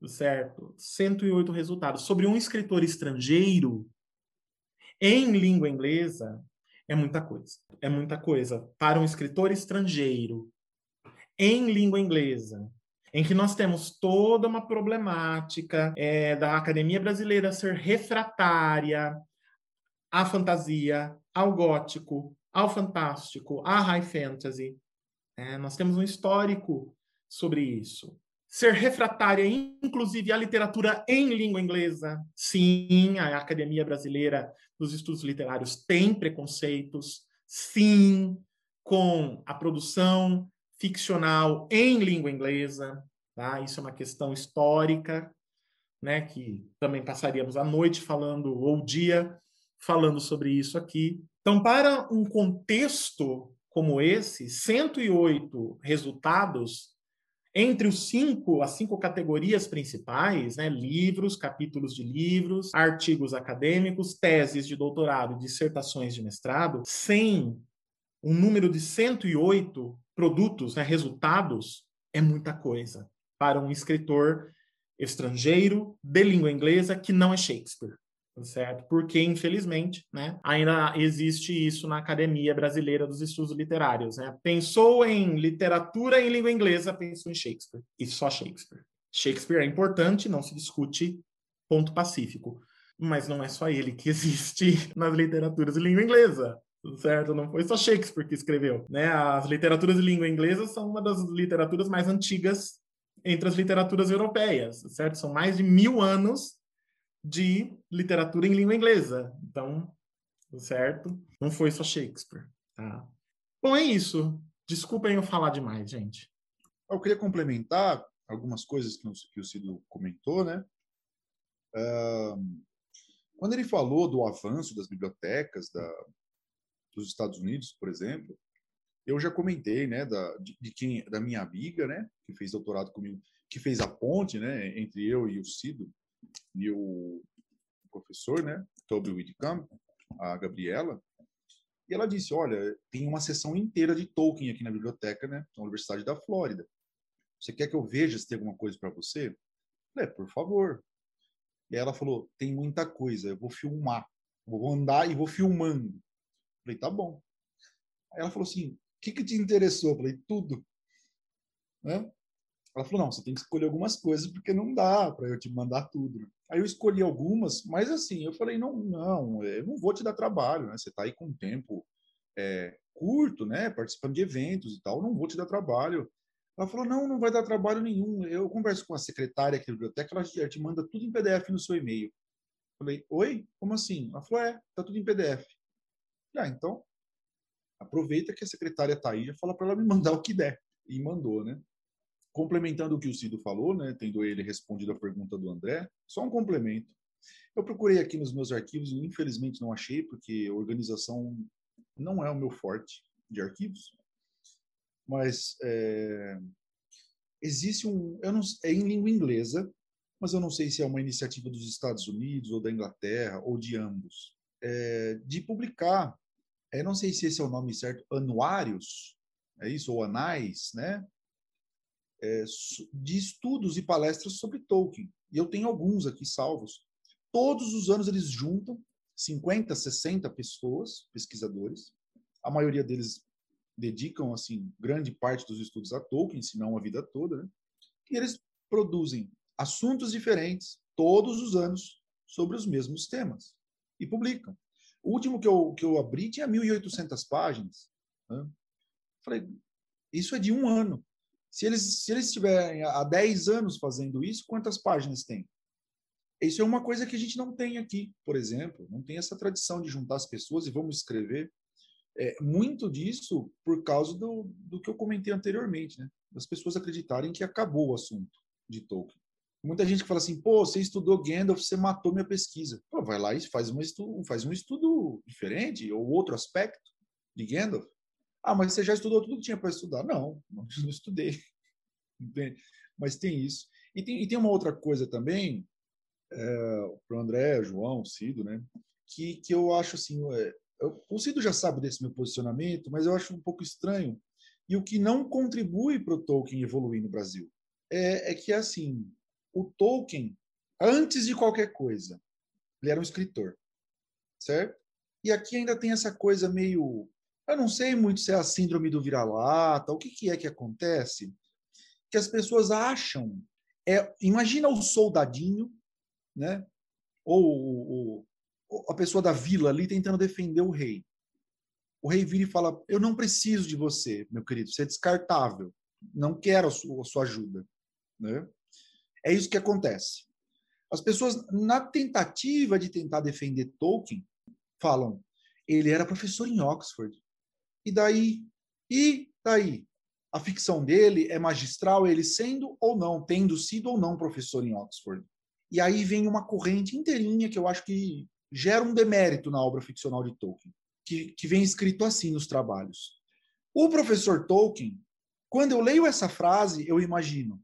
certo? 108 resultados. Sobre um escritor estrangeiro em língua inglesa, é muita coisa. É muita coisa. Para um escritor estrangeiro em língua inglesa, em que nós temos toda uma problemática é, da academia brasileira ser refratária à fantasia, ao gótico, ao fantástico, à high fantasy. É, nós temos um histórico sobre isso. Ser refratária, inclusive, à literatura em língua inglesa. Sim, a Academia Brasileira dos Estudos Literários tem preconceitos. Sim, com a produção ficcional em língua inglesa. Tá? Isso é uma questão histórica, né, que também passaríamos a noite falando, ou o dia, falando sobre isso aqui. Então, para um contexto como esse, 108 resultados entre os cinco, as cinco categorias principais, né, livros, capítulos de livros, artigos acadêmicos, teses de doutorado, dissertações de mestrado, sem um número de 108 produtos, né, resultados, é muita coisa para um escritor estrangeiro de língua inglesa que não é Shakespeare certo? Porque, infelizmente, né, ainda existe isso na Academia Brasileira dos Estudos Literários. Né? Pensou em literatura em língua inglesa, pensou em Shakespeare, e só Shakespeare. Shakespeare é importante, não se discute, ponto pacífico. Mas não é só ele que existe nas literaturas em língua inglesa, certo? Não foi só Shakespeare que escreveu. Né? As literaturas em língua inglesa são uma das literaturas mais antigas entre as literaturas europeias, certo? São mais de mil anos de literatura em língua inglesa. Então, certo? Não foi só Shakespeare. Tá? Bom, é isso. Desculpem eu falar demais, gente. Eu queria complementar algumas coisas que, que o Cido comentou, né? Quando ele falou do avanço das bibliotecas da, dos Estados Unidos, por exemplo, eu já comentei, né, da, de, de, quem, da minha amiga, né, que fez doutorado comigo, que fez a ponte, né, entre eu e o Cido, e o professor, né, Toby Whitcomb, a Gabriela, e ela disse, olha, tem uma sessão inteira de Tolkien aqui na biblioteca, né, na Universidade da Flórida. Você quer que eu veja se tem alguma coisa para você? É, por favor. E ela falou, tem muita coisa, eu vou filmar. Eu vou andar e vou filmando. Eu falei, tá bom. Aí ela falou assim, o que, que te interessou? Eu falei, tudo. né? Ela falou: não, você tem que escolher algumas coisas porque não dá para eu te mandar tudo. Aí eu escolhi algumas, mas assim, eu falei: não, não, eu não vou te dar trabalho, né? Você está aí com um tempo é, curto, né? Participando de eventos e tal, não vou te dar trabalho. Ela falou: não, não vai dar trabalho nenhum. Eu converso com a secretária aqui da biblioteca, ela te manda tudo em PDF no seu e-mail. Falei: oi? Como assim? Ela falou: é, tá tudo em PDF. Ah, então aproveita que a secretária está aí, já fala para ela me mandar o que der. E mandou, né? Complementando o que o Cido falou, né, tendo ele respondido a pergunta do André, só um complemento. Eu procurei aqui nos meus arquivos e infelizmente não achei, porque organização não é o meu forte de arquivos. Mas é, existe um, eu não, é em língua inglesa, mas eu não sei se é uma iniciativa dos Estados Unidos ou da Inglaterra ou de ambos, é, de publicar, eu não sei se esse é o nome certo, anuários, é isso ou anais, né? É, de estudos e palestras sobre Tolkien. E eu tenho alguns aqui salvos. Todos os anos eles juntam 50, 60 pessoas, pesquisadores. A maioria deles dedicam assim grande parte dos estudos a Tolkien, se não a vida toda, né? E eles produzem assuntos diferentes todos os anos sobre os mesmos temas e publicam. O último que eu, que eu abri tinha 1.800 páginas. Né? Falei, isso é de um ano. Se eles, se eles estiverem há 10 anos fazendo isso, quantas páginas tem? Isso é uma coisa que a gente não tem aqui, por exemplo. Não tem essa tradição de juntar as pessoas e vamos escrever. É, muito disso por causa do, do que eu comentei anteriormente, né? das pessoas acreditarem que acabou o assunto de Tolkien. Muita gente que fala assim, pô, você estudou Gandalf, você matou minha pesquisa. Pô, vai lá e faz, uma faz um estudo diferente, ou outro aspecto de Gandalf. Ah, mas você já estudou tudo que tinha para estudar? Não, não, estudei. Mas tem isso. E tem, e tem uma outra coisa também, é, para o André, João, Cido, né? Que, que eu acho assim, é, eu, o Cido já sabe desse meu posicionamento, mas eu acho um pouco estranho. E o que não contribui para o Tolkien evoluir no Brasil é, é que, assim, o Tolkien, antes de qualquer coisa, ele era um escritor, certo? E aqui ainda tem essa coisa meio eu não sei muito se é a síndrome do vira-lata, o que, que é que acontece, que as pessoas acham. É, imagina o soldadinho, né? Ou, ou a pessoa da vila ali tentando defender o rei. O rei vira e fala: Eu não preciso de você, meu querido, você é descartável. Não quero a sua, a sua ajuda. Né? É isso que acontece. As pessoas, na tentativa de tentar defender Tolkien, falam: ele era professor em Oxford. E daí? E daí? A ficção dele é magistral, ele sendo ou não, tendo sido ou não professor em Oxford. E aí vem uma corrente inteirinha que eu acho que gera um demérito na obra ficcional de Tolkien, que, que vem escrito assim nos trabalhos. O professor Tolkien, quando eu leio essa frase, eu imagino,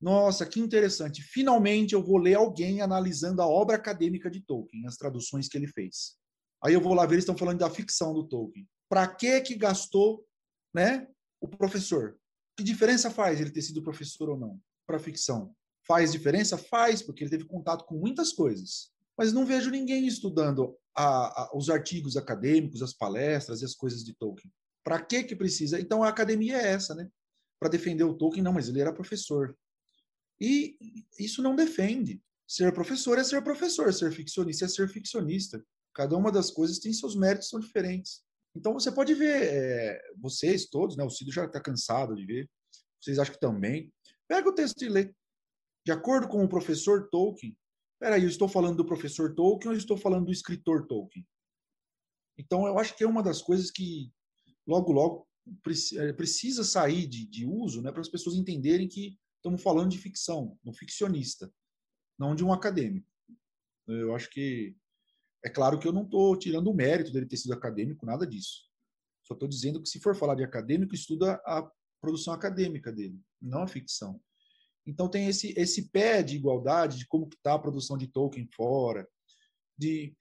nossa, que interessante, finalmente eu vou ler alguém analisando a obra acadêmica de Tolkien, as traduções que ele fez. Aí eu vou lá ver, eles estão falando da ficção do Tolkien. Para que que gastou, né, o professor? Que diferença faz ele ter sido professor ou não para a ficção? Faz diferença? Faz, porque ele teve contato com muitas coisas. Mas não vejo ninguém estudando a, a, os artigos acadêmicos, as palestras e as coisas de Tolkien. Para que que precisa? Então a academia é essa, né? Para defender o Tolkien, não, mas ele era professor. E isso não defende. Ser professor é ser professor, ser ficcionista é ser ficcionista. Cada uma das coisas tem seus méritos, são diferentes. Então você pode ver, é, vocês todos, né, o Cido já está cansado de ver, vocês acham que também. Pega o texto e lê. De acordo com o professor Tolkien, peraí, eu estou falando do professor Tolkien ou eu estou falando do escritor Tolkien? Então eu acho que é uma das coisas que logo, logo é, precisa sair de, de uso né, para as pessoas entenderem que estamos falando de ficção, um ficcionista, não de um acadêmico. Eu acho que é claro que eu não estou tirando o mérito dele ter sido acadêmico, nada disso. Só estou dizendo que se for falar de acadêmico, estuda a produção acadêmica dele, não a ficção. Então tem esse esse pé de igualdade de como está a produção de Tolkien fora, de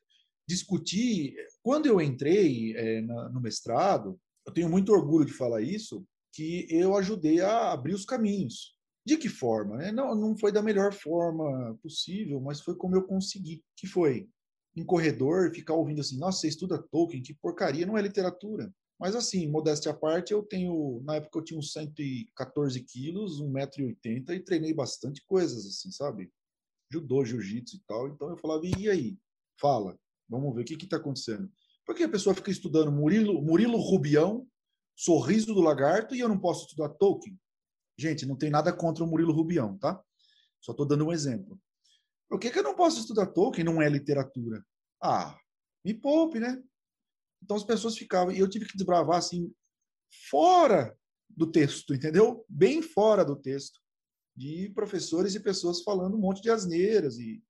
discutir. Quando eu entrei é, na, no mestrado, eu tenho muito orgulho de falar isso, que eu ajudei a abrir os caminhos. De que forma? Né? Não, não foi da melhor forma possível, mas foi como eu consegui. Que foi em corredor, ficar ouvindo assim, nossa, você estuda Tolkien, que porcaria, não é literatura. Mas assim, modéstia à parte, eu tenho, na época eu tinha uns 114 quilos, 1,80m e treinei bastante coisas, assim, sabe? Judô, jiu-jitsu e tal. Então eu falava, e aí? Fala, vamos ver o que está acontecendo. Porque a pessoa fica estudando Murilo, Murilo Rubião, Sorriso do Lagarto, e eu não posso estudar Tolkien? Gente, não tem nada contra o Murilo Rubião, tá? Só estou dando um exemplo. Por que, que eu não posso estudar Tolkien? Não é literatura. Ah, me poupe, né? Então as pessoas ficavam, e eu tive que desbravar assim, fora do texto, entendeu? Bem fora do texto, de professores e pessoas falando um monte de asneiras. E...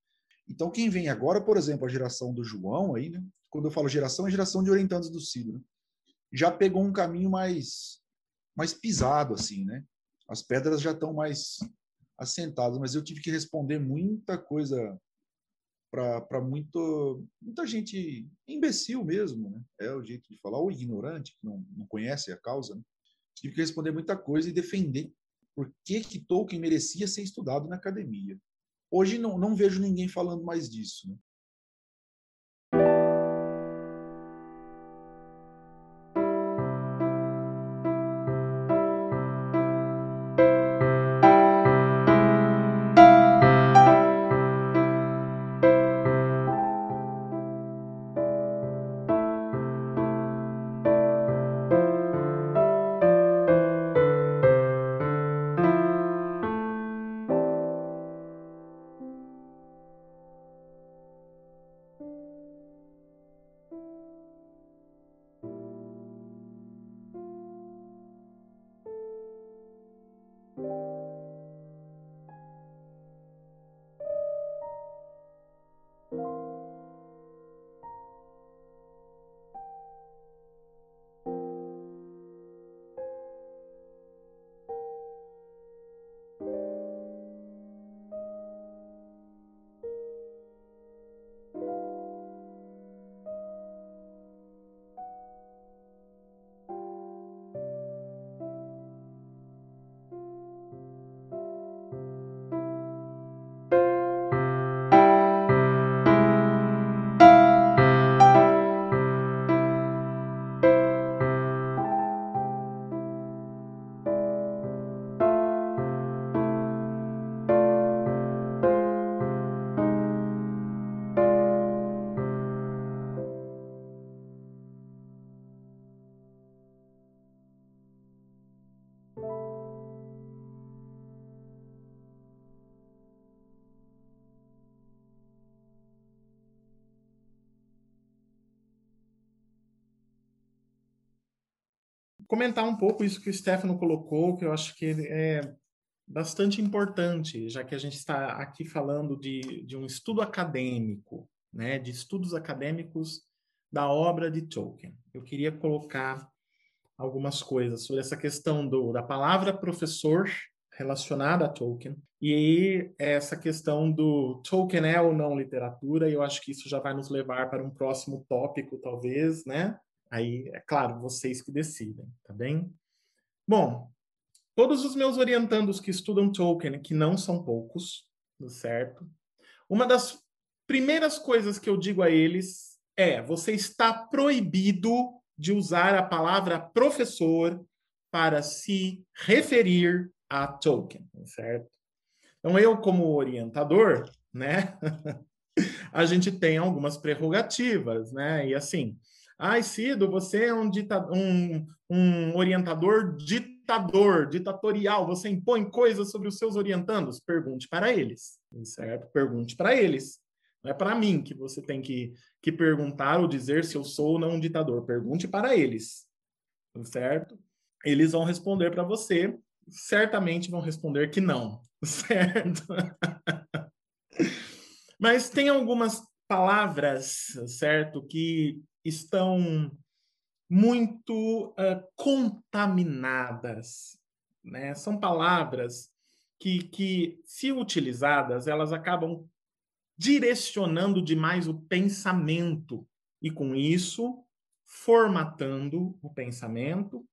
Então quem vem agora, por exemplo, a geração do João aí, né? Quando eu falo geração, é geração de orientandos do Ciro, né? já pegou um caminho mais mais pisado assim, né? As pedras já estão mais assentadas, mas eu tive que responder muita coisa para muita gente imbecil mesmo, né? É o jeito de falar, ou ignorante, que não, não conhece a causa. Né? Tive que responder muita coisa e defender por que, que Tolkien merecia ser estudado na academia. Hoje não, não vejo ninguém falando mais disso. Né? Comentar um pouco isso que o Stefano colocou, que eu acho que é bastante importante, já que a gente está aqui falando de, de um estudo acadêmico, né, de estudos acadêmicos da obra de Tolkien. Eu queria colocar algumas coisas sobre essa questão do, da palavra professor relacionada a Tolkien e essa questão do Tolkien é ou não literatura, e eu acho que isso já vai nos levar para um próximo tópico, talvez, né? Aí, é claro, vocês que decidem, tá bem? Bom, todos os meus orientandos que estudam Tolkien, que não são poucos, certo? Uma das primeiras coisas que eu digo a eles é: você está proibido de usar a palavra professor para se referir a Tolkien, certo? Então, eu, como orientador, né, a gente tem algumas prerrogativas, né? E assim, Ai, Cido, você é um, dita um, um orientador ditador, ditatorial, você impõe coisas sobre os seus orientandos? Pergunte para eles, certo? Pergunte para eles. Não é para mim que você tem que, que perguntar ou dizer se eu sou ou não um ditador. Pergunte para eles, certo? Eles vão responder para você, certamente vão responder que não, certo? Mas tem algumas palavras, certo, que estão muito uh, contaminadas. Né? São palavras que, que, se utilizadas, elas acabam direcionando demais o pensamento e, com isso, formatando o pensamento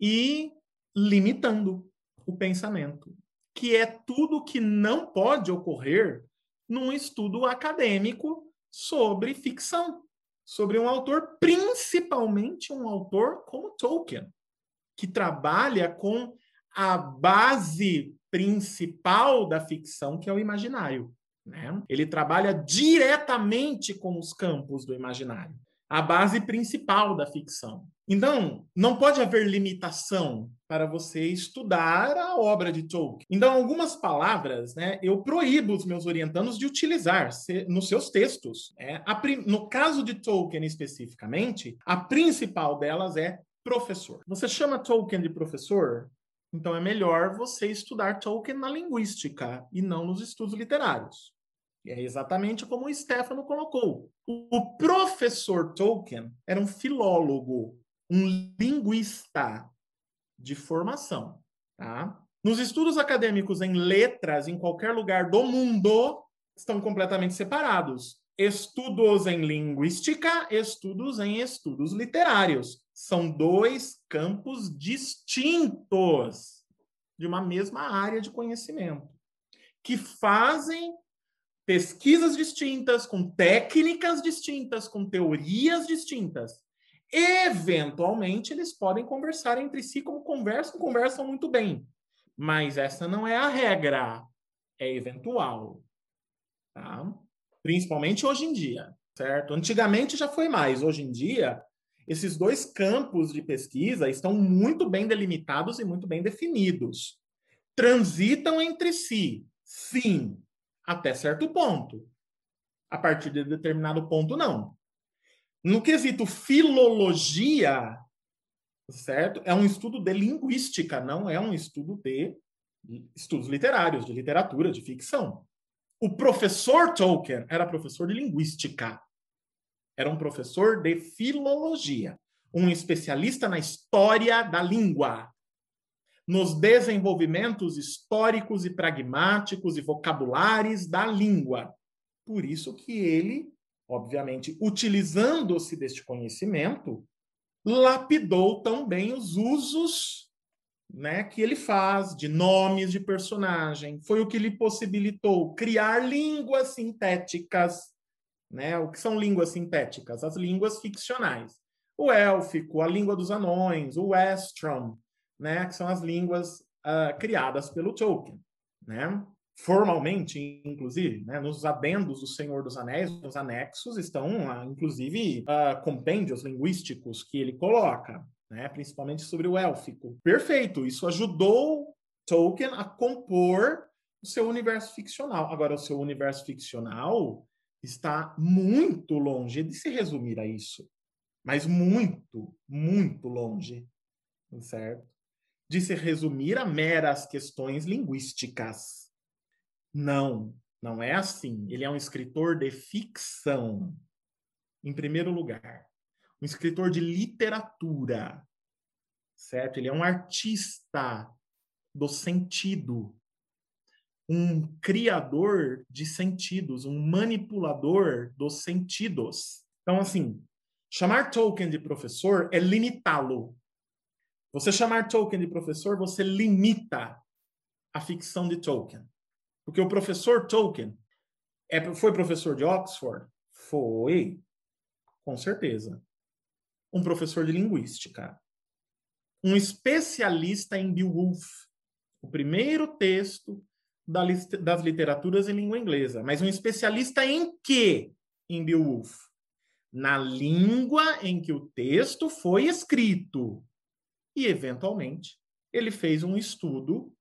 e limitando o pensamento, que é tudo que não pode ocorrer num estudo acadêmico sobre ficção sobre um autor, principalmente um autor como Tolkien, que trabalha com a base principal da ficção, que é o imaginário. Né? Ele trabalha diretamente com os campos do imaginário, a base principal da ficção. Então, não pode haver limitação para você estudar a obra de Tolkien. Então, algumas palavras, né, eu proíbo os meus orientandos de utilizar nos seus textos. Né? no caso de Tolkien especificamente, a principal delas é professor. Você chama Tolkien de professor? Então é melhor você estudar Tolkien na linguística e não nos estudos literários. É exatamente como o Stefano colocou. O professor Tolkien era um filólogo, um linguista de formação. Tá? Nos estudos acadêmicos em letras, em qualquer lugar do mundo, estão completamente separados. Estudos em linguística, estudos em estudos literários. São dois campos distintos de uma mesma área de conhecimento, que fazem pesquisas distintas, com técnicas distintas, com teorias distintas. Eventualmente, eles podem conversar entre si como conversam, conversam muito bem. Mas essa não é a regra, é eventual. Tá? Principalmente hoje em dia, certo? Antigamente já foi mais, hoje em dia, esses dois campos de pesquisa estão muito bem delimitados e muito bem definidos. Transitam entre si, sim, até certo ponto. A partir de determinado ponto, não. No quesito filologia, certo? É um estudo de linguística, não é um estudo de estudos literários, de literatura, de ficção. O professor Tolkien era professor de linguística. Era um professor de filologia, um especialista na história da língua, nos desenvolvimentos históricos e pragmáticos e vocabulares da língua. Por isso que ele obviamente, utilizando-se deste conhecimento, lapidou tão bem os usos né, que ele faz de nomes de personagem. Foi o que lhe possibilitou criar línguas sintéticas. Né? O que são línguas sintéticas? As línguas ficcionais. O élfico, a língua dos anões, o Estrom, né, que são as línguas uh, criadas pelo Tolkien. Né? formalmente, inclusive, né, nos adendos do Senhor dos Anéis, nos anexos, estão, ah, inclusive, uh, compêndios linguísticos que ele coloca, né, principalmente sobre o élfico. Perfeito, isso ajudou Tolkien a compor o seu universo ficcional. Agora, o seu universo ficcional está muito longe de se resumir a isso, mas muito, muito longe, certo? De se resumir a meras questões linguísticas. Não, não é assim. Ele é um escritor de ficção, em primeiro lugar. Um escritor de literatura, certo? Ele é um artista do sentido, um criador de sentidos, um manipulador dos sentidos. Então, assim, chamar Tolkien de professor é limitá-lo. Você chamar Tolkien de professor, você limita a ficção de Tolkien. Porque o professor Tolkien é, foi professor de Oxford? Foi, com certeza. Um professor de linguística. Um especialista em Beowulf. O primeiro texto das literaturas em língua inglesa. Mas um especialista em quê em Beowulf? Na língua em que o texto foi escrito. E, eventualmente, ele fez um estudo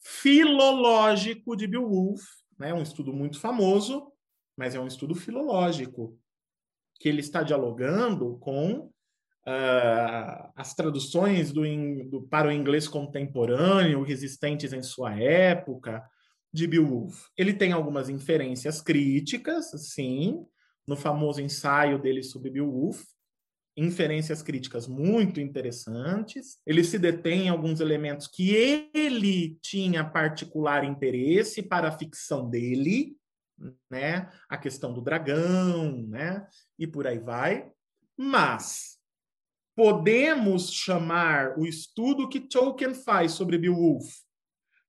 filológico de Beowulf, né? um estudo muito famoso, mas é um estudo filológico, que ele está dialogando com uh, as traduções do, do, para o inglês contemporâneo, existentes em sua época, de Beowulf. Ele tem algumas inferências críticas, sim, no famoso ensaio dele sobre Beowulf, inferências críticas muito interessantes. Ele se detém em alguns elementos que ele tinha particular interesse para a ficção dele, né? A questão do dragão, né? E por aí vai. Mas podemos chamar o estudo que Tolkien faz sobre Beowulf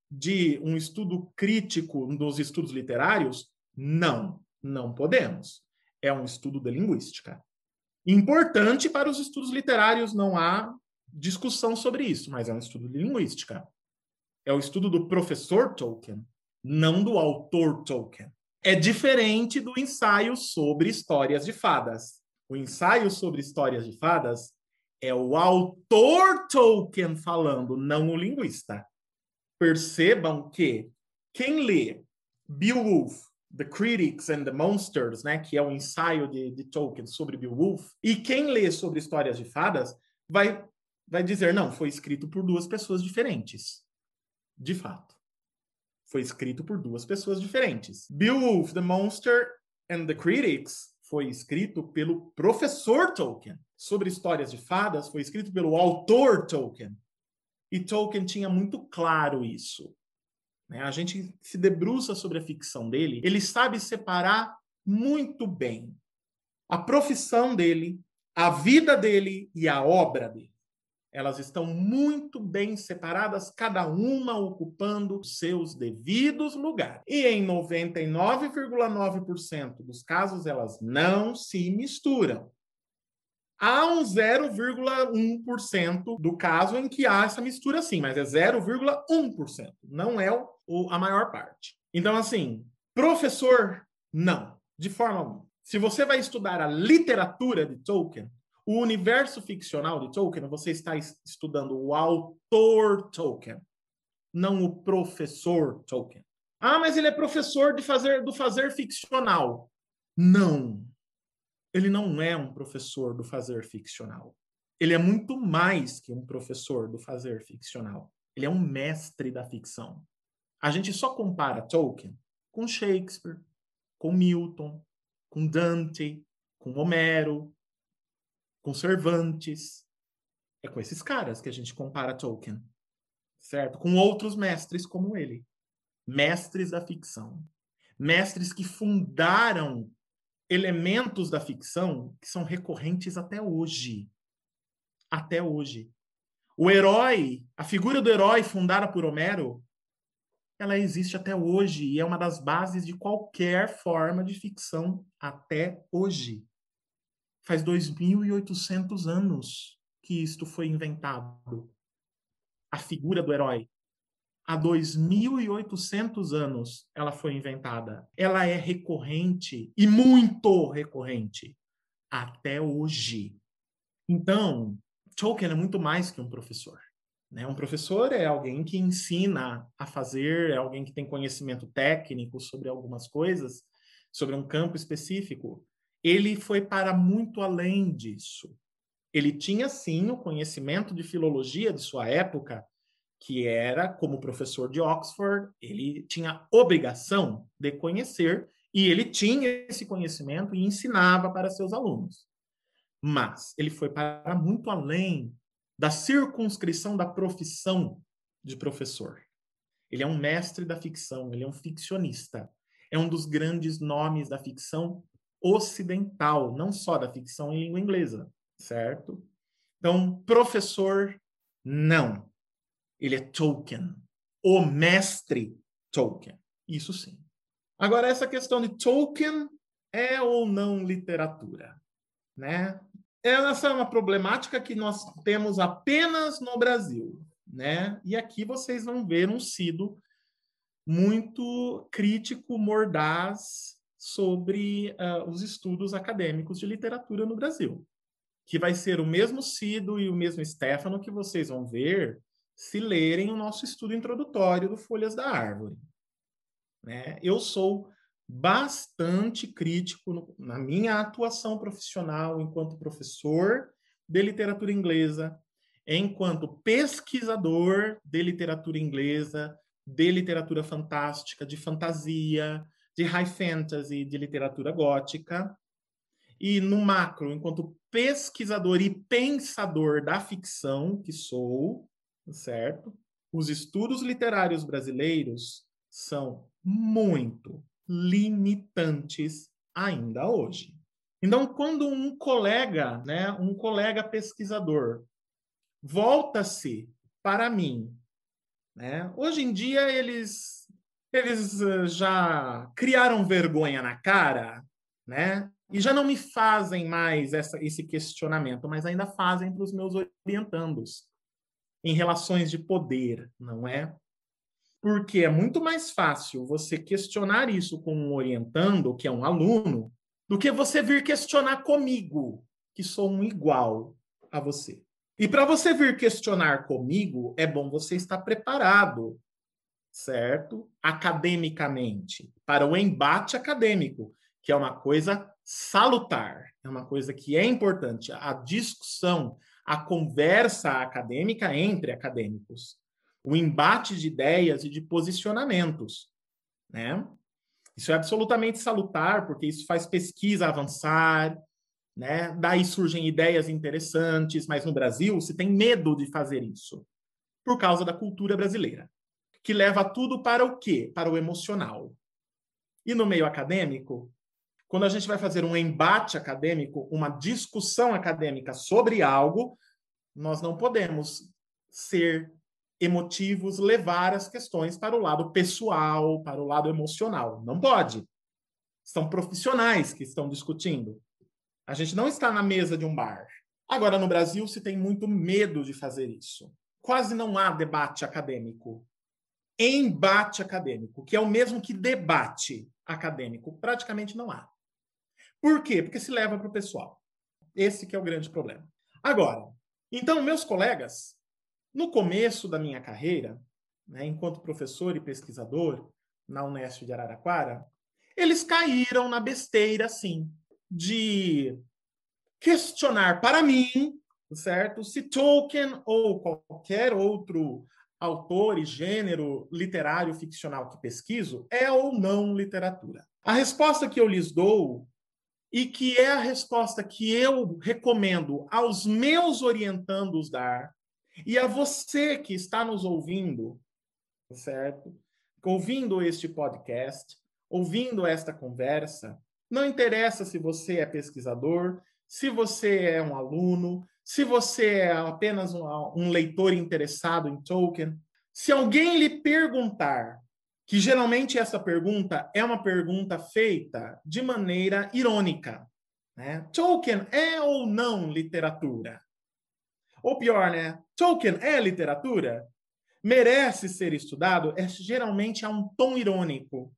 de um estudo crítico dos estudos literários? Não, não podemos. É um estudo de linguística Importante para os estudos literários, não há discussão sobre isso, mas é um estudo de linguística. É o estudo do professor Tolkien, não do autor Tolkien. É diferente do ensaio sobre histórias de fadas. O ensaio sobre histórias de fadas é o autor Tolkien falando, não o linguista. Percebam que quem lê Beowulf, The Critics and the Monsters, né, que é um ensaio de, de Tolkien sobre Beowulf, e quem lê sobre histórias de fadas vai, vai dizer, não, foi escrito por duas pessoas diferentes. De fato. Foi escrito por duas pessoas diferentes. Beowulf, The Monster and the Critics foi escrito pelo professor Tolkien. Sobre histórias de fadas foi escrito pelo autor Tolkien. E Tolkien tinha muito claro isso. Né? A gente se debruça sobre a ficção dele, ele sabe separar muito bem a profissão dele, a vida dele e a obra dele. Elas estão muito bem separadas, cada uma ocupando seus devidos lugares. E em 99,9% dos casos, elas não se misturam. Há um 0,1% do caso em que há essa mistura sim, mas é 0,1%, não é o, a maior parte. Então, assim, professor, não, de forma alguma. Se você vai estudar a literatura de Tolkien, o universo ficcional de Tolkien, você está estudando o autor Tolkien, não o professor Tolkien. Ah, mas ele é professor de fazer do fazer ficcional. Não. Ele não é um professor do fazer ficcional. Ele é muito mais que um professor do fazer ficcional. Ele é um mestre da ficção. A gente só compara Tolkien com Shakespeare, com Milton, com Dante, com Homero, com Cervantes. É com esses caras que a gente compara Tolkien, certo? Com outros mestres como ele. Mestres da ficção. Mestres que fundaram elementos da ficção que são recorrentes até hoje. Até hoje. O herói, a figura do herói fundada por Homero, ela existe até hoje e é uma das bases de qualquer forma de ficção até hoje. Faz 2.800 anos que isto foi inventado. A figura do herói. Há 2.800 anos ela foi inventada. Ela é recorrente e muito recorrente até hoje. Então, Tolkien é muito mais que um professor. Né? Um professor é alguém que ensina a fazer, é alguém que tem conhecimento técnico sobre algumas coisas, sobre um campo específico. Ele foi para muito além disso. Ele tinha sim o conhecimento de filologia de sua época, que era, como professor de Oxford, ele tinha obrigação de conhecer e ele tinha esse conhecimento e ensinava para seus alunos. Mas ele foi para muito além da circunscrição da profissão de professor. Ele é um mestre da ficção, ele é um ficcionista. É um dos grandes nomes da ficção ocidental, não só da ficção em língua inglesa, certo? Então, professor, não. Ele é Tolkien, o mestre Tolkien. Isso sim. Agora, essa questão de Tolkien é ou não literatura, né? Essa é uma problemática que nós temos apenas no Brasil, né? E aqui vocês vão ver um Cido muito crítico, mordaz sobre uh, os estudos acadêmicos de literatura no Brasil, que vai ser o mesmo Cido e o mesmo Stefano que vocês vão ver se lerem o nosso estudo introdutório do Folhas da Árvore. Né? Eu sou bastante crítico no, na minha atuação profissional enquanto professor de literatura inglesa, enquanto pesquisador de literatura inglesa, de literatura fantástica, de fantasia, de high fantasy, de literatura gótica, e no macro, enquanto pesquisador e pensador da ficção que sou, certo? Os estudos literários brasileiros são muito, limitantes ainda hoje. Então, quando um colega, né, um colega pesquisador, volta-se para mim, né? Hoje em dia eles eles eh, já criaram vergonha na cara, né? E já não me fazem mais essa, esse questionamento, mas ainda fazem para os meus orientandos em relações de poder, não é? Porque é muito mais fácil você questionar isso com um orientando, que é um aluno, do que você vir questionar comigo, que sou um igual a você. E para você vir questionar comigo, é bom você estar preparado, certo? Academicamente, para o embate acadêmico, que é uma coisa salutar, é uma coisa que é importante. A discussão, a conversa acadêmica entre acadêmicos, o embate de ideias e de posicionamentos, né? Isso é absolutamente salutar, porque isso faz pesquisa avançar, né? Daí surgem ideias interessantes, mas no Brasil se tem medo de fazer isso por causa da cultura brasileira, que leva tudo para o quê? Para o emocional. E no meio acadêmico, quando a gente vai fazer um embate acadêmico, uma discussão acadêmica sobre algo, nós não podemos ser emotivos, levar as questões para o lado pessoal, para o lado emocional. Não pode. São profissionais que estão discutindo. A gente não está na mesa de um bar. Agora, no Brasil, se tem muito medo de fazer isso. Quase não há debate acadêmico. Embate acadêmico, que é o mesmo que debate acadêmico, praticamente não há. Por quê? Porque se leva para o pessoal. Esse que é o grande problema. Agora, então, meus colegas, no começo da minha carreira, né, enquanto professor e pesquisador na Unesp de Araraquara, eles caíram na besteira, sim, de questionar para mim, certo? Se Tolkien ou qualquer outro autor e gênero literário ficcional que pesquiso é ou não literatura. A resposta que eu lhes dou e que é a resposta que eu recomendo aos meus orientandos dar e a você que está nos ouvindo, certo? Ouvindo este podcast, ouvindo esta conversa, não interessa se você é pesquisador, se você é um aluno, se você é apenas um, um leitor interessado em Tolkien. Se alguém lhe perguntar, que geralmente essa pergunta é uma pergunta feita de maneira irônica, né? Tolkien é ou não literatura? Ou pior, né? Tolkien é literatura? Merece ser estudado? É geralmente a um tom irônico.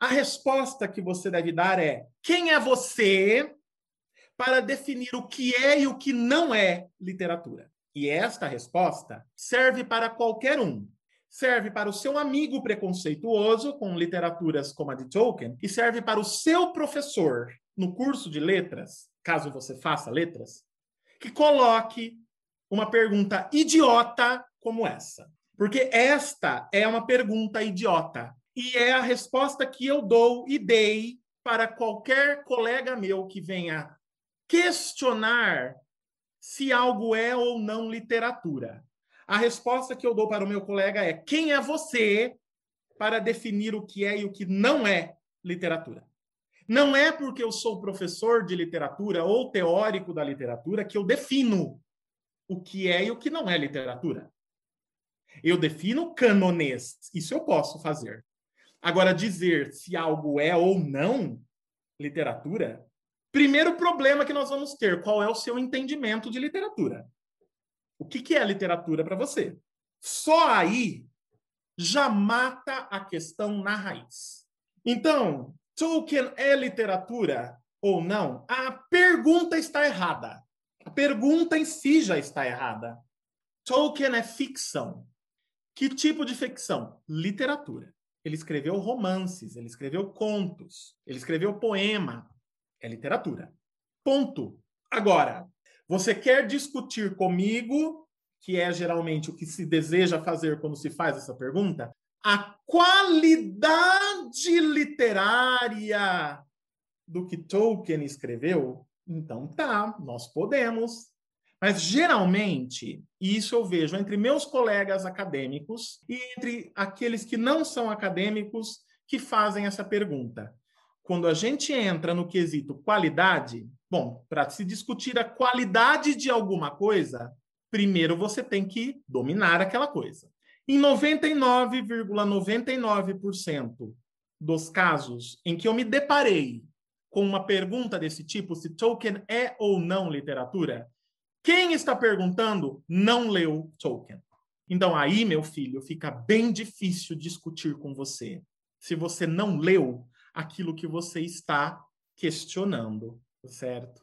A resposta que você deve dar é: quem é você para definir o que é e o que não é literatura? E esta resposta serve para qualquer um. Serve para o seu amigo preconceituoso com literaturas como a de Tolkien e serve para o seu professor no curso de letras, caso você faça letras, que coloque uma pergunta idiota como essa. Porque esta é uma pergunta idiota. E é a resposta que eu dou e dei para qualquer colega meu que venha questionar se algo é ou não literatura. A resposta que eu dou para o meu colega é: quem é você para definir o que é e o que não é literatura? Não é porque eu sou professor de literatura ou teórico da literatura que eu defino o que é e o que não é literatura. Eu defino canonês, isso eu posso fazer. Agora, dizer se algo é ou não literatura, primeiro problema que nós vamos ter: qual é o seu entendimento de literatura? O que, que é literatura para você? Só aí já mata a questão na raiz. Então, Tolkien é literatura ou não? A pergunta está errada. A pergunta em si já está errada. Tolkien é ficção. Que tipo de ficção? Literatura. Ele escreveu romances, ele escreveu contos, ele escreveu poema. É literatura. Ponto. Agora, você quer discutir comigo, que é geralmente o que se deseja fazer quando se faz essa pergunta, a qualidade literária do que Tolkien escreveu? Então tá, nós podemos. Mas geralmente, isso eu vejo entre meus colegas acadêmicos e entre aqueles que não são acadêmicos que fazem essa pergunta. Quando a gente entra no quesito qualidade, bom, para se discutir a qualidade de alguma coisa, primeiro você tem que dominar aquela coisa. Em 99,99% ,99 dos casos em que eu me deparei com uma pergunta desse tipo, se Tolkien é ou não literatura, quem está perguntando não leu Tolkien. Então aí, meu filho, fica bem difícil discutir com você se você não leu aquilo que você está questionando, certo?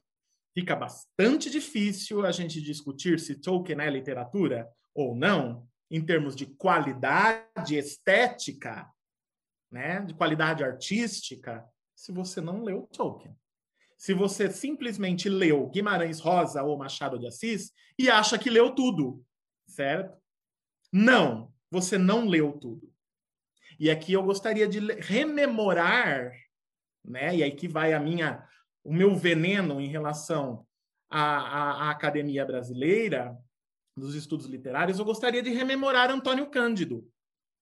Fica bastante difícil a gente discutir se Tolkien é literatura ou não, em termos de qualidade estética, né, de qualidade artística, se você não leu Tolkien. Se você simplesmente leu Guimarães Rosa ou Machado de Assis e acha que leu tudo, certo? Não, você não leu tudo. E aqui eu gostaria de rememorar, né? E aí que vai a minha, o meu veneno em relação à, à, à academia brasileira dos estudos literários. Eu gostaria de rememorar Antônio Cândido,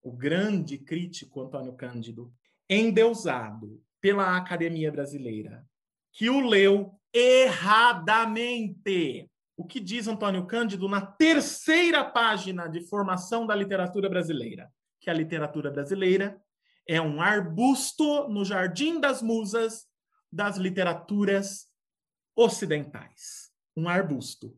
o grande crítico Antônio Cândido, endeusado pela academia brasileira, que o leu erradamente. O que diz Antônio Cândido na terceira página de formação da literatura brasileira? Que a literatura brasileira é um arbusto no jardim das musas das literaturas ocidentais. Um arbusto.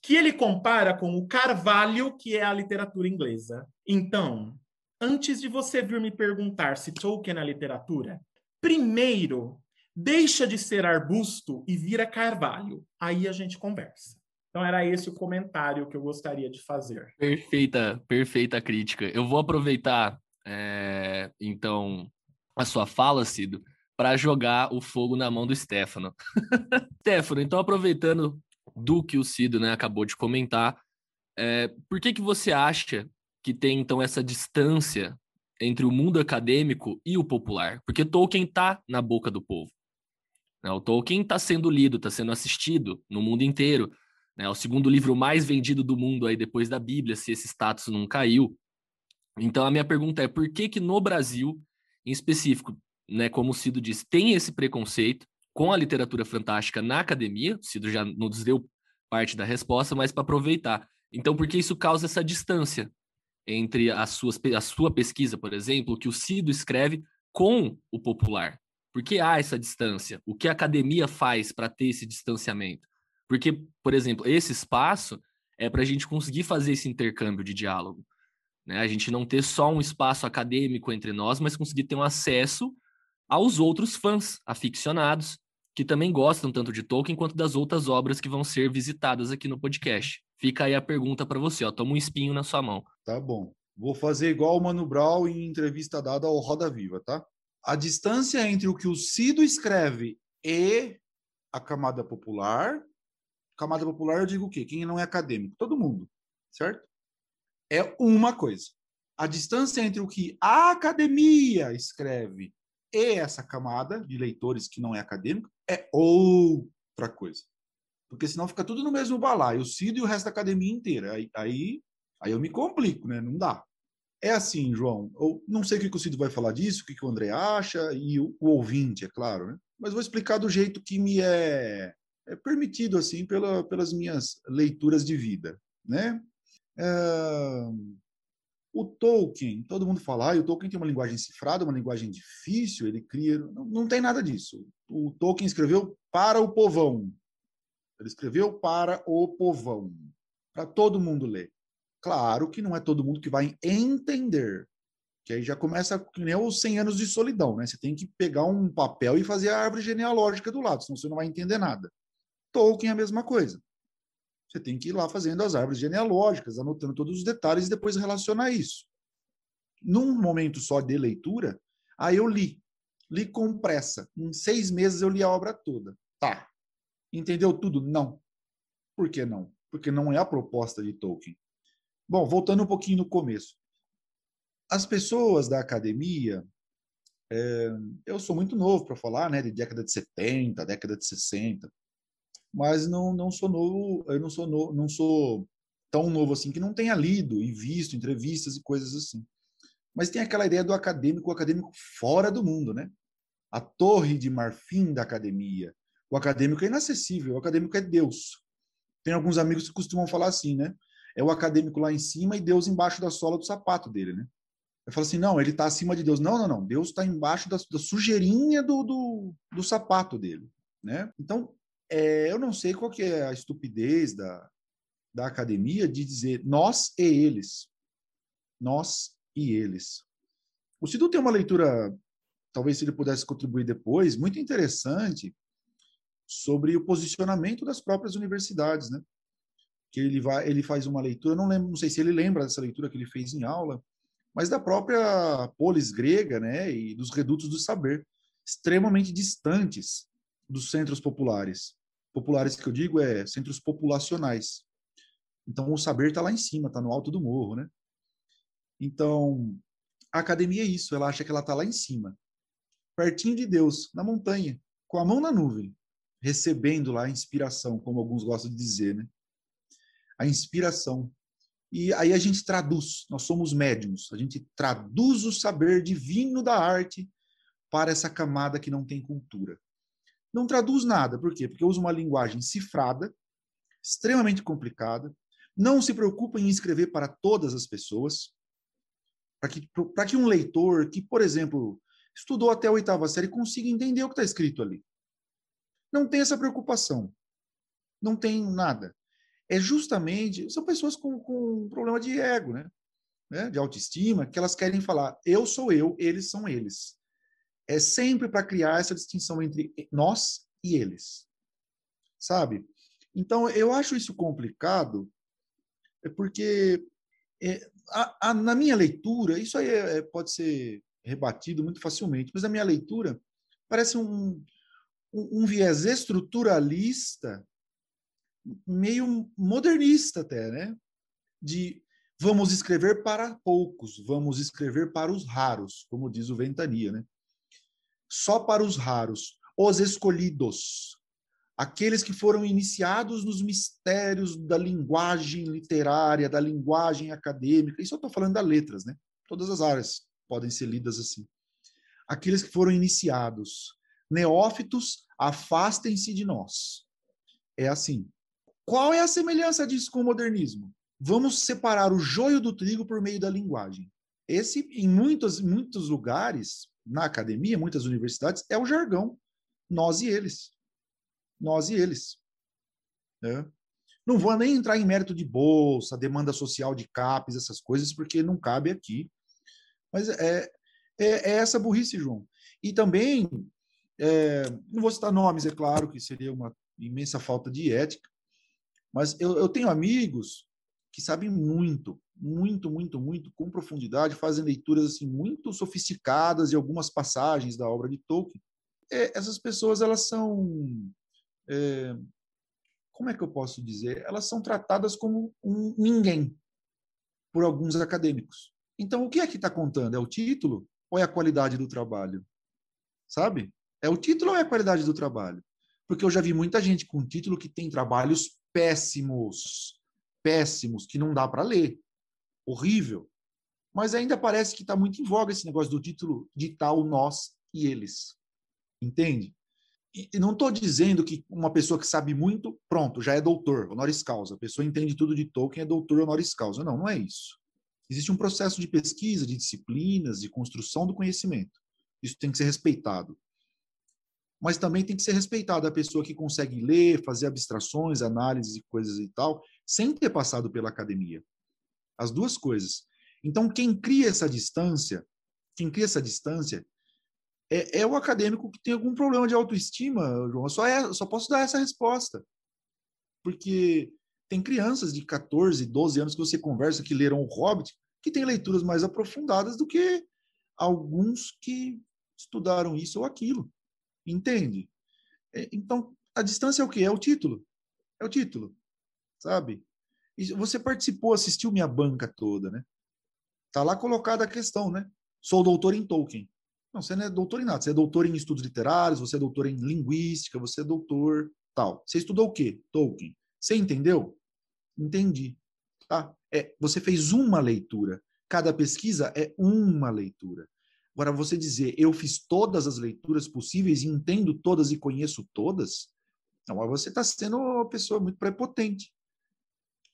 Que ele compara com o carvalho, que é a literatura inglesa. Então, antes de você vir me perguntar se Tolkien é literatura, primeiro deixa de ser arbusto e vira carvalho. Aí a gente conversa. Então era esse o comentário que eu gostaria de fazer. Perfeita, perfeita crítica. Eu vou aproveitar é, então a sua fala, Cido, para jogar o fogo na mão do Stefano. Stefano, então aproveitando do que o Cido né, acabou de comentar, é, por que, que você acha que tem então essa distância entre o mundo acadêmico e o popular? Porque Tolkien está na boca do povo. Né? O Tolkien está sendo lido, está sendo assistido no mundo inteiro. Né? O segundo livro mais vendido do mundo aí depois da Bíblia, se esse status não caiu. Então a minha pergunta é por que que no Brasil, em específico, né, como o Cido disse, tem esse preconceito com a literatura fantástica na academia? O Cido já nos deu parte da resposta, mas para aproveitar. Então, por que isso causa essa distância entre as suas, a sua pesquisa, por exemplo, que o Cido escreve com o popular? Por que há essa distância? O que a academia faz para ter esse distanciamento? Porque, por exemplo, esse espaço é para a gente conseguir fazer esse intercâmbio de diálogo. Né? A gente não ter só um espaço acadêmico entre nós, mas conseguir ter um acesso aos outros fãs aficionados que também gostam tanto de Tolkien quanto das outras obras que vão ser visitadas aqui no podcast. Fica aí a pergunta para você, ó. Toma um espinho na sua mão. Tá bom. Vou fazer igual o Mano Brown em entrevista dada ao Roda Viva, tá? A distância entre o que o Cido escreve e a camada popular. Camada popular, eu digo o quê? Quem não é acadêmico? Todo mundo, certo? É uma coisa. A distância entre o que a academia escreve e essa camada de leitores que não é acadêmico é outra coisa. Porque senão fica tudo no mesmo balaio, o Cido e o resto da academia inteira. Aí, aí, aí eu me complico, né? Não dá. É assim, João. Eu não sei o que o Cido vai falar disso, o que o André acha, e o, o ouvinte, é claro, né? Mas vou explicar do jeito que me é, é permitido, assim, pela, pelas minhas leituras de vida, né? É, o Tolkien, todo mundo fala, ah, o Tolkien tem uma linguagem cifrada, uma linguagem difícil, ele cria. Não, não tem nada disso. O Tolkien escreveu para o povão. Ele escreveu para o povão, para todo mundo ler. Claro que não é todo mundo que vai entender, que aí já começa que nem os 100 anos de solidão, né? Você tem que pegar um papel e fazer a árvore genealógica do lado, senão você não vai entender nada. Tolkien é a mesma coisa. Você tem que ir lá fazendo as árvores genealógicas, anotando todos os detalhes e depois relacionar isso. Num momento só de leitura, aí eu li. Li com pressa. Em seis meses eu li a obra toda. Tá. Entendeu tudo? Não. Por que não? Porque não é a proposta de Tolkien. Bom, voltando um pouquinho no começo. As pessoas da academia, é, eu sou muito novo para falar, né, de década de 70, década de 60 mas não, não sou novo, eu não sou no, não sou tão novo assim que não tenha lido e visto entrevistas e coisas assim. Mas tem aquela ideia do acadêmico, o acadêmico fora do mundo, né? A torre de marfim da academia. O acadêmico é inacessível, o acadêmico é Deus. Tem alguns amigos que costumam falar assim, né? É o acadêmico lá em cima e Deus embaixo da sola do sapato dele, né? Eu falo assim, não, ele está acima de Deus. Não, não, não. Deus está embaixo da, da sujeirinha do, do, do, sapato dele, né? Então, é, eu não sei qual que é a estupidez da, da academia de dizer nós e eles. Nós e eles. O Cidu tem uma leitura, talvez se ele pudesse contribuir depois, muito interessante sobre o posicionamento das próprias universidades, né? Que ele vai, ele faz uma leitura, não lembro, não sei se ele lembra dessa leitura que ele fez em aula, mas da própria polis grega, né, e dos redutos do saber, extremamente distantes dos centros populares. Populares que eu digo é centros populacionais. Então o saber está lá em cima, está no alto do morro, né? Então a academia é isso, ela acha que ela está lá em cima, pertinho de Deus, na montanha, com a mão na nuvem, recebendo lá a inspiração, como alguns gostam de dizer, né? A inspiração e aí a gente traduz, nós somos médiums, a gente traduz o saber divino da arte para essa camada que não tem cultura. Não traduz nada, por quê? Porque usa uma linguagem cifrada, extremamente complicada, não se preocupa em escrever para todas as pessoas, para que, que um leitor que, por exemplo, estudou até a oitava série consiga entender o que está escrito ali. Não tem essa preocupação. Não tem nada é justamente são pessoas com, com problema de ego, né? né? De autoestima, que elas querem falar eu sou eu, eles são eles. É sempre para criar essa distinção entre nós e eles, sabe? Então eu acho isso complicado, é porque é, a, a, na minha leitura isso aí é, é, pode ser rebatido muito facilmente, mas na minha leitura parece um, um, viés estruturalista meio modernista até, né? De vamos escrever para poucos, vamos escrever para os raros, como diz o Ventania, né? Só para os raros, os escolhidos, aqueles que foram iniciados nos mistérios da linguagem literária, da linguagem acadêmica. Isso eu estou falando das letras, né? Todas as áreas podem ser lidas assim. Aqueles que foram iniciados, neófitos, afastem-se de nós. É assim. Qual é a semelhança disso com o modernismo? Vamos separar o joio do trigo por meio da linguagem. Esse, em muitos, muitos lugares, na academia, muitas universidades, é o jargão. Nós e eles. Nós e eles. Né? Não vou nem entrar em mérito de bolsa, demanda social de CAPES, essas coisas, porque não cabe aqui. Mas é, é, é essa burrice, João. E também, é, não vou citar nomes, é claro que seria uma imensa falta de ética, mas eu, eu tenho amigos que sabem muito, muito, muito, muito, com profundidade, fazem leituras assim muito sofisticadas de algumas passagens da obra de Tolkien. É, essas pessoas, elas são. É, como é que eu posso dizer? Elas são tratadas como um ninguém por alguns acadêmicos. Então, o que é que está contando? É o título ou é a qualidade do trabalho? Sabe? É o título ou é a qualidade do trabalho? Porque eu já vi muita gente com título que tem trabalhos péssimos, péssimos, que não dá para ler. Horrível. Mas ainda parece que está muito em voga esse negócio do título de tal nós e eles. Entende? E não estou dizendo que uma pessoa que sabe muito, pronto, já é doutor, honoris causa. A pessoa entende tudo de Tolkien, é doutor honoris causa. Não, não é isso. Existe um processo de pesquisa, de disciplinas, de construção do conhecimento. Isso tem que ser respeitado mas também tem que ser respeitada a pessoa que consegue ler, fazer abstrações, análises e coisas e tal, sem ter passado pela academia. As duas coisas. Então, quem cria essa distância, quem cria essa distância, é, é o acadêmico que tem algum problema de autoestima, João. Só, é, só posso dar essa resposta. Porque tem crianças de 14, 12 anos que você conversa que leram O Hobbit, que têm leituras mais aprofundadas do que alguns que estudaram isso ou aquilo. Entende? É, então, a distância é o quê? É o título. É o título, sabe? E você participou, assistiu minha banca toda, né? Tá lá colocada a questão, né? Sou doutor em Tolkien. Não, você não é doutor em nada. Você é doutor em estudos literários, você é doutor em linguística, você é doutor tal. Você estudou o quê? Tolkien. Você entendeu? Entendi. Tá? É, você fez uma leitura. Cada pesquisa é uma leitura. Agora, você dizer, eu fiz todas as leituras possíveis entendo todas e conheço todas, não, você está sendo uma pessoa muito prepotente.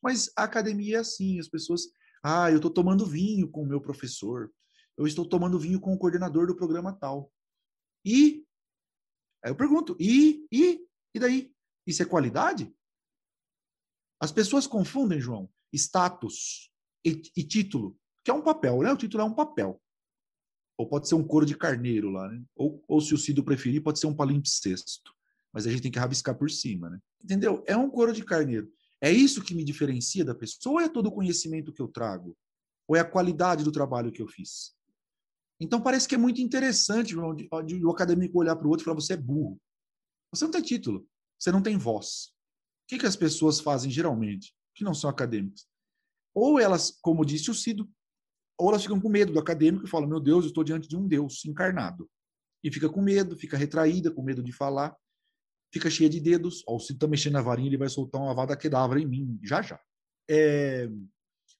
Mas a academia é assim, as pessoas, ah, eu estou tomando vinho com o meu professor, eu estou tomando vinho com o coordenador do programa tal. E aí eu pergunto, e e e daí? Isso é qualidade? As pessoas confundem, João, status e, e título, que é um papel, né? O título é um papel. Ou pode ser um couro de carneiro lá, né? Ou, ou se o Cido preferir, pode ser um palimpsesto. Mas a gente tem que rabiscar por cima, né? Entendeu? É um couro de carneiro. É isso que me diferencia da pessoa ou é todo o conhecimento que eu trago? Ou é a qualidade do trabalho que eu fiz? Então parece que é muito interessante o acadêmico olhar para o outro e falar: você é burro. Você não tem título, você não tem voz. O que, que as pessoas fazem geralmente, que não são acadêmicos? Ou elas, como disse o Cido, ou elas ficam com medo do acadêmico e falam: meu Deus, eu estou diante de um Deus encarnado. E fica com medo, fica retraída, com medo de falar, fica cheia de dedos. Ó, Cido está mexendo na varinha, ele vai soltar uma vada quedavra em mim, já já. É...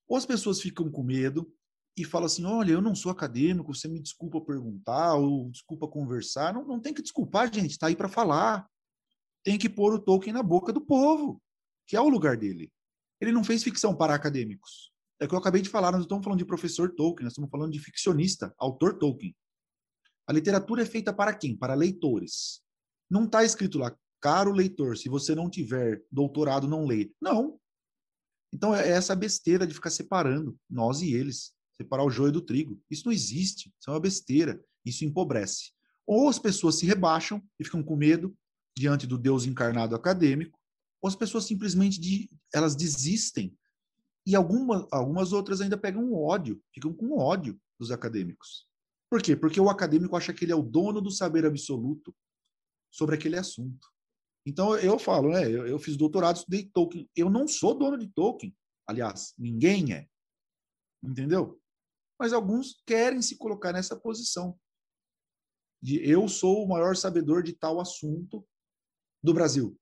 Ou as pessoas ficam com medo e falam assim: olha, eu não sou acadêmico, você me desculpa perguntar, ou desculpa conversar. Não, não tem que desculpar, gente, está aí para falar. Tem que pôr o Tolkien na boca do povo, que é o lugar dele. Ele não fez ficção para acadêmicos. É o que eu acabei de falar, nós não estamos falando de professor Tolkien, nós estamos falando de ficcionista, autor Tolkien. A literatura é feita para quem? Para leitores. Não está escrito lá, caro leitor, se você não tiver doutorado, não leia. Não. Então é essa besteira de ficar separando nós e eles, separar o joio do trigo. Isso não existe, isso é uma besteira, isso empobrece. Ou as pessoas se rebaixam e ficam com medo diante do Deus encarnado acadêmico, ou as pessoas simplesmente de, elas desistem. E alguma, algumas outras ainda pegam ódio, ficam com ódio dos acadêmicos. Por quê? Porque o acadêmico acha que ele é o dono do saber absoluto sobre aquele assunto. Então eu falo, né? Eu, eu fiz doutorado, estudei Tolkien. Eu não sou dono de Tolkien. Aliás, ninguém é. Entendeu? Mas alguns querem se colocar nessa posição de eu sou o maior sabedor de tal assunto do Brasil.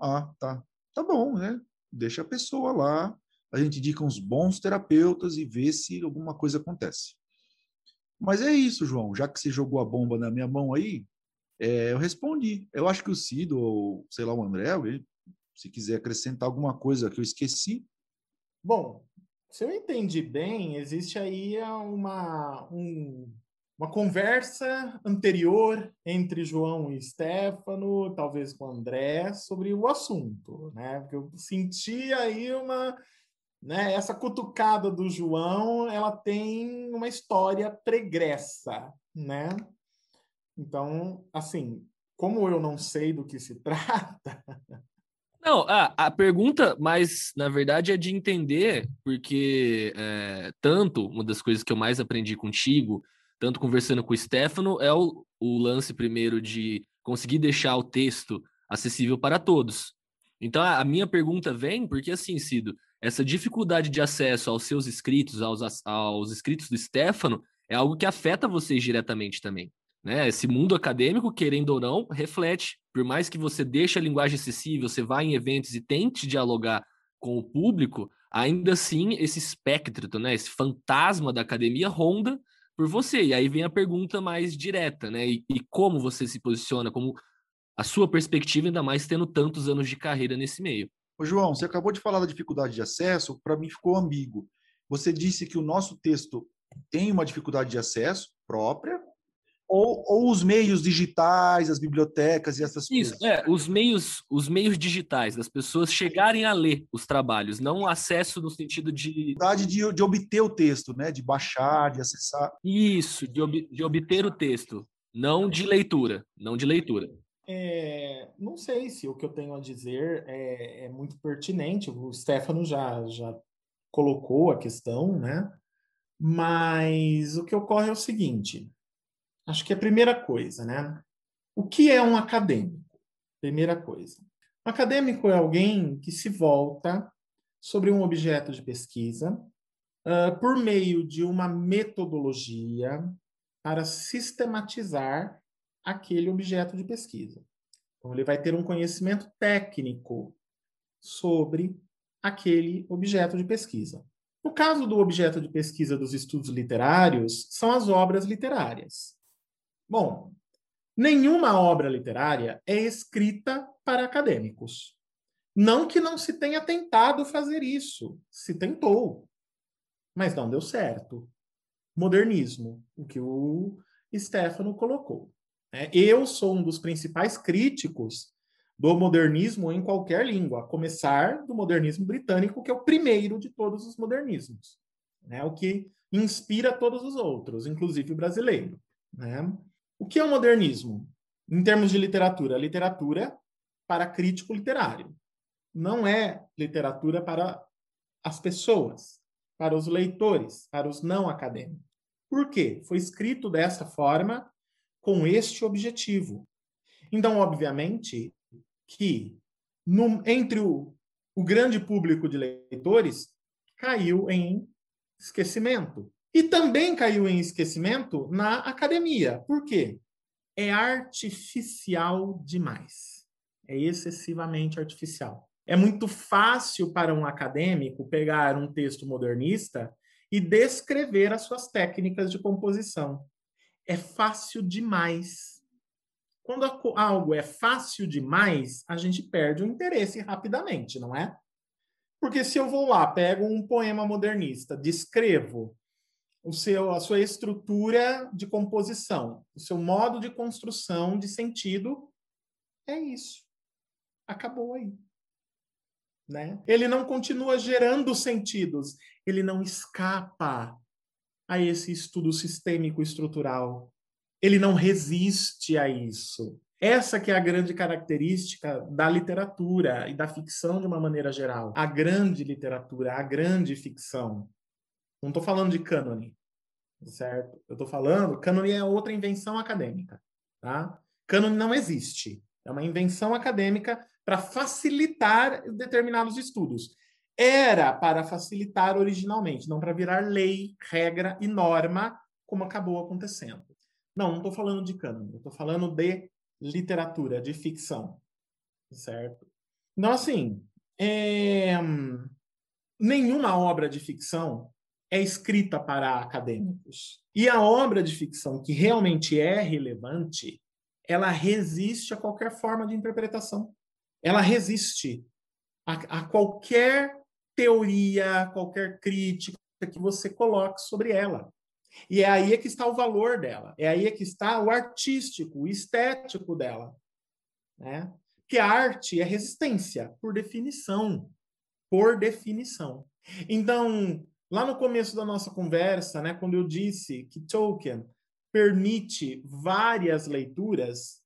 Ah, tá. Tá bom, né? Deixa a pessoa lá, a gente indica uns bons terapeutas e vê se alguma coisa acontece. Mas é isso, João. Já que você jogou a bomba na minha mão aí, é, eu respondi. Eu acho que o Cido, ou sei lá, o André, se quiser acrescentar alguma coisa que eu esqueci. Bom, se eu entendi bem, existe aí uma, um, uma conversa anterior entre João e Stefano, talvez com André, sobre o assunto, né? Porque eu senti aí uma, né? Essa cutucada do João, ela tem uma história pregressa, né? Então, assim, como eu não sei do que se trata. Não, a, a pergunta, mas na verdade é de entender, porque é, tanto uma das coisas que eu mais aprendi contigo, tanto conversando com o Stefano, é o, o lance primeiro de conseguir deixar o texto acessível para todos. Então a, minha pergunta vem porque assim, Cido, essa dificuldade de acesso aos seus escritos, aos, aos escritos do Stefano, é algo que afeta vocês diretamente também. Né? Esse mundo acadêmico, querendo ou não, reflete. Por mais que você deixe a linguagem acessível, você vá em eventos e tente dialogar com o público, ainda assim esse espectro, né, esse fantasma da academia ronda por você. E aí vem a pergunta mais direta, né? E, e como você se posiciona, como a sua perspectiva, ainda mais tendo tantos anos de carreira nesse meio. Ô, João, você acabou de falar da dificuldade de acesso, para mim ficou ambíguo. Você disse que o nosso texto tem uma dificuldade de acesso própria, ou, ou, os meios digitais, as bibliotecas e essas Isso, coisas. é, os meios, os meios digitais, das pessoas chegarem a ler os trabalhos, não acesso no sentido de. De, de obter o texto, né? De baixar, de acessar. Isso, de, ob, de obter o texto, não de leitura, não de leitura. É, não sei se o que eu tenho a dizer é, é muito pertinente. O Stefano já, já colocou a questão, né? Mas o que ocorre é o seguinte: Acho que é a primeira coisa, né? O que é um acadêmico? Primeira coisa. Um acadêmico é alguém que se volta sobre um objeto de pesquisa uh, por meio de uma metodologia para sistematizar aquele objeto de pesquisa. Então, ele vai ter um conhecimento técnico sobre aquele objeto de pesquisa. No caso do objeto de pesquisa dos estudos literários, são as obras literárias. Bom, nenhuma obra literária é escrita para acadêmicos. Não que não se tenha tentado fazer isso, se tentou, mas não deu certo. modernismo, o que o Stefano colocou. Né? Eu sou um dos principais críticos do modernismo em qualquer língua, a começar do modernismo britânico, que é o primeiro de todos os modernismos, né? o que inspira todos os outros, inclusive o brasileiro. Né? O que é o modernismo? Em termos de literatura, literatura para crítico literário. Não é literatura para as pessoas, para os leitores, para os não acadêmicos. Por quê? Foi escrito dessa forma, com este objetivo. Então, obviamente, que no, entre o, o grande público de leitores caiu em esquecimento. E também caiu em esquecimento na academia. Por quê? É artificial demais. É excessivamente artificial. É muito fácil para um acadêmico pegar um texto modernista e descrever as suas técnicas de composição. É fácil demais. Quando algo é fácil demais, a gente perde o interesse rapidamente, não é? Porque se eu vou lá, pego um poema modernista, descrevo o seu, a sua estrutura de composição, o seu modo de construção de sentido, é isso. Acabou aí. Né? Ele não continua gerando sentidos, ele não escapa a esse estudo sistêmico estrutural. Ele não resiste a isso. Essa que é a grande característica da literatura e da ficção de uma maneira geral. A grande literatura, a grande ficção. Não estou falando de cânone, certo? Eu estou falando, cânone é outra invenção acadêmica, tá? Cânone não existe. É uma invenção acadêmica para facilitar determinados estudos. Era para facilitar originalmente, não para virar lei, regra e norma, como acabou acontecendo. Não, não estou falando de cânone, estou falando de literatura, de ficção, certo? Então, assim, é... nenhuma obra de ficção é escrita para acadêmicos. E a obra de ficção que realmente é relevante, ela resiste a qualquer forma de interpretação. Ela resiste a, a qualquer teoria, qualquer crítica que você coloque sobre ela. E é aí é que está o valor dela, é aí é que está o artístico, o estético dela. Né? Que a arte é resistência, por definição. Por definição. Então, lá no começo da nossa conversa, né, quando eu disse que Tolkien permite várias leituras,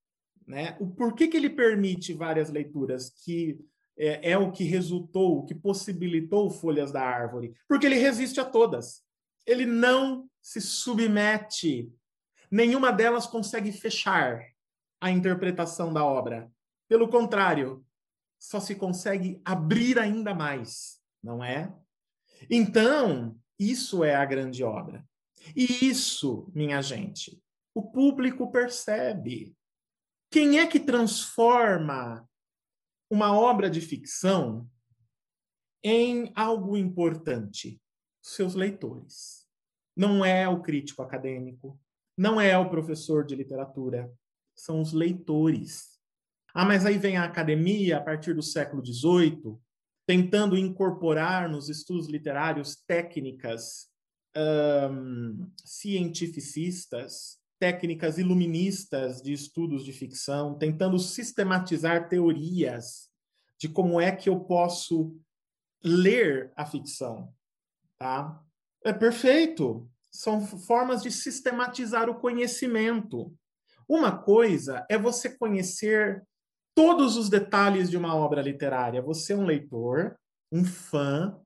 né, o porquê que ele permite várias leituras que é, é o que resultou, o que possibilitou Folhas da Árvore? Porque ele resiste a todas. Ele não se submete. Nenhuma delas consegue fechar a interpretação da obra. Pelo contrário, só se consegue abrir ainda mais, não é? Então, isso é a grande obra. E isso, minha gente, o público percebe. Quem é que transforma uma obra de ficção em algo importante? Seus leitores. Não é o crítico acadêmico, não é o professor de literatura, são os leitores. Ah, mas aí vem a academia, a partir do século XVIII, tentando incorporar nos estudos literários técnicas um, cientificistas, técnicas iluministas de estudos de ficção, tentando sistematizar teorias de como é que eu posso ler a ficção, tá? É perfeito. São formas de sistematizar o conhecimento. Uma coisa é você conhecer todos os detalhes de uma obra literária. Você é um leitor, um fã,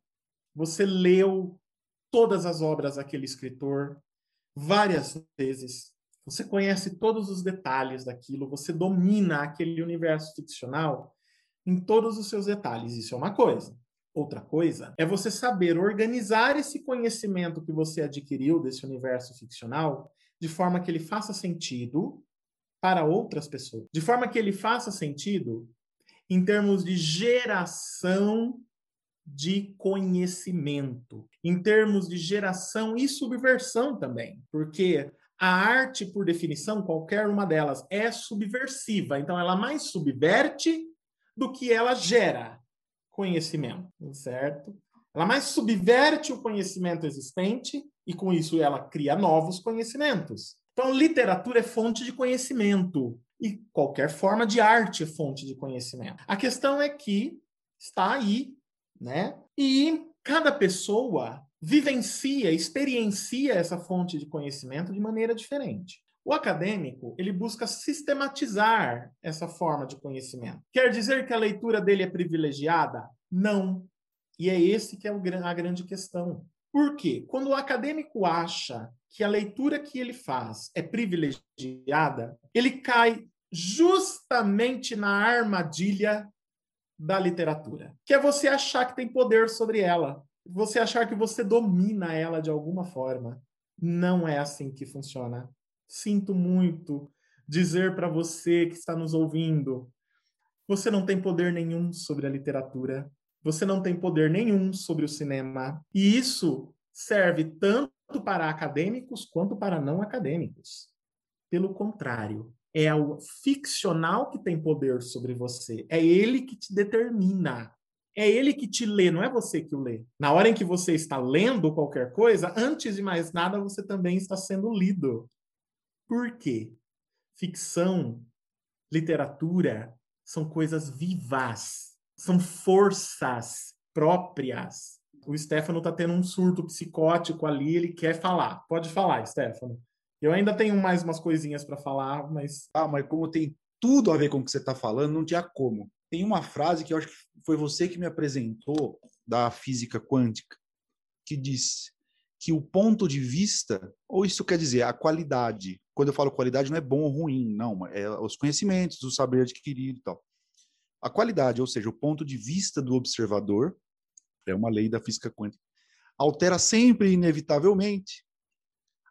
você leu todas as obras daquele escritor várias vezes. Você conhece todos os detalhes daquilo, você domina aquele universo ficcional em todos os seus detalhes. Isso é uma coisa. Outra coisa é você saber organizar esse conhecimento que você adquiriu desse universo ficcional de forma que ele faça sentido para outras pessoas, de forma que ele faça sentido em termos de geração de conhecimento, em termos de geração e subversão também, porque a arte, por definição, qualquer uma delas, é subversiva. Então, ela mais subverte do que ela gera conhecimento, certo? Ela mais subverte o conhecimento existente E com isso ela cria novos conhecimentos. Então, literatura é fonte de conhecimento. E qualquer forma de arte é fonte de conhecimento. A questão é que está aí, né? E cada pessoa vivencia, experiencia essa fonte de conhecimento de maneira diferente. O acadêmico, ele busca sistematizar essa forma de conhecimento. Quer dizer que a leitura dele é privilegiada? Não. E é esse que é a grande questão. Por quê? Quando o acadêmico acha que a leitura que ele faz é privilegiada, ele cai justamente na armadilha da literatura, que é você achar que tem poder sobre ela, você achar que você domina ela de alguma forma. Não é assim que funciona. Sinto muito dizer para você que está nos ouvindo, você não tem poder nenhum sobre a literatura, você não tem poder nenhum sobre o cinema. E isso serve tanto para acadêmicos quanto para não acadêmicos. Pelo contrário, é o ficcional que tem poder sobre você. É ele que te determina. É ele que te lê, não é você que o lê. Na hora em que você está lendo qualquer coisa, antes de mais nada, você também está sendo lido. Por quê? Ficção, literatura são coisas vivas, são forças próprias. O Stefano está tendo um surto psicótico ali, ele quer falar. Pode falar, Stefano. Eu ainda tenho mais umas coisinhas para falar, mas. Ah, mas como tem tudo a ver com o que você está falando, não tinha como. Tem uma frase que eu acho que foi você que me apresentou da física quântica, que diz que o ponto de vista, ou isso quer dizer a qualidade, quando eu falo qualidade não é bom ou ruim, não, é os conhecimentos, o saber adquirido e tal. A qualidade, ou seja, o ponto de vista do observador, é uma lei da física quântica, altera sempre inevitavelmente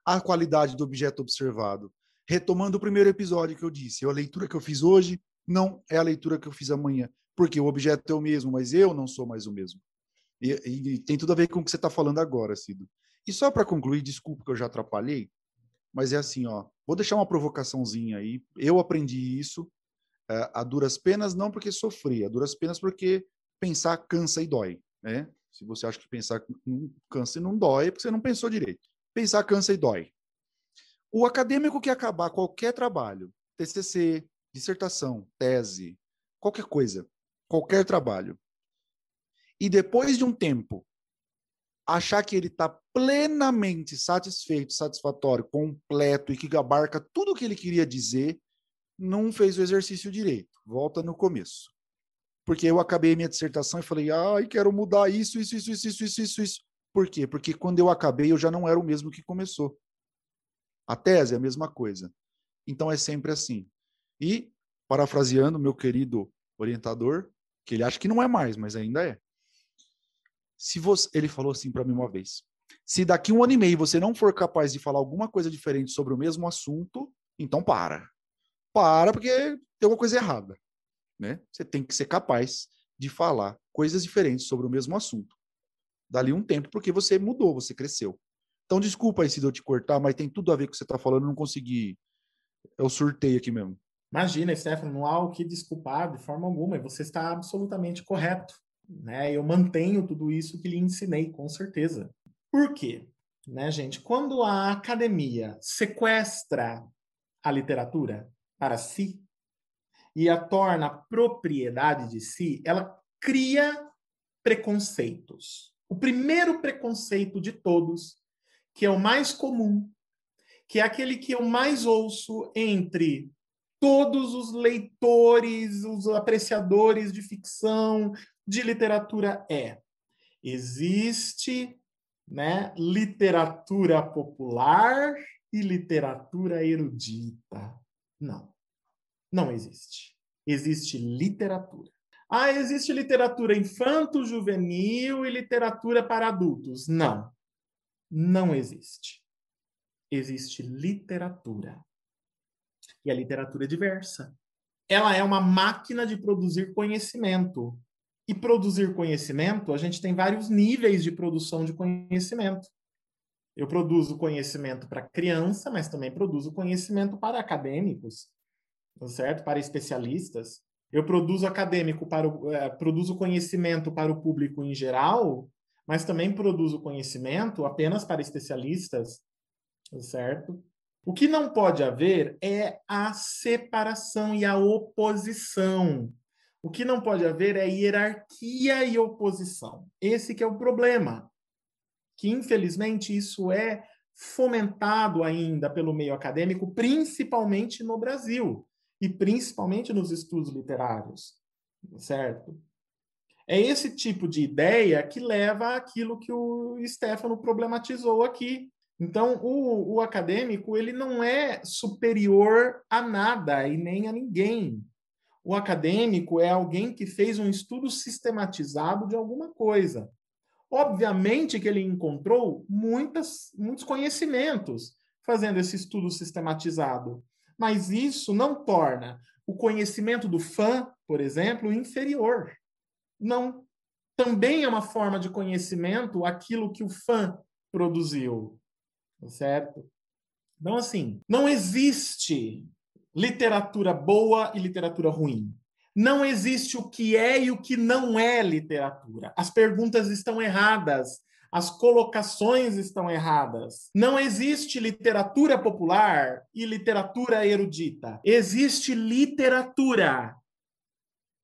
a qualidade do objeto observado. Retomando o primeiro episódio que eu disse, a leitura que eu fiz hoje não é a leitura que eu fiz amanhã, porque o objeto é o mesmo, mas eu não sou mais o mesmo. E, e, e tem tudo a ver com o que você está falando agora, Cido. E só para concluir, desculpa que eu já atrapalhei, mas é assim, ó, vou deixar uma provocaçãozinha aí. Eu aprendi isso a duras penas, não porque sofri, a duras penas porque pensar cansa e dói, né? Se você acha que pensar cansa e não dói, é porque você não pensou direito. Pensar cansa e dói. O acadêmico que acabar qualquer trabalho, TCC, dissertação, tese, qualquer coisa, qualquer trabalho, e depois de um tempo achar que ele está plenamente satisfeito, satisfatório, completo e que abarca tudo o que ele queria dizer, não fez o exercício direito. Volta no começo. Porque eu acabei minha dissertação e falei, ai, quero mudar isso, isso, isso, isso, isso, isso, isso. Por quê? Porque quando eu acabei, eu já não era o mesmo que começou. A tese é a mesma coisa. Então é sempre assim. E, parafraseando meu querido orientador, que ele acha que não é mais, mas ainda é. Se você, ele falou assim para mim uma vez: se daqui um ano e meio você não for capaz de falar alguma coisa diferente sobre o mesmo assunto, então para. Para porque tem alguma coisa errada, né? Você tem que ser capaz de falar coisas diferentes sobre o mesmo assunto. Dali um tempo, porque você mudou, você cresceu. Então, desculpa aí se eu te cortar, mas tem tudo a ver com o que você está falando, não consegui. Eu surtei aqui mesmo. Imagina, Stefano, não há o que desculpar de forma alguma, e você está absolutamente correto né? Eu mantenho tudo isso que lhe ensinei, com certeza. Por quê? Né, gente? Quando a academia sequestra a literatura para si e a torna propriedade de si, ela cria preconceitos. O primeiro preconceito de todos, que é o mais comum, que é aquele que eu mais ouço entre todos os leitores, os apreciadores de ficção, de literatura é: existe né, literatura popular e literatura erudita. Não, não existe. Existe literatura. Ah, existe literatura infanto-juvenil e literatura para adultos. Não, não existe. Existe literatura. E a literatura é diversa. Ela é uma máquina de produzir conhecimento. E produzir conhecimento, a gente tem vários níveis de produção de conhecimento. Eu produzo conhecimento para criança, mas também produzo conhecimento para acadêmicos, tá certo? Para especialistas. Eu produzo acadêmico para o, é, produzo conhecimento para o público em geral, mas também produz o conhecimento apenas para especialistas, certo? O que não pode haver é a separação e a oposição. O que não pode haver é hierarquia e oposição. Esse que é o problema. Que infelizmente isso é fomentado ainda pelo meio acadêmico, principalmente no Brasil e principalmente nos estudos literários, certo? É esse tipo de ideia que leva àquilo que o Stefano problematizou aqui. Então, o, o acadêmico ele não é superior a nada e nem a ninguém. O acadêmico é alguém que fez um estudo sistematizado de alguma coisa. Obviamente que ele encontrou muitas, muitos conhecimentos fazendo esse estudo sistematizado, mas isso não torna o conhecimento do fã, por exemplo, inferior. Não. Também é uma forma de conhecimento aquilo que o fã produziu, certo? Então, assim, não existe literatura boa e literatura ruim. Não existe o que é e o que não é literatura. As perguntas estão erradas. As colocações estão erradas. Não existe literatura popular e literatura erudita. Existe literatura.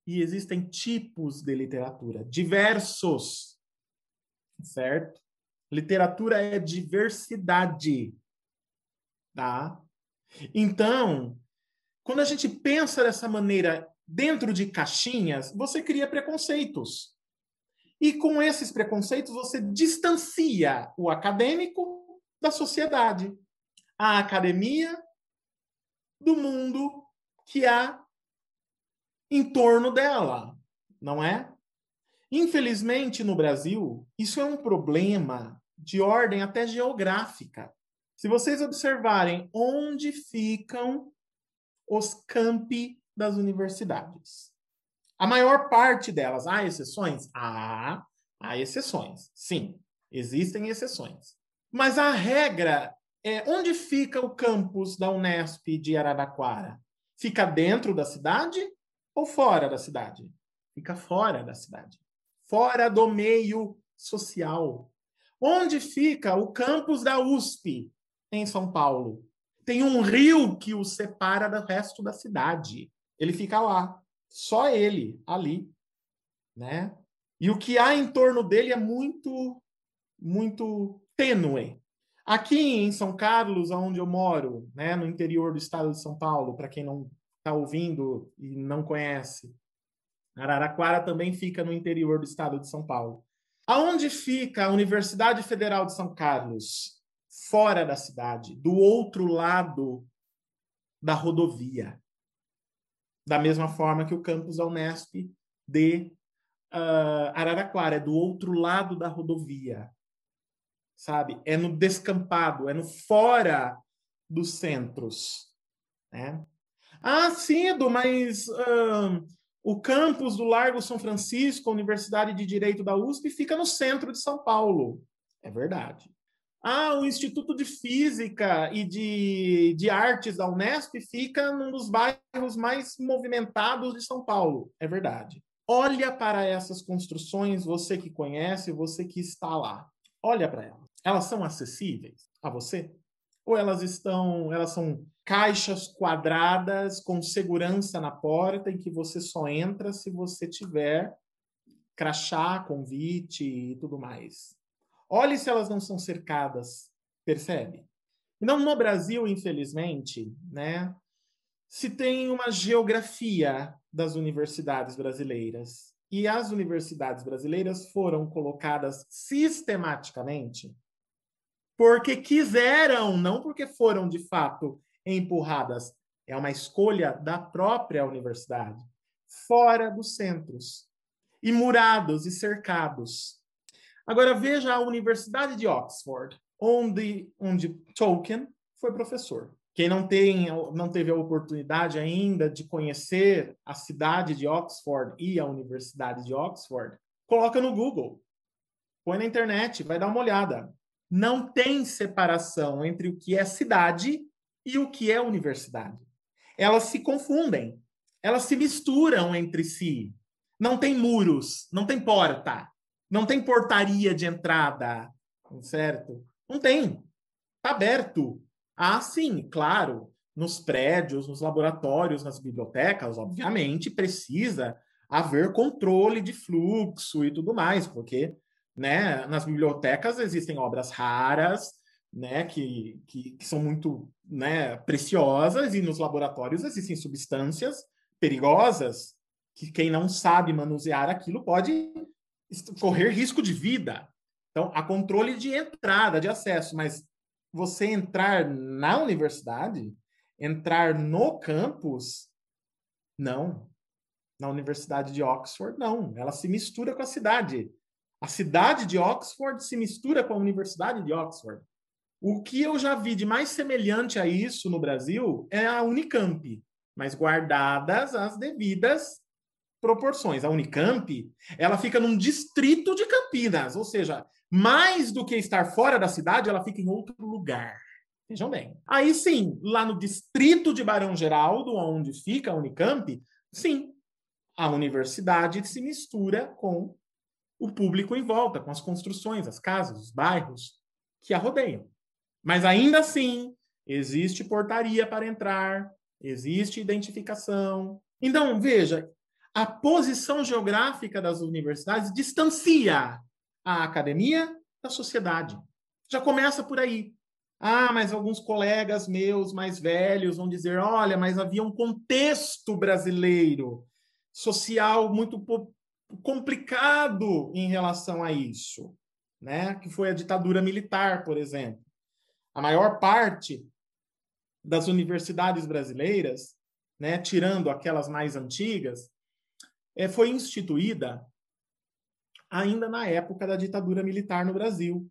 E existem tipos de literatura, diversos. Certo? Literatura é diversidade. Tá? Então, quando a gente pensa dessa maneira dentro de caixinhas, você cria preconceitos. E com esses preconceitos, você distancia o acadêmico da sociedade, a academia do mundo que há em torno dela, não é? Infelizmente, no Brasil, isso é um problema de ordem até geográfica. Se vocês observarem onde ficam os campi das universidades. A maior parte delas, há exceções? Há, há exceções. Sim, existem exceções. Mas a regra é onde fica o campus da Unesp de Araraquara? Fica dentro da cidade ou fora da cidade? Fica fora da cidade. Fora do meio social. Onde fica o campus da USP em São Paulo? Tem um rio que o separa do resto da cidade. Ele fica lá, só ele ali, né? E o que há em torno dele é muito, muito tênue. Aqui em São Carlos, onde eu moro, né, no interior do estado de São Paulo, para quem não está ouvindo e não conhece, Araraquara também fica no interior do estado de São Paulo. Aonde fica a Universidade Federal de São Carlos? fora da cidade, do outro lado da rodovia. Da mesma forma que o campus da Unesp de uh, Araraquara, é do outro lado da rodovia. Sabe? É no descampado, é no fora dos centros. Né? Ah, sim, Edu, mas uh, o campus do Largo São Francisco, Universidade de Direito da USP, fica no centro de São Paulo. É verdade. Ah, o Instituto de Física e de, de Artes da Unesp fica num dos bairros mais movimentados de São Paulo. É verdade. Olha para essas construções, você que conhece, você que está lá. Olha para elas. Elas são acessíveis a você? Ou elas estão, elas são caixas quadradas com segurança na porta em que você só entra se você tiver crachá, convite e tudo mais. Olhe se elas não são cercadas, percebe? Não no Brasil, infelizmente, né? Se tem uma geografia das universidades brasileiras e as universidades brasileiras foram colocadas sistematicamente porque quiseram, não porque foram de fato empurradas. É uma escolha da própria universidade, fora dos centros, e murados e cercados. Agora veja a Universidade de Oxford, onde, onde Tolkien foi professor. Quem não, tem, não teve a oportunidade ainda de conhecer a cidade de Oxford e a Universidade de Oxford, coloca no Google, põe na internet, vai dar uma olhada. Não tem separação entre o que é cidade e o que é universidade. Elas se confundem, elas se misturam entre si. Não tem muros, não tem porta Não tem portaria de entrada, certo? Não tem. Está aberto. Ah, sim, claro. Nos prédios, nos laboratórios, nas bibliotecas, obviamente, precisa haver controle de fluxo e tudo mais, porque né, nas bibliotecas existem obras raras, né, que, que, que, são muito né, preciosas, e nos laboratórios existem substâncias perigosas que quem não sabe manusear aquilo pode correr risco de vida. Então, há controle de entrada, de acesso, mas você entrar na universidade, entrar no campus, não. Na Universidade de Oxford, não. Ela se mistura com a cidade. A cidade de Oxford se mistura com a Universidade de Oxford. O que eu já vi de mais semelhante a isso no Brasil é a Unicamp, mas guardadas as devidas proporções. A Unicamp, ela fica num distrito de Campinas, ou seja, mais do que estar fora da cidade, ela fica em outro lugar. Vejam bem. Aí sim, lá no distrito de Barão Geraldo, onde fica a Unicamp, sim, a universidade se mistura com o público em volta, com as construções, as casas, os bairros que a rodeiam. Mas ainda assim, existe portaria para entrar, existe identificação. Então, veja, a posição geográfica das universidades distancia a academia da sociedade. Já começa por aí. Ah, mas alguns colegas meus mais velhos vão dizer: olha, mas havia um contexto brasileiro social muito complicado em relação a isso, né? Que foi a ditadura militar, por exemplo. A maior parte das universidades brasileiras, né, tirando aquelas mais antigas, é, foi instituída ainda na época da ditadura militar no Brasil.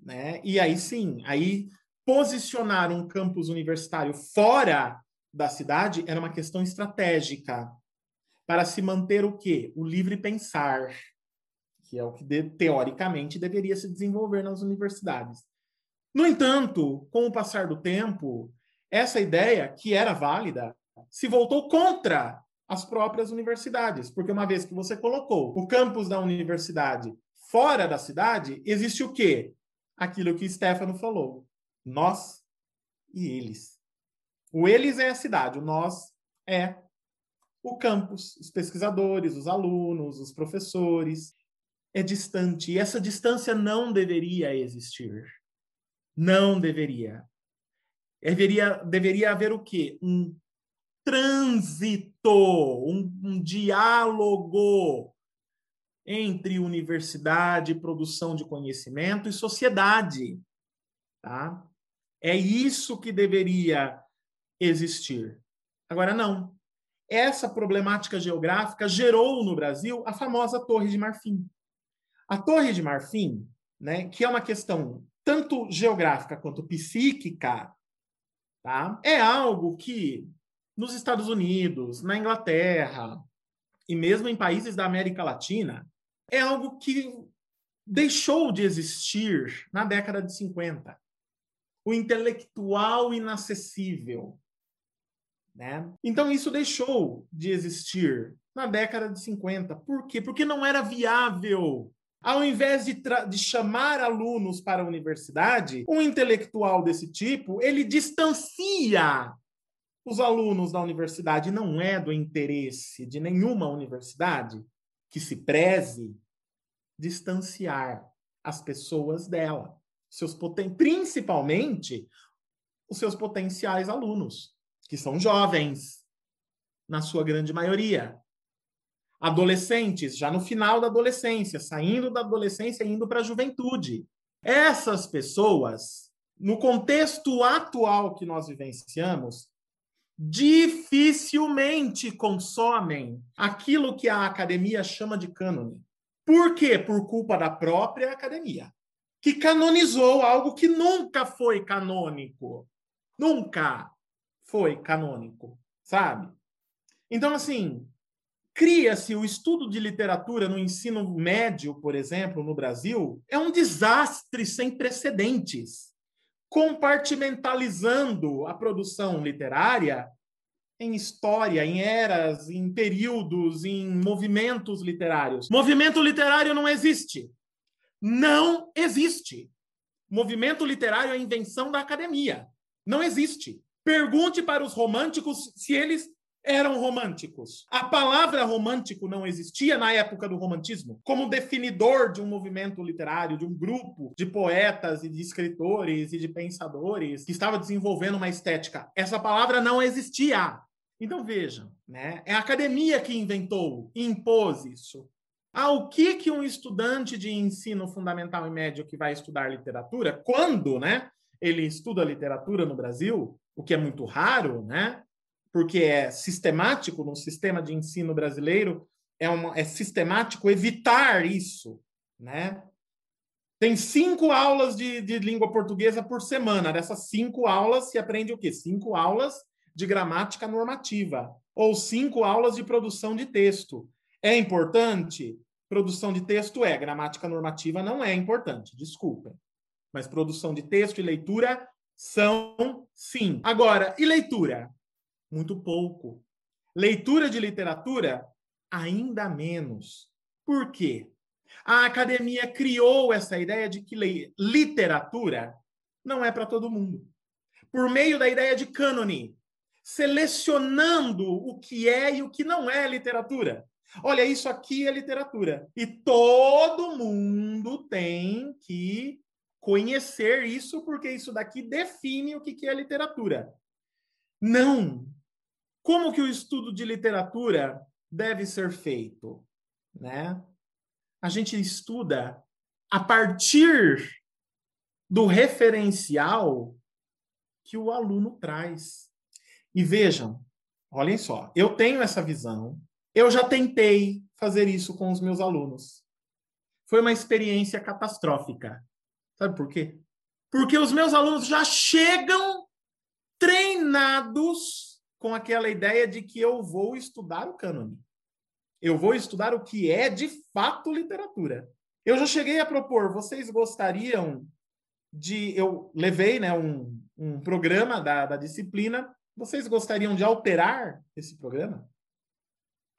Né? E aí sim, aí posicionar um campus universitário fora da cidade era uma questão estratégica para se manter o quê? O livre pensar, que é o que de, teoricamente deveria se desenvolver nas universidades. No entanto, com o passar do tempo, essa ideia, que era válida, se voltou contra as próprias universidades, porque uma vez que você colocou o campus da universidade fora da cidade, existe o quê? Aquilo que Stefano falou. Nós e eles. O eles é a cidade, o nós é o campus, os pesquisadores, os alunos, os professores. É distante. E essa distância não deveria existir. Não deveria. Deveria, deveria haver o quê? Um trânsito, um, um diálogo entre universidade, produção de conhecimento e sociedade. Tá? É isso que deveria existir. Agora, não. Essa problemática geográfica gerou no Brasil a famosa Torre de Marfim. A Torre de Marfim, né, que é uma questão tanto geográfica quanto psíquica, tá? É algo que nos Estados Unidos, na Inglaterra e mesmo em países da América Latina, é algo que deixou de existir na década de 50. O intelectual inacessível. Né? Então, isso deixou de existir na década de 50. Por quê? Porque não era viável ao invés de, de, chamar alunos para a universidade, um intelectual desse tipo, ele distancia os alunos da universidade. Não é do interesse de nenhuma universidade que se preze distanciar as pessoas dela, seus poten principalmente os seus potenciais alunos, que são jovens, na sua grande maioria, adolescentes, já no final da adolescência, saindo da adolescência e indo para a juventude. Essas pessoas, no contexto atual que nós vivenciamos, dificilmente consomem aquilo que a academia chama de cânone. Por quê? Por culpa da própria academia, que canonizou algo que nunca foi canônico. Nunca foi canônico, sabe? Então, assim, cria-se o estudo de literatura no ensino médio, por exemplo, no Brasil, é um desastre sem precedentes, compartimentalizando a produção literária em história, em eras, em períodos, em movimentos literários. Movimento literário não existe. Não existe. Movimento literário é invenção da academia. Não existe. Pergunte para os românticos se eles eram românticos. A palavra romântico não existia na época do romantismo como definidor de um movimento literário, de um grupo de poetas e de escritores e de pensadores que estava desenvolvendo uma estética. Essa palavra não existia. Então vejam, né? É a academia que inventou, impôs isso. Ah, o que que um estudante de ensino fundamental e médio que vai estudar literatura, quando, né, ele estuda literatura no Brasil, o que é muito raro, né? Porque é sistemático no sistema de ensino brasileiro, é, uma, é sistemático evitar isso, né? Tem cinco aulas de, de língua portuguesa por semana. Dessas cinco aulas, se aprende o quê? Cinco aulas de gramática normativa ou cinco aulas de produção de texto. É importante? Produção de texto é, gramática normativa não é importante, desculpem. Mas produção de texto e leitura são sim. Agora, e leitura? Muito pouco. Leitura de literatura? Ainda menos. Por quê? A academia criou essa ideia de que literatura não é para todo mundo. Por meio da ideia de cânone, selecionando o que é e o que não é literatura. Olha, isso aqui é literatura. E todo mundo tem que conhecer isso, porque isso daqui define o que é literatura. Não. Como que o estudo de literatura deve ser feito? Né? A gente estuda a partir do referencial que o aluno traz. E vejam, olhem só, eu tenho essa visão, eu já tentei fazer isso com os meus alunos. Foi uma experiência catastrófica. Sabe por quê? Porque os meus alunos já chegam treinados com aquela ideia de que eu vou estudar o cânone. Eu vou estudar o que é de fato literatura. Eu já cheguei a propor, vocês gostariam de. Eu levei né, um, um programa da, da disciplina vocês gostariam de alterar esse programa?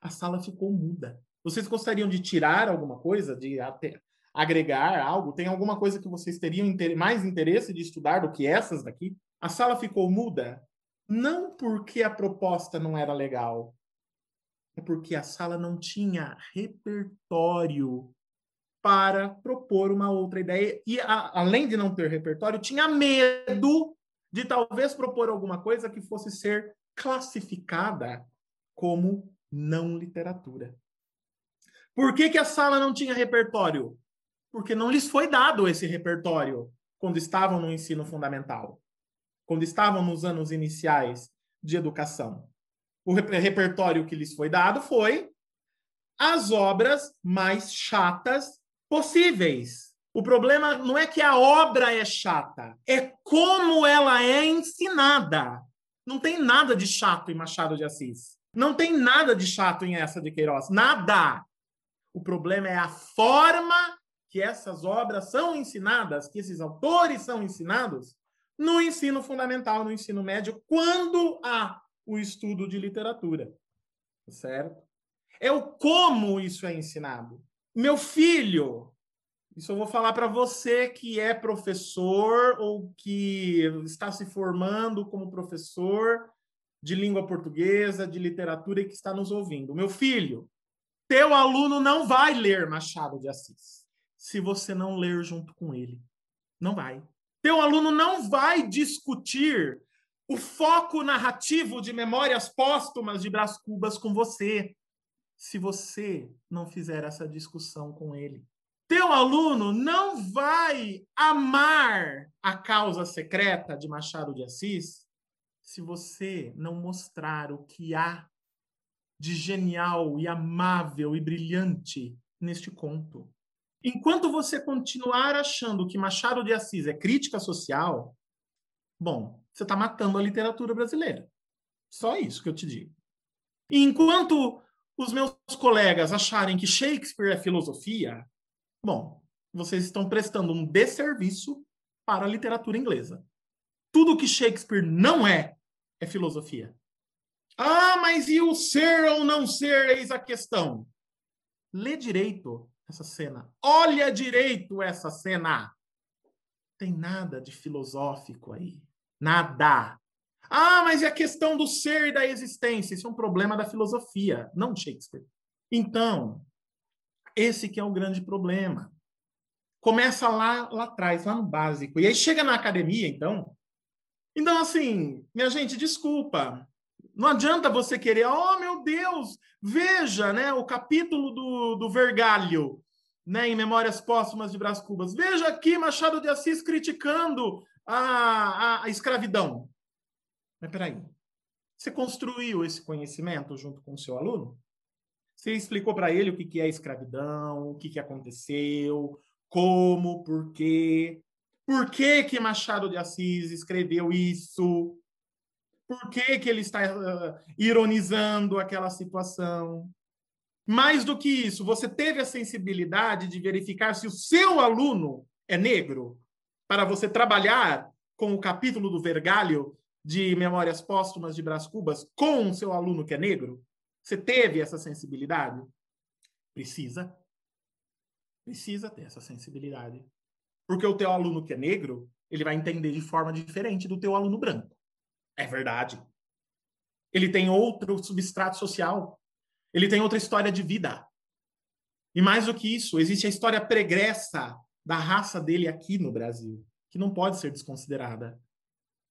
A sala ficou muda. Vocês gostariam de tirar alguma coisa, de agregar algo? Tem alguma coisa que vocês teriam mais interesse de estudar do que essas daqui? A sala ficou muda não porque a proposta não era legal, é porque a sala não tinha repertório para propor uma outra ideia. E, a, além de não ter repertório, tinha medo de talvez propor alguma coisa que fosse ser classificada como não literatura. Por que, que a sala não tinha repertório? Porque não lhes foi dado esse repertório quando estavam no ensino fundamental, quando estavam nos anos iniciais de educação. O repertório que lhes foi dado foi as obras mais chatas possíveis. O problema não é que a obra é chata, é como ela é ensinada. Não tem nada de chato em Machado de Assis. Não tem nada de chato em essa de Queiroz. Nada. O problema é a forma que essas obras são ensinadas, que esses autores são ensinados no ensino fundamental, no ensino médio, quando há o estudo de literatura. Certo? É o como isso é ensinado. Meu filho, isso eu vou falar para você que é professor ou que está se formando como professor de língua portuguesa, de literatura e que está nos ouvindo. Meu filho, teu aluno não vai ler Machado de Assis se você não ler junto com ele. Não vai. Teu aluno não vai discutir o foco narrativo de Memórias Póstumas de Brás Cubas com você se você não fizer essa discussão com ele teu aluno não vai amar a causa secreta de Machado de Assis se você não mostrar o que há de genial e amável e brilhante neste conto. Enquanto você continuar achando que Machado de Assis é crítica social, bom, você está matando a literatura brasileira. Só isso que eu te digo. E enquanto os meus colegas acharem que Shakespeare é filosofia, Bom, vocês estão prestando um desserviço para a literatura inglesa. Tudo que Shakespeare não é, é filosofia. Ah, mas e o ser ou não ser? Eis a questão. Lê direito essa cena. Olha direito essa cena. Tem nada de filosófico aí. Nada. Ah, mas é a questão do ser e da existência. Isso é um problema da filosofia, não de Shakespeare. Então, esse que é o grande problema. Começa lá, lá atrás, lá no básico. E aí chega na academia, então. Então, assim, minha gente, desculpa. Não adianta você querer, oh meu Deus, veja né, o capítulo do, do Vergalho, né, em Memórias Póstumas de Brás Cubas. Veja aqui Machado de Assis criticando a, a, a escravidão. Mas peraí, você construiu esse conhecimento junto com o seu aluno? Você explicou para ele o que, que é escravidão, o que, que aconteceu, como, por quê, por que, que Machado de Assis escreveu isso, por que, que ele está uh, ironizando aquela situação. Mais do que isso, você teve a sensibilidade de verificar se o seu aluno é negro para você trabalhar com o capítulo do Vergalho de Memórias Póstumas de Brás Cubas com o seu aluno que é negro? Você teve essa sensibilidade? Precisa. Precisa ter essa sensibilidade. Porque o teu aluno que é negro, ele vai entender de forma diferente do teu aluno branco. É verdade. Ele tem outro substrato social. Ele tem outra história de vida. E mais do que isso, existe a história pregressa da raça dele aqui no Brasil, que não pode ser desconsiderada.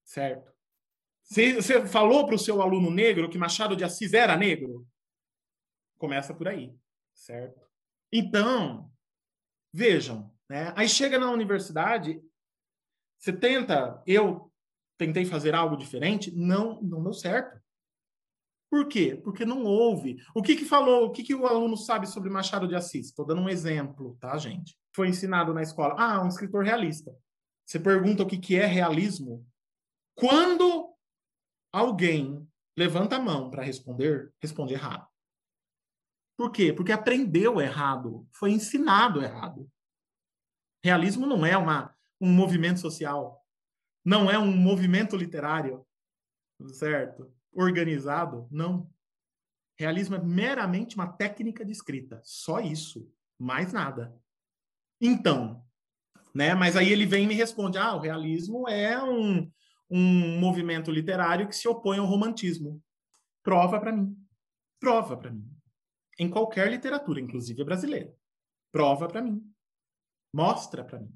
Certo? Você falou para o seu aluno negro que Machado de Assis era negro? Começa por aí, certo? Então, vejam, né? aí chega na universidade, você tenta, eu tentei fazer algo diferente, não, não deu certo. Por quê? Porque não houve. O que que falou, o que que o aluno sabe sobre Machado de Assis? Estou dando um exemplo, tá, gente? Foi ensinado na escola. Ah, um escritor realista. Você pergunta o que que é realismo? Quando alguém levanta a mão para responder, responde errado. Por quê? Porque aprendeu errado, foi ensinado errado. Realismo não é uma, um movimento social não é um movimento literário, certo? Organizado, não. Realismo é meramente uma técnica de escrita, só isso, mais nada. Então, né? Mas aí ele vem e me responde: ah, o realismo é um, um movimento literário que se opõe ao romantismo. Prova para mim. Prova para mim. Em qualquer literatura, inclusive brasileira. Prova para mim. Mostra para mim.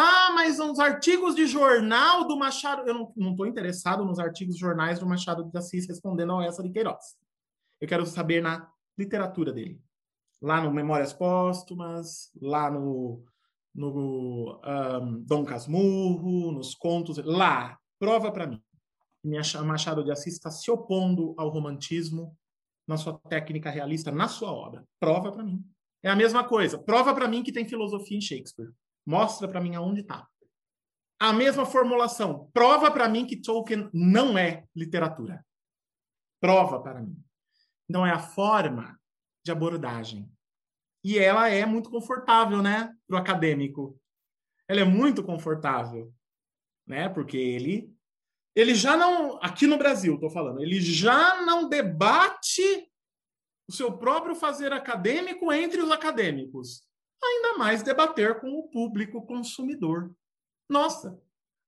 Ah, mas os artigos de jornal do Machado. Eu não estou interessado nos artigos de jornais do Machado de Assis respondendo ao essa de Queiroz. Eu quero saber na literatura dele. Lá no Memórias Póstumas, lá no, no um, Dom Casmurro, nos contos. Lá, prova para mim. Machado de Assis está se opondo ao romantismo na sua técnica realista, na sua obra. Prova para mim. É a mesma coisa. Prova para mim que tem filosofia em Shakespeare. Mostra para mim aonde está. A mesma formulação. Prova para mim que Tolkien não é literatura. Prova para mim. Então é a forma de abordagem. E ela é muito confortável, né, para o acadêmico. Ela é muito confortável, né, porque ele ele já não, aqui no Brasil, estou falando, ele já não debate o seu próprio fazer acadêmico entre os acadêmicos ainda mais debater com o público consumidor. Nossa,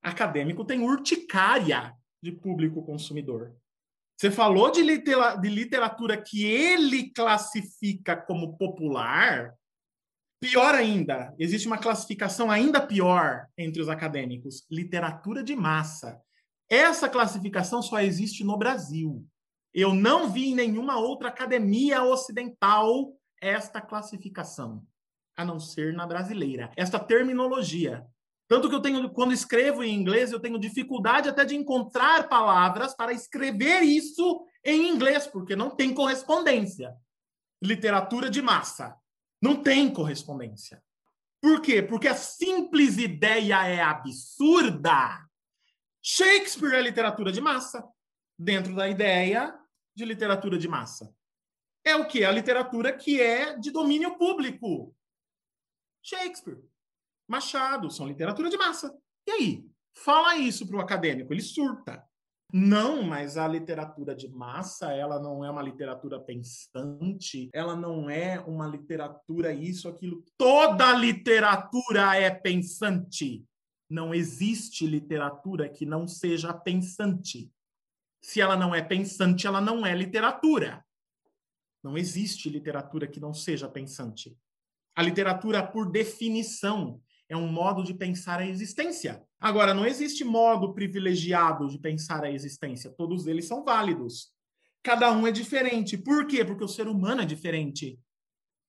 acadêmico tem urticária de público consumidor. Você falou de, litera de literatura que ele classifica como popular. Pior ainda, existe uma classificação ainda pior entre os acadêmicos: literatura de massa. Essa classificação só existe no Brasil. Eu não vi em nenhuma outra academia ocidental esta classificação a não ser na brasileira. Esta terminologia. Tanto que eu tenho, quando escrevo em inglês, eu tenho dificuldade até de encontrar palavras para escrever isso em inglês, porque não tem correspondência. Literatura de massa. Não tem correspondência. Por quê? Porque a simples ideia é absurda. Shakespeare é literatura de massa, dentro da ideia de literatura de massa. É o que? A literatura que é de domínio público. Shakespeare, Machado, são literatura de massa. E aí? Fala isso para o acadêmico, ele surta. Não, mas a literatura de massa, ela não é uma literatura pensante, ela não é uma literatura isso, aquilo. Toda literatura é pensante. Não existe literatura que não seja pensante. Se ela não é pensante, ela não é literatura. Não existe literatura que não seja pensante. A literatura, por definição, é um modo de pensar a existência. Agora, não existe modo privilegiado de pensar a existência. Todos eles são válidos. Cada um é diferente. Por quê? Porque o ser humano é diferente.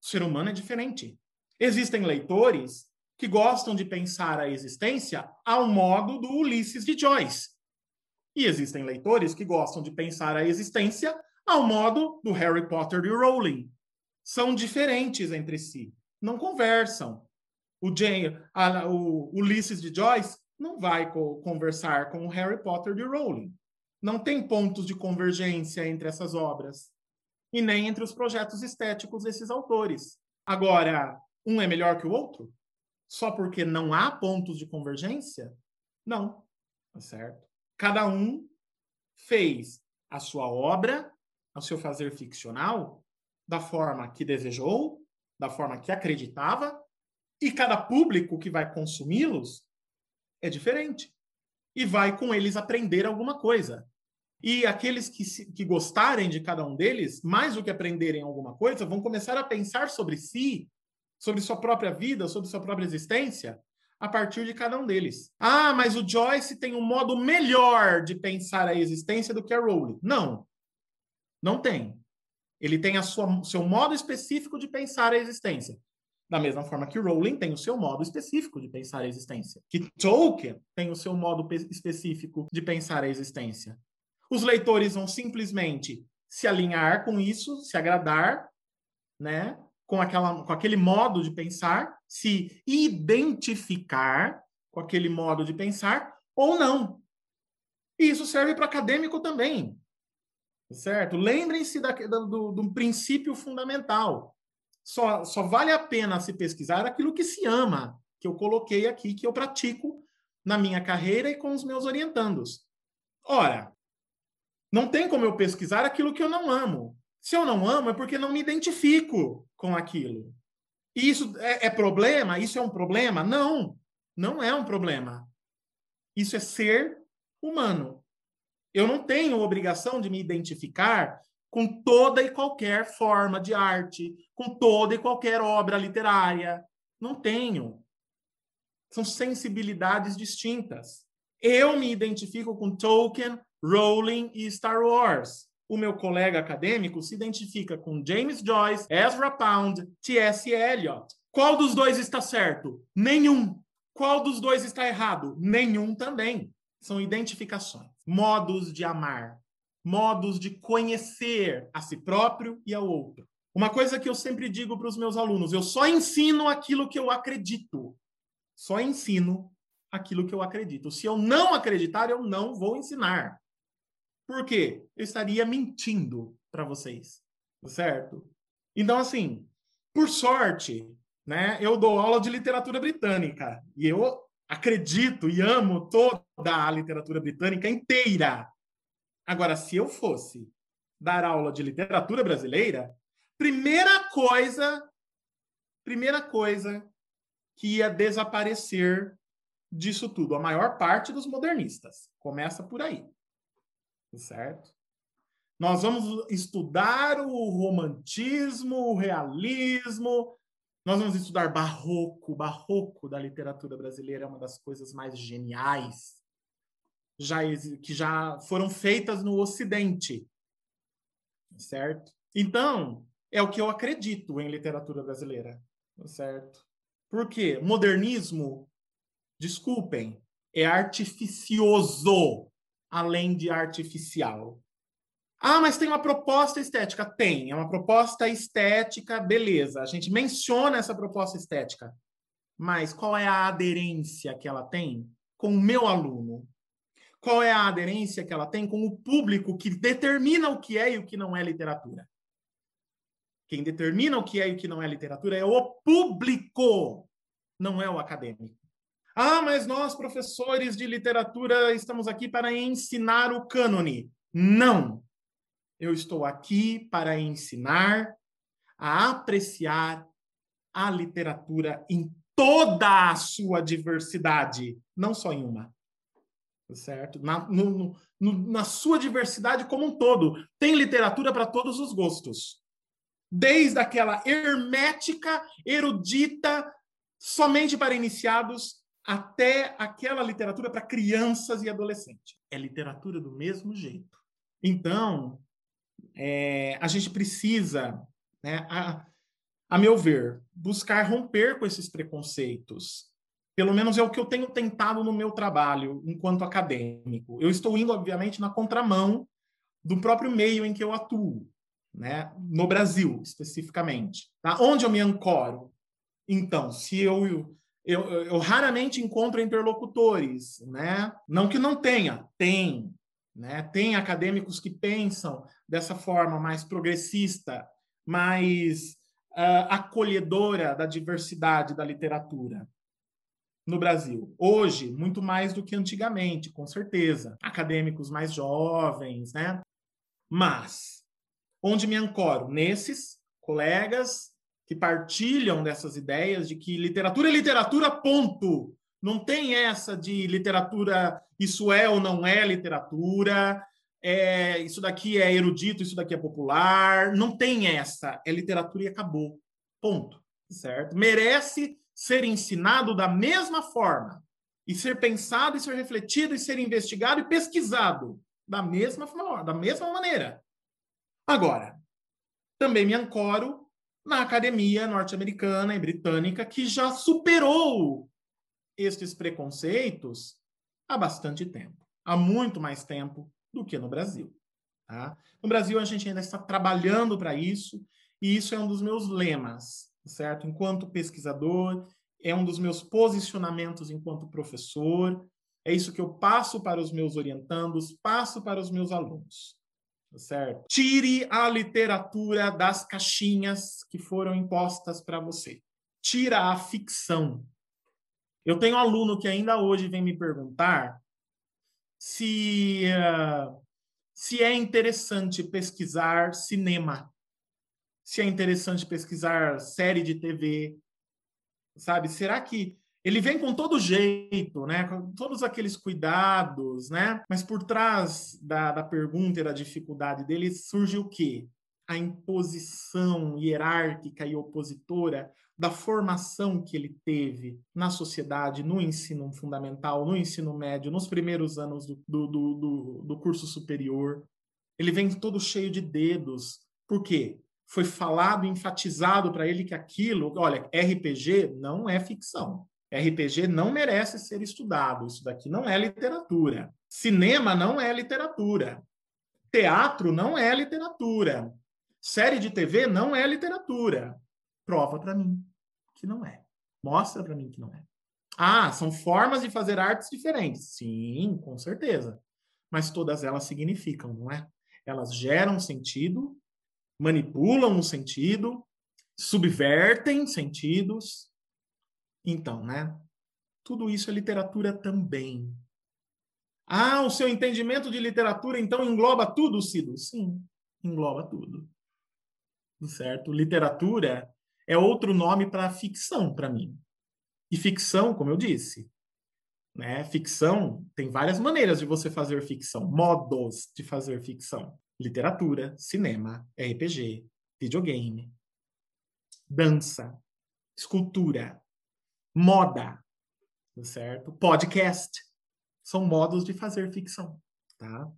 O ser humano é diferente. Existem leitores que gostam de pensar a existência ao modo do Ulisses de Joyce. E existem leitores que gostam de pensar a existência ao modo do Harry Potter de Rowling. São diferentes entre si, não conversam. O, Jane, a, o Ulisses de Joyce não vai co conversar com o Harry Potter de Rowling. Não tem pontos de convergência entre essas obras e nem entre os projetos estéticos desses autores. Agora, um é melhor que o outro? Só porque não há pontos de convergência? Não, tá certo? Cada um fez a sua obra ao seu fazer ficcional da forma que desejou, da forma que acreditava, e cada público que vai consumi-los é diferente. E vai com eles aprender alguma coisa. E aqueles que, se, que gostarem de cada um deles, mais do que aprenderem alguma coisa, vão começar a pensar sobre si, sobre sua própria vida, sobre sua própria existência, a partir de cada um deles. Ah, mas o Joyce tem um modo melhor de pensar a existência do que a Rowling. Não. Não tem. Ele tem a seu modo específico de pensar a existência. Da mesma forma que Rowling tem o seu modo específico de pensar a existência. Que Tolkien tem o seu modo específico de pensar a existência. Os leitores vão simplesmente se alinhar com isso, se agradar, né? Com, aquela, com aquele modo de pensar, se identificar com aquele modo de pensar ou não. E isso serve para acadêmico também certo? Lembrem-se do, do princípio fundamental. Só, só vale a pena se pesquisar aquilo que se ama, que eu coloquei aqui, que eu pratico na minha carreira e com os meus orientandos. Ora, não tem como eu pesquisar aquilo que eu não amo. Se eu não amo, é porque não me identifico com aquilo. E isso é, é problema? Isso é um problema? Não, não é um problema. Isso é ser humano. Eu não tenho obrigação de me identificar com toda e qualquer forma de arte, com toda e qualquer obra literária. Não tenho. São sensibilidades distintas. Eu me identifico com Tolkien, Rowling e Star Wars. O meu colega acadêmico se identifica com James Joyce, Ezra Pound, T.S. Eliot. Qual dos dois está certo? Nenhum. Qual dos dois está errado? Nenhum também. São identificações modos de amar, modos de conhecer a si próprio e ao outro. Uma coisa que eu sempre digo para os meus alunos: eu só ensino aquilo que eu acredito. Só ensino aquilo que eu acredito. Se eu não acreditar, eu não vou ensinar. Por quê? Eu estaria mentindo para vocês, certo? Então, assim, por sorte, né, eu dou aula de literatura britânica e eu acredito e amo toda a literatura britânica inteira. Agora, se eu fosse dar aula de literatura brasileira, primeira coisa, primeira coisa que ia desaparecer disso tudo, a maior parte dos modernistas. Começa por aí. Certo? Nós vamos estudar o romantismo, o realismo, nós vamos estudar barroco. Barroco da literatura brasileira é uma das coisas mais geniais já, que já foram feitas no Ocidente. Certo? Então, é o que eu acredito em literatura brasileira. Certo? Por quê? Modernismo, desculpem, é artificioso além de artificial. Ah, mas tem uma proposta estética. Tem, é uma proposta estética, beleza. A gente menciona essa proposta estética. Mas qual é a aderência que ela tem com o meu aluno? Qual é a aderência que ela tem com o público que determina o que é e o que não é literatura? Quem determina o que é e o que não é literatura é o público, não é o acadêmico. Ah, mas nós, professores de literatura, estamos aqui para ensinar o cânone. Não! Eu estou aqui para ensinar a apreciar a literatura em toda a sua diversidade, não só em uma. Tá certo? Na, no, no, na sua diversidade como um todo. Tem literatura para todos os gostos. Desde aquela hermética, erudita, somente para iniciados, até aquela literatura para crianças e adolescentes. É literatura do mesmo jeito. Então, é, a gente precisa, né, a, a meu ver, buscar romper com esses preconceitos. Pelo menos é o que eu tenho tentado no meu trabalho enquanto acadêmico. Eu estou indo, obviamente, na contramão do próprio meio em que eu atuo, né? no Brasil, especificamente. Tá? Onde eu me ancoro? Então, se eu eu, eu, raramente encontro interlocutores, né? Não que não tenha, tem, né? Tem acadêmicos que pensam dessa forma mais progressista, mais uh, acolhedora da diversidade da literatura no Brasil. Hoje, muito mais do que antigamente, com certeza. Acadêmicos mais jovens, né? Mas, onde me ancoro? Nesses colegas que partilham dessas ideias de que literatura é literatura, ponto. Não tem essa de literatura, isso é ou não é literatura, é, isso daqui é erudito, isso daqui é popular. Não tem essa. É literatura e acabou. Ponto. Certo? Merece ser ensinado da mesma forma e ser pensado e ser refletido e ser investigado e pesquisado da mesma forma, da mesma maneira. Agora, também me ancoro na academia norte-americana e britânica, que já superou estes preconceitos há bastante tempo, há muito mais tempo do que no Brasil. Tá? No Brasil, a gente ainda está trabalhando para isso, e isso é um dos meus lemas, certo? Enquanto pesquisador, é um dos meus posicionamentos enquanto professor, é isso que eu passo para os meus orientandos, passo para os meus alunos. Certo? Tire a literatura das caixinhas que foram impostas para você. Tira a ficção. Eu tenho um aluno que ainda hoje vem me perguntar se, uh, se é interessante pesquisar cinema, se é interessante pesquisar série de TV, sabe? Será que ele vem com todo jeito, né? Com todos aqueles cuidados, né? Mas por trás da, da pergunta e da dificuldade dele surge o quê? A imposição hierárquica e opositora da formação que ele teve na sociedade, no ensino fundamental, no ensino médio, nos primeiros anos do, do, do, do curso superior. Ele vem todo cheio de dedos. Por quê? Foi falado, enfatizado para ele que aquilo, olha, RPG não é ficção. RPG não merece ser estudado. Isso daqui não é literatura. Cinema não é literatura. Teatro não é literatura. Série de TV não é literatura. Prova para mim que não é. Mostra para mim que não é. Ah, são formas de fazer artes diferentes. Sim, com certeza. Mas todas elas significam, não é? Elas geram sentido, manipulam o sentido, subvertem sentidos, então, né? Tudo isso é literatura também. Ah, o seu entendimento de literatura então engloba tudo, Cido? Sim, engloba tudo. Certo? Literatura é outro nome para ficção para mim. E ficção, como eu disse, né? Ficção tem várias maneiras de você fazer ficção, modos de fazer ficção. Literatura, cinema, RPG, videogame, dança, escultura, moda, tá certo? Podcast. São modos de fazer ficção, tá?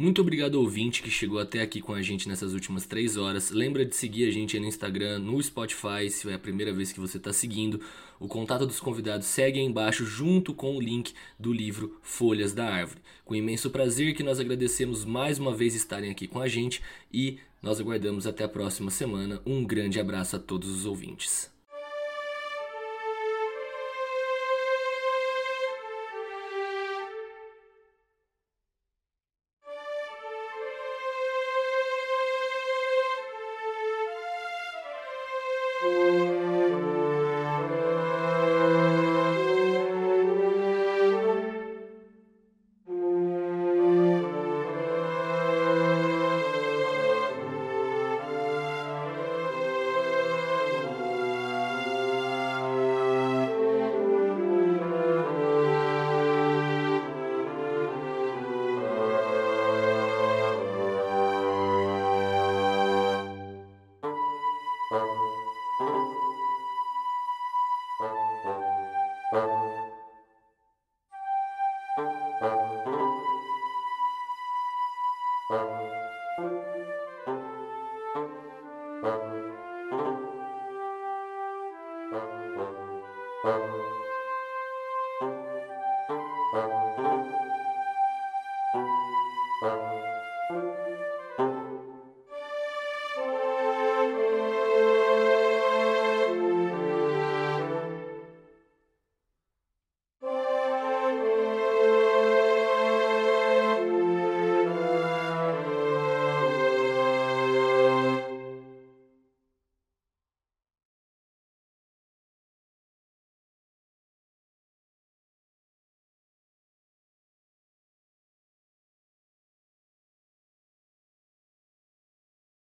Muito obrigado ouvinte que chegou até aqui com a gente nessas últimas três horas. Lembra de seguir a gente aí no Instagram, no Spotify, se é a primeira vez que você está seguindo. O contato dos convidados segue aí embaixo junto com o link do livro Folhas da Árvore. Com imenso prazer que nós agradecemos mais uma vez estarem aqui com a gente e nós aguardamos até a próxima semana. Um grande abraço a todos os ouvintes.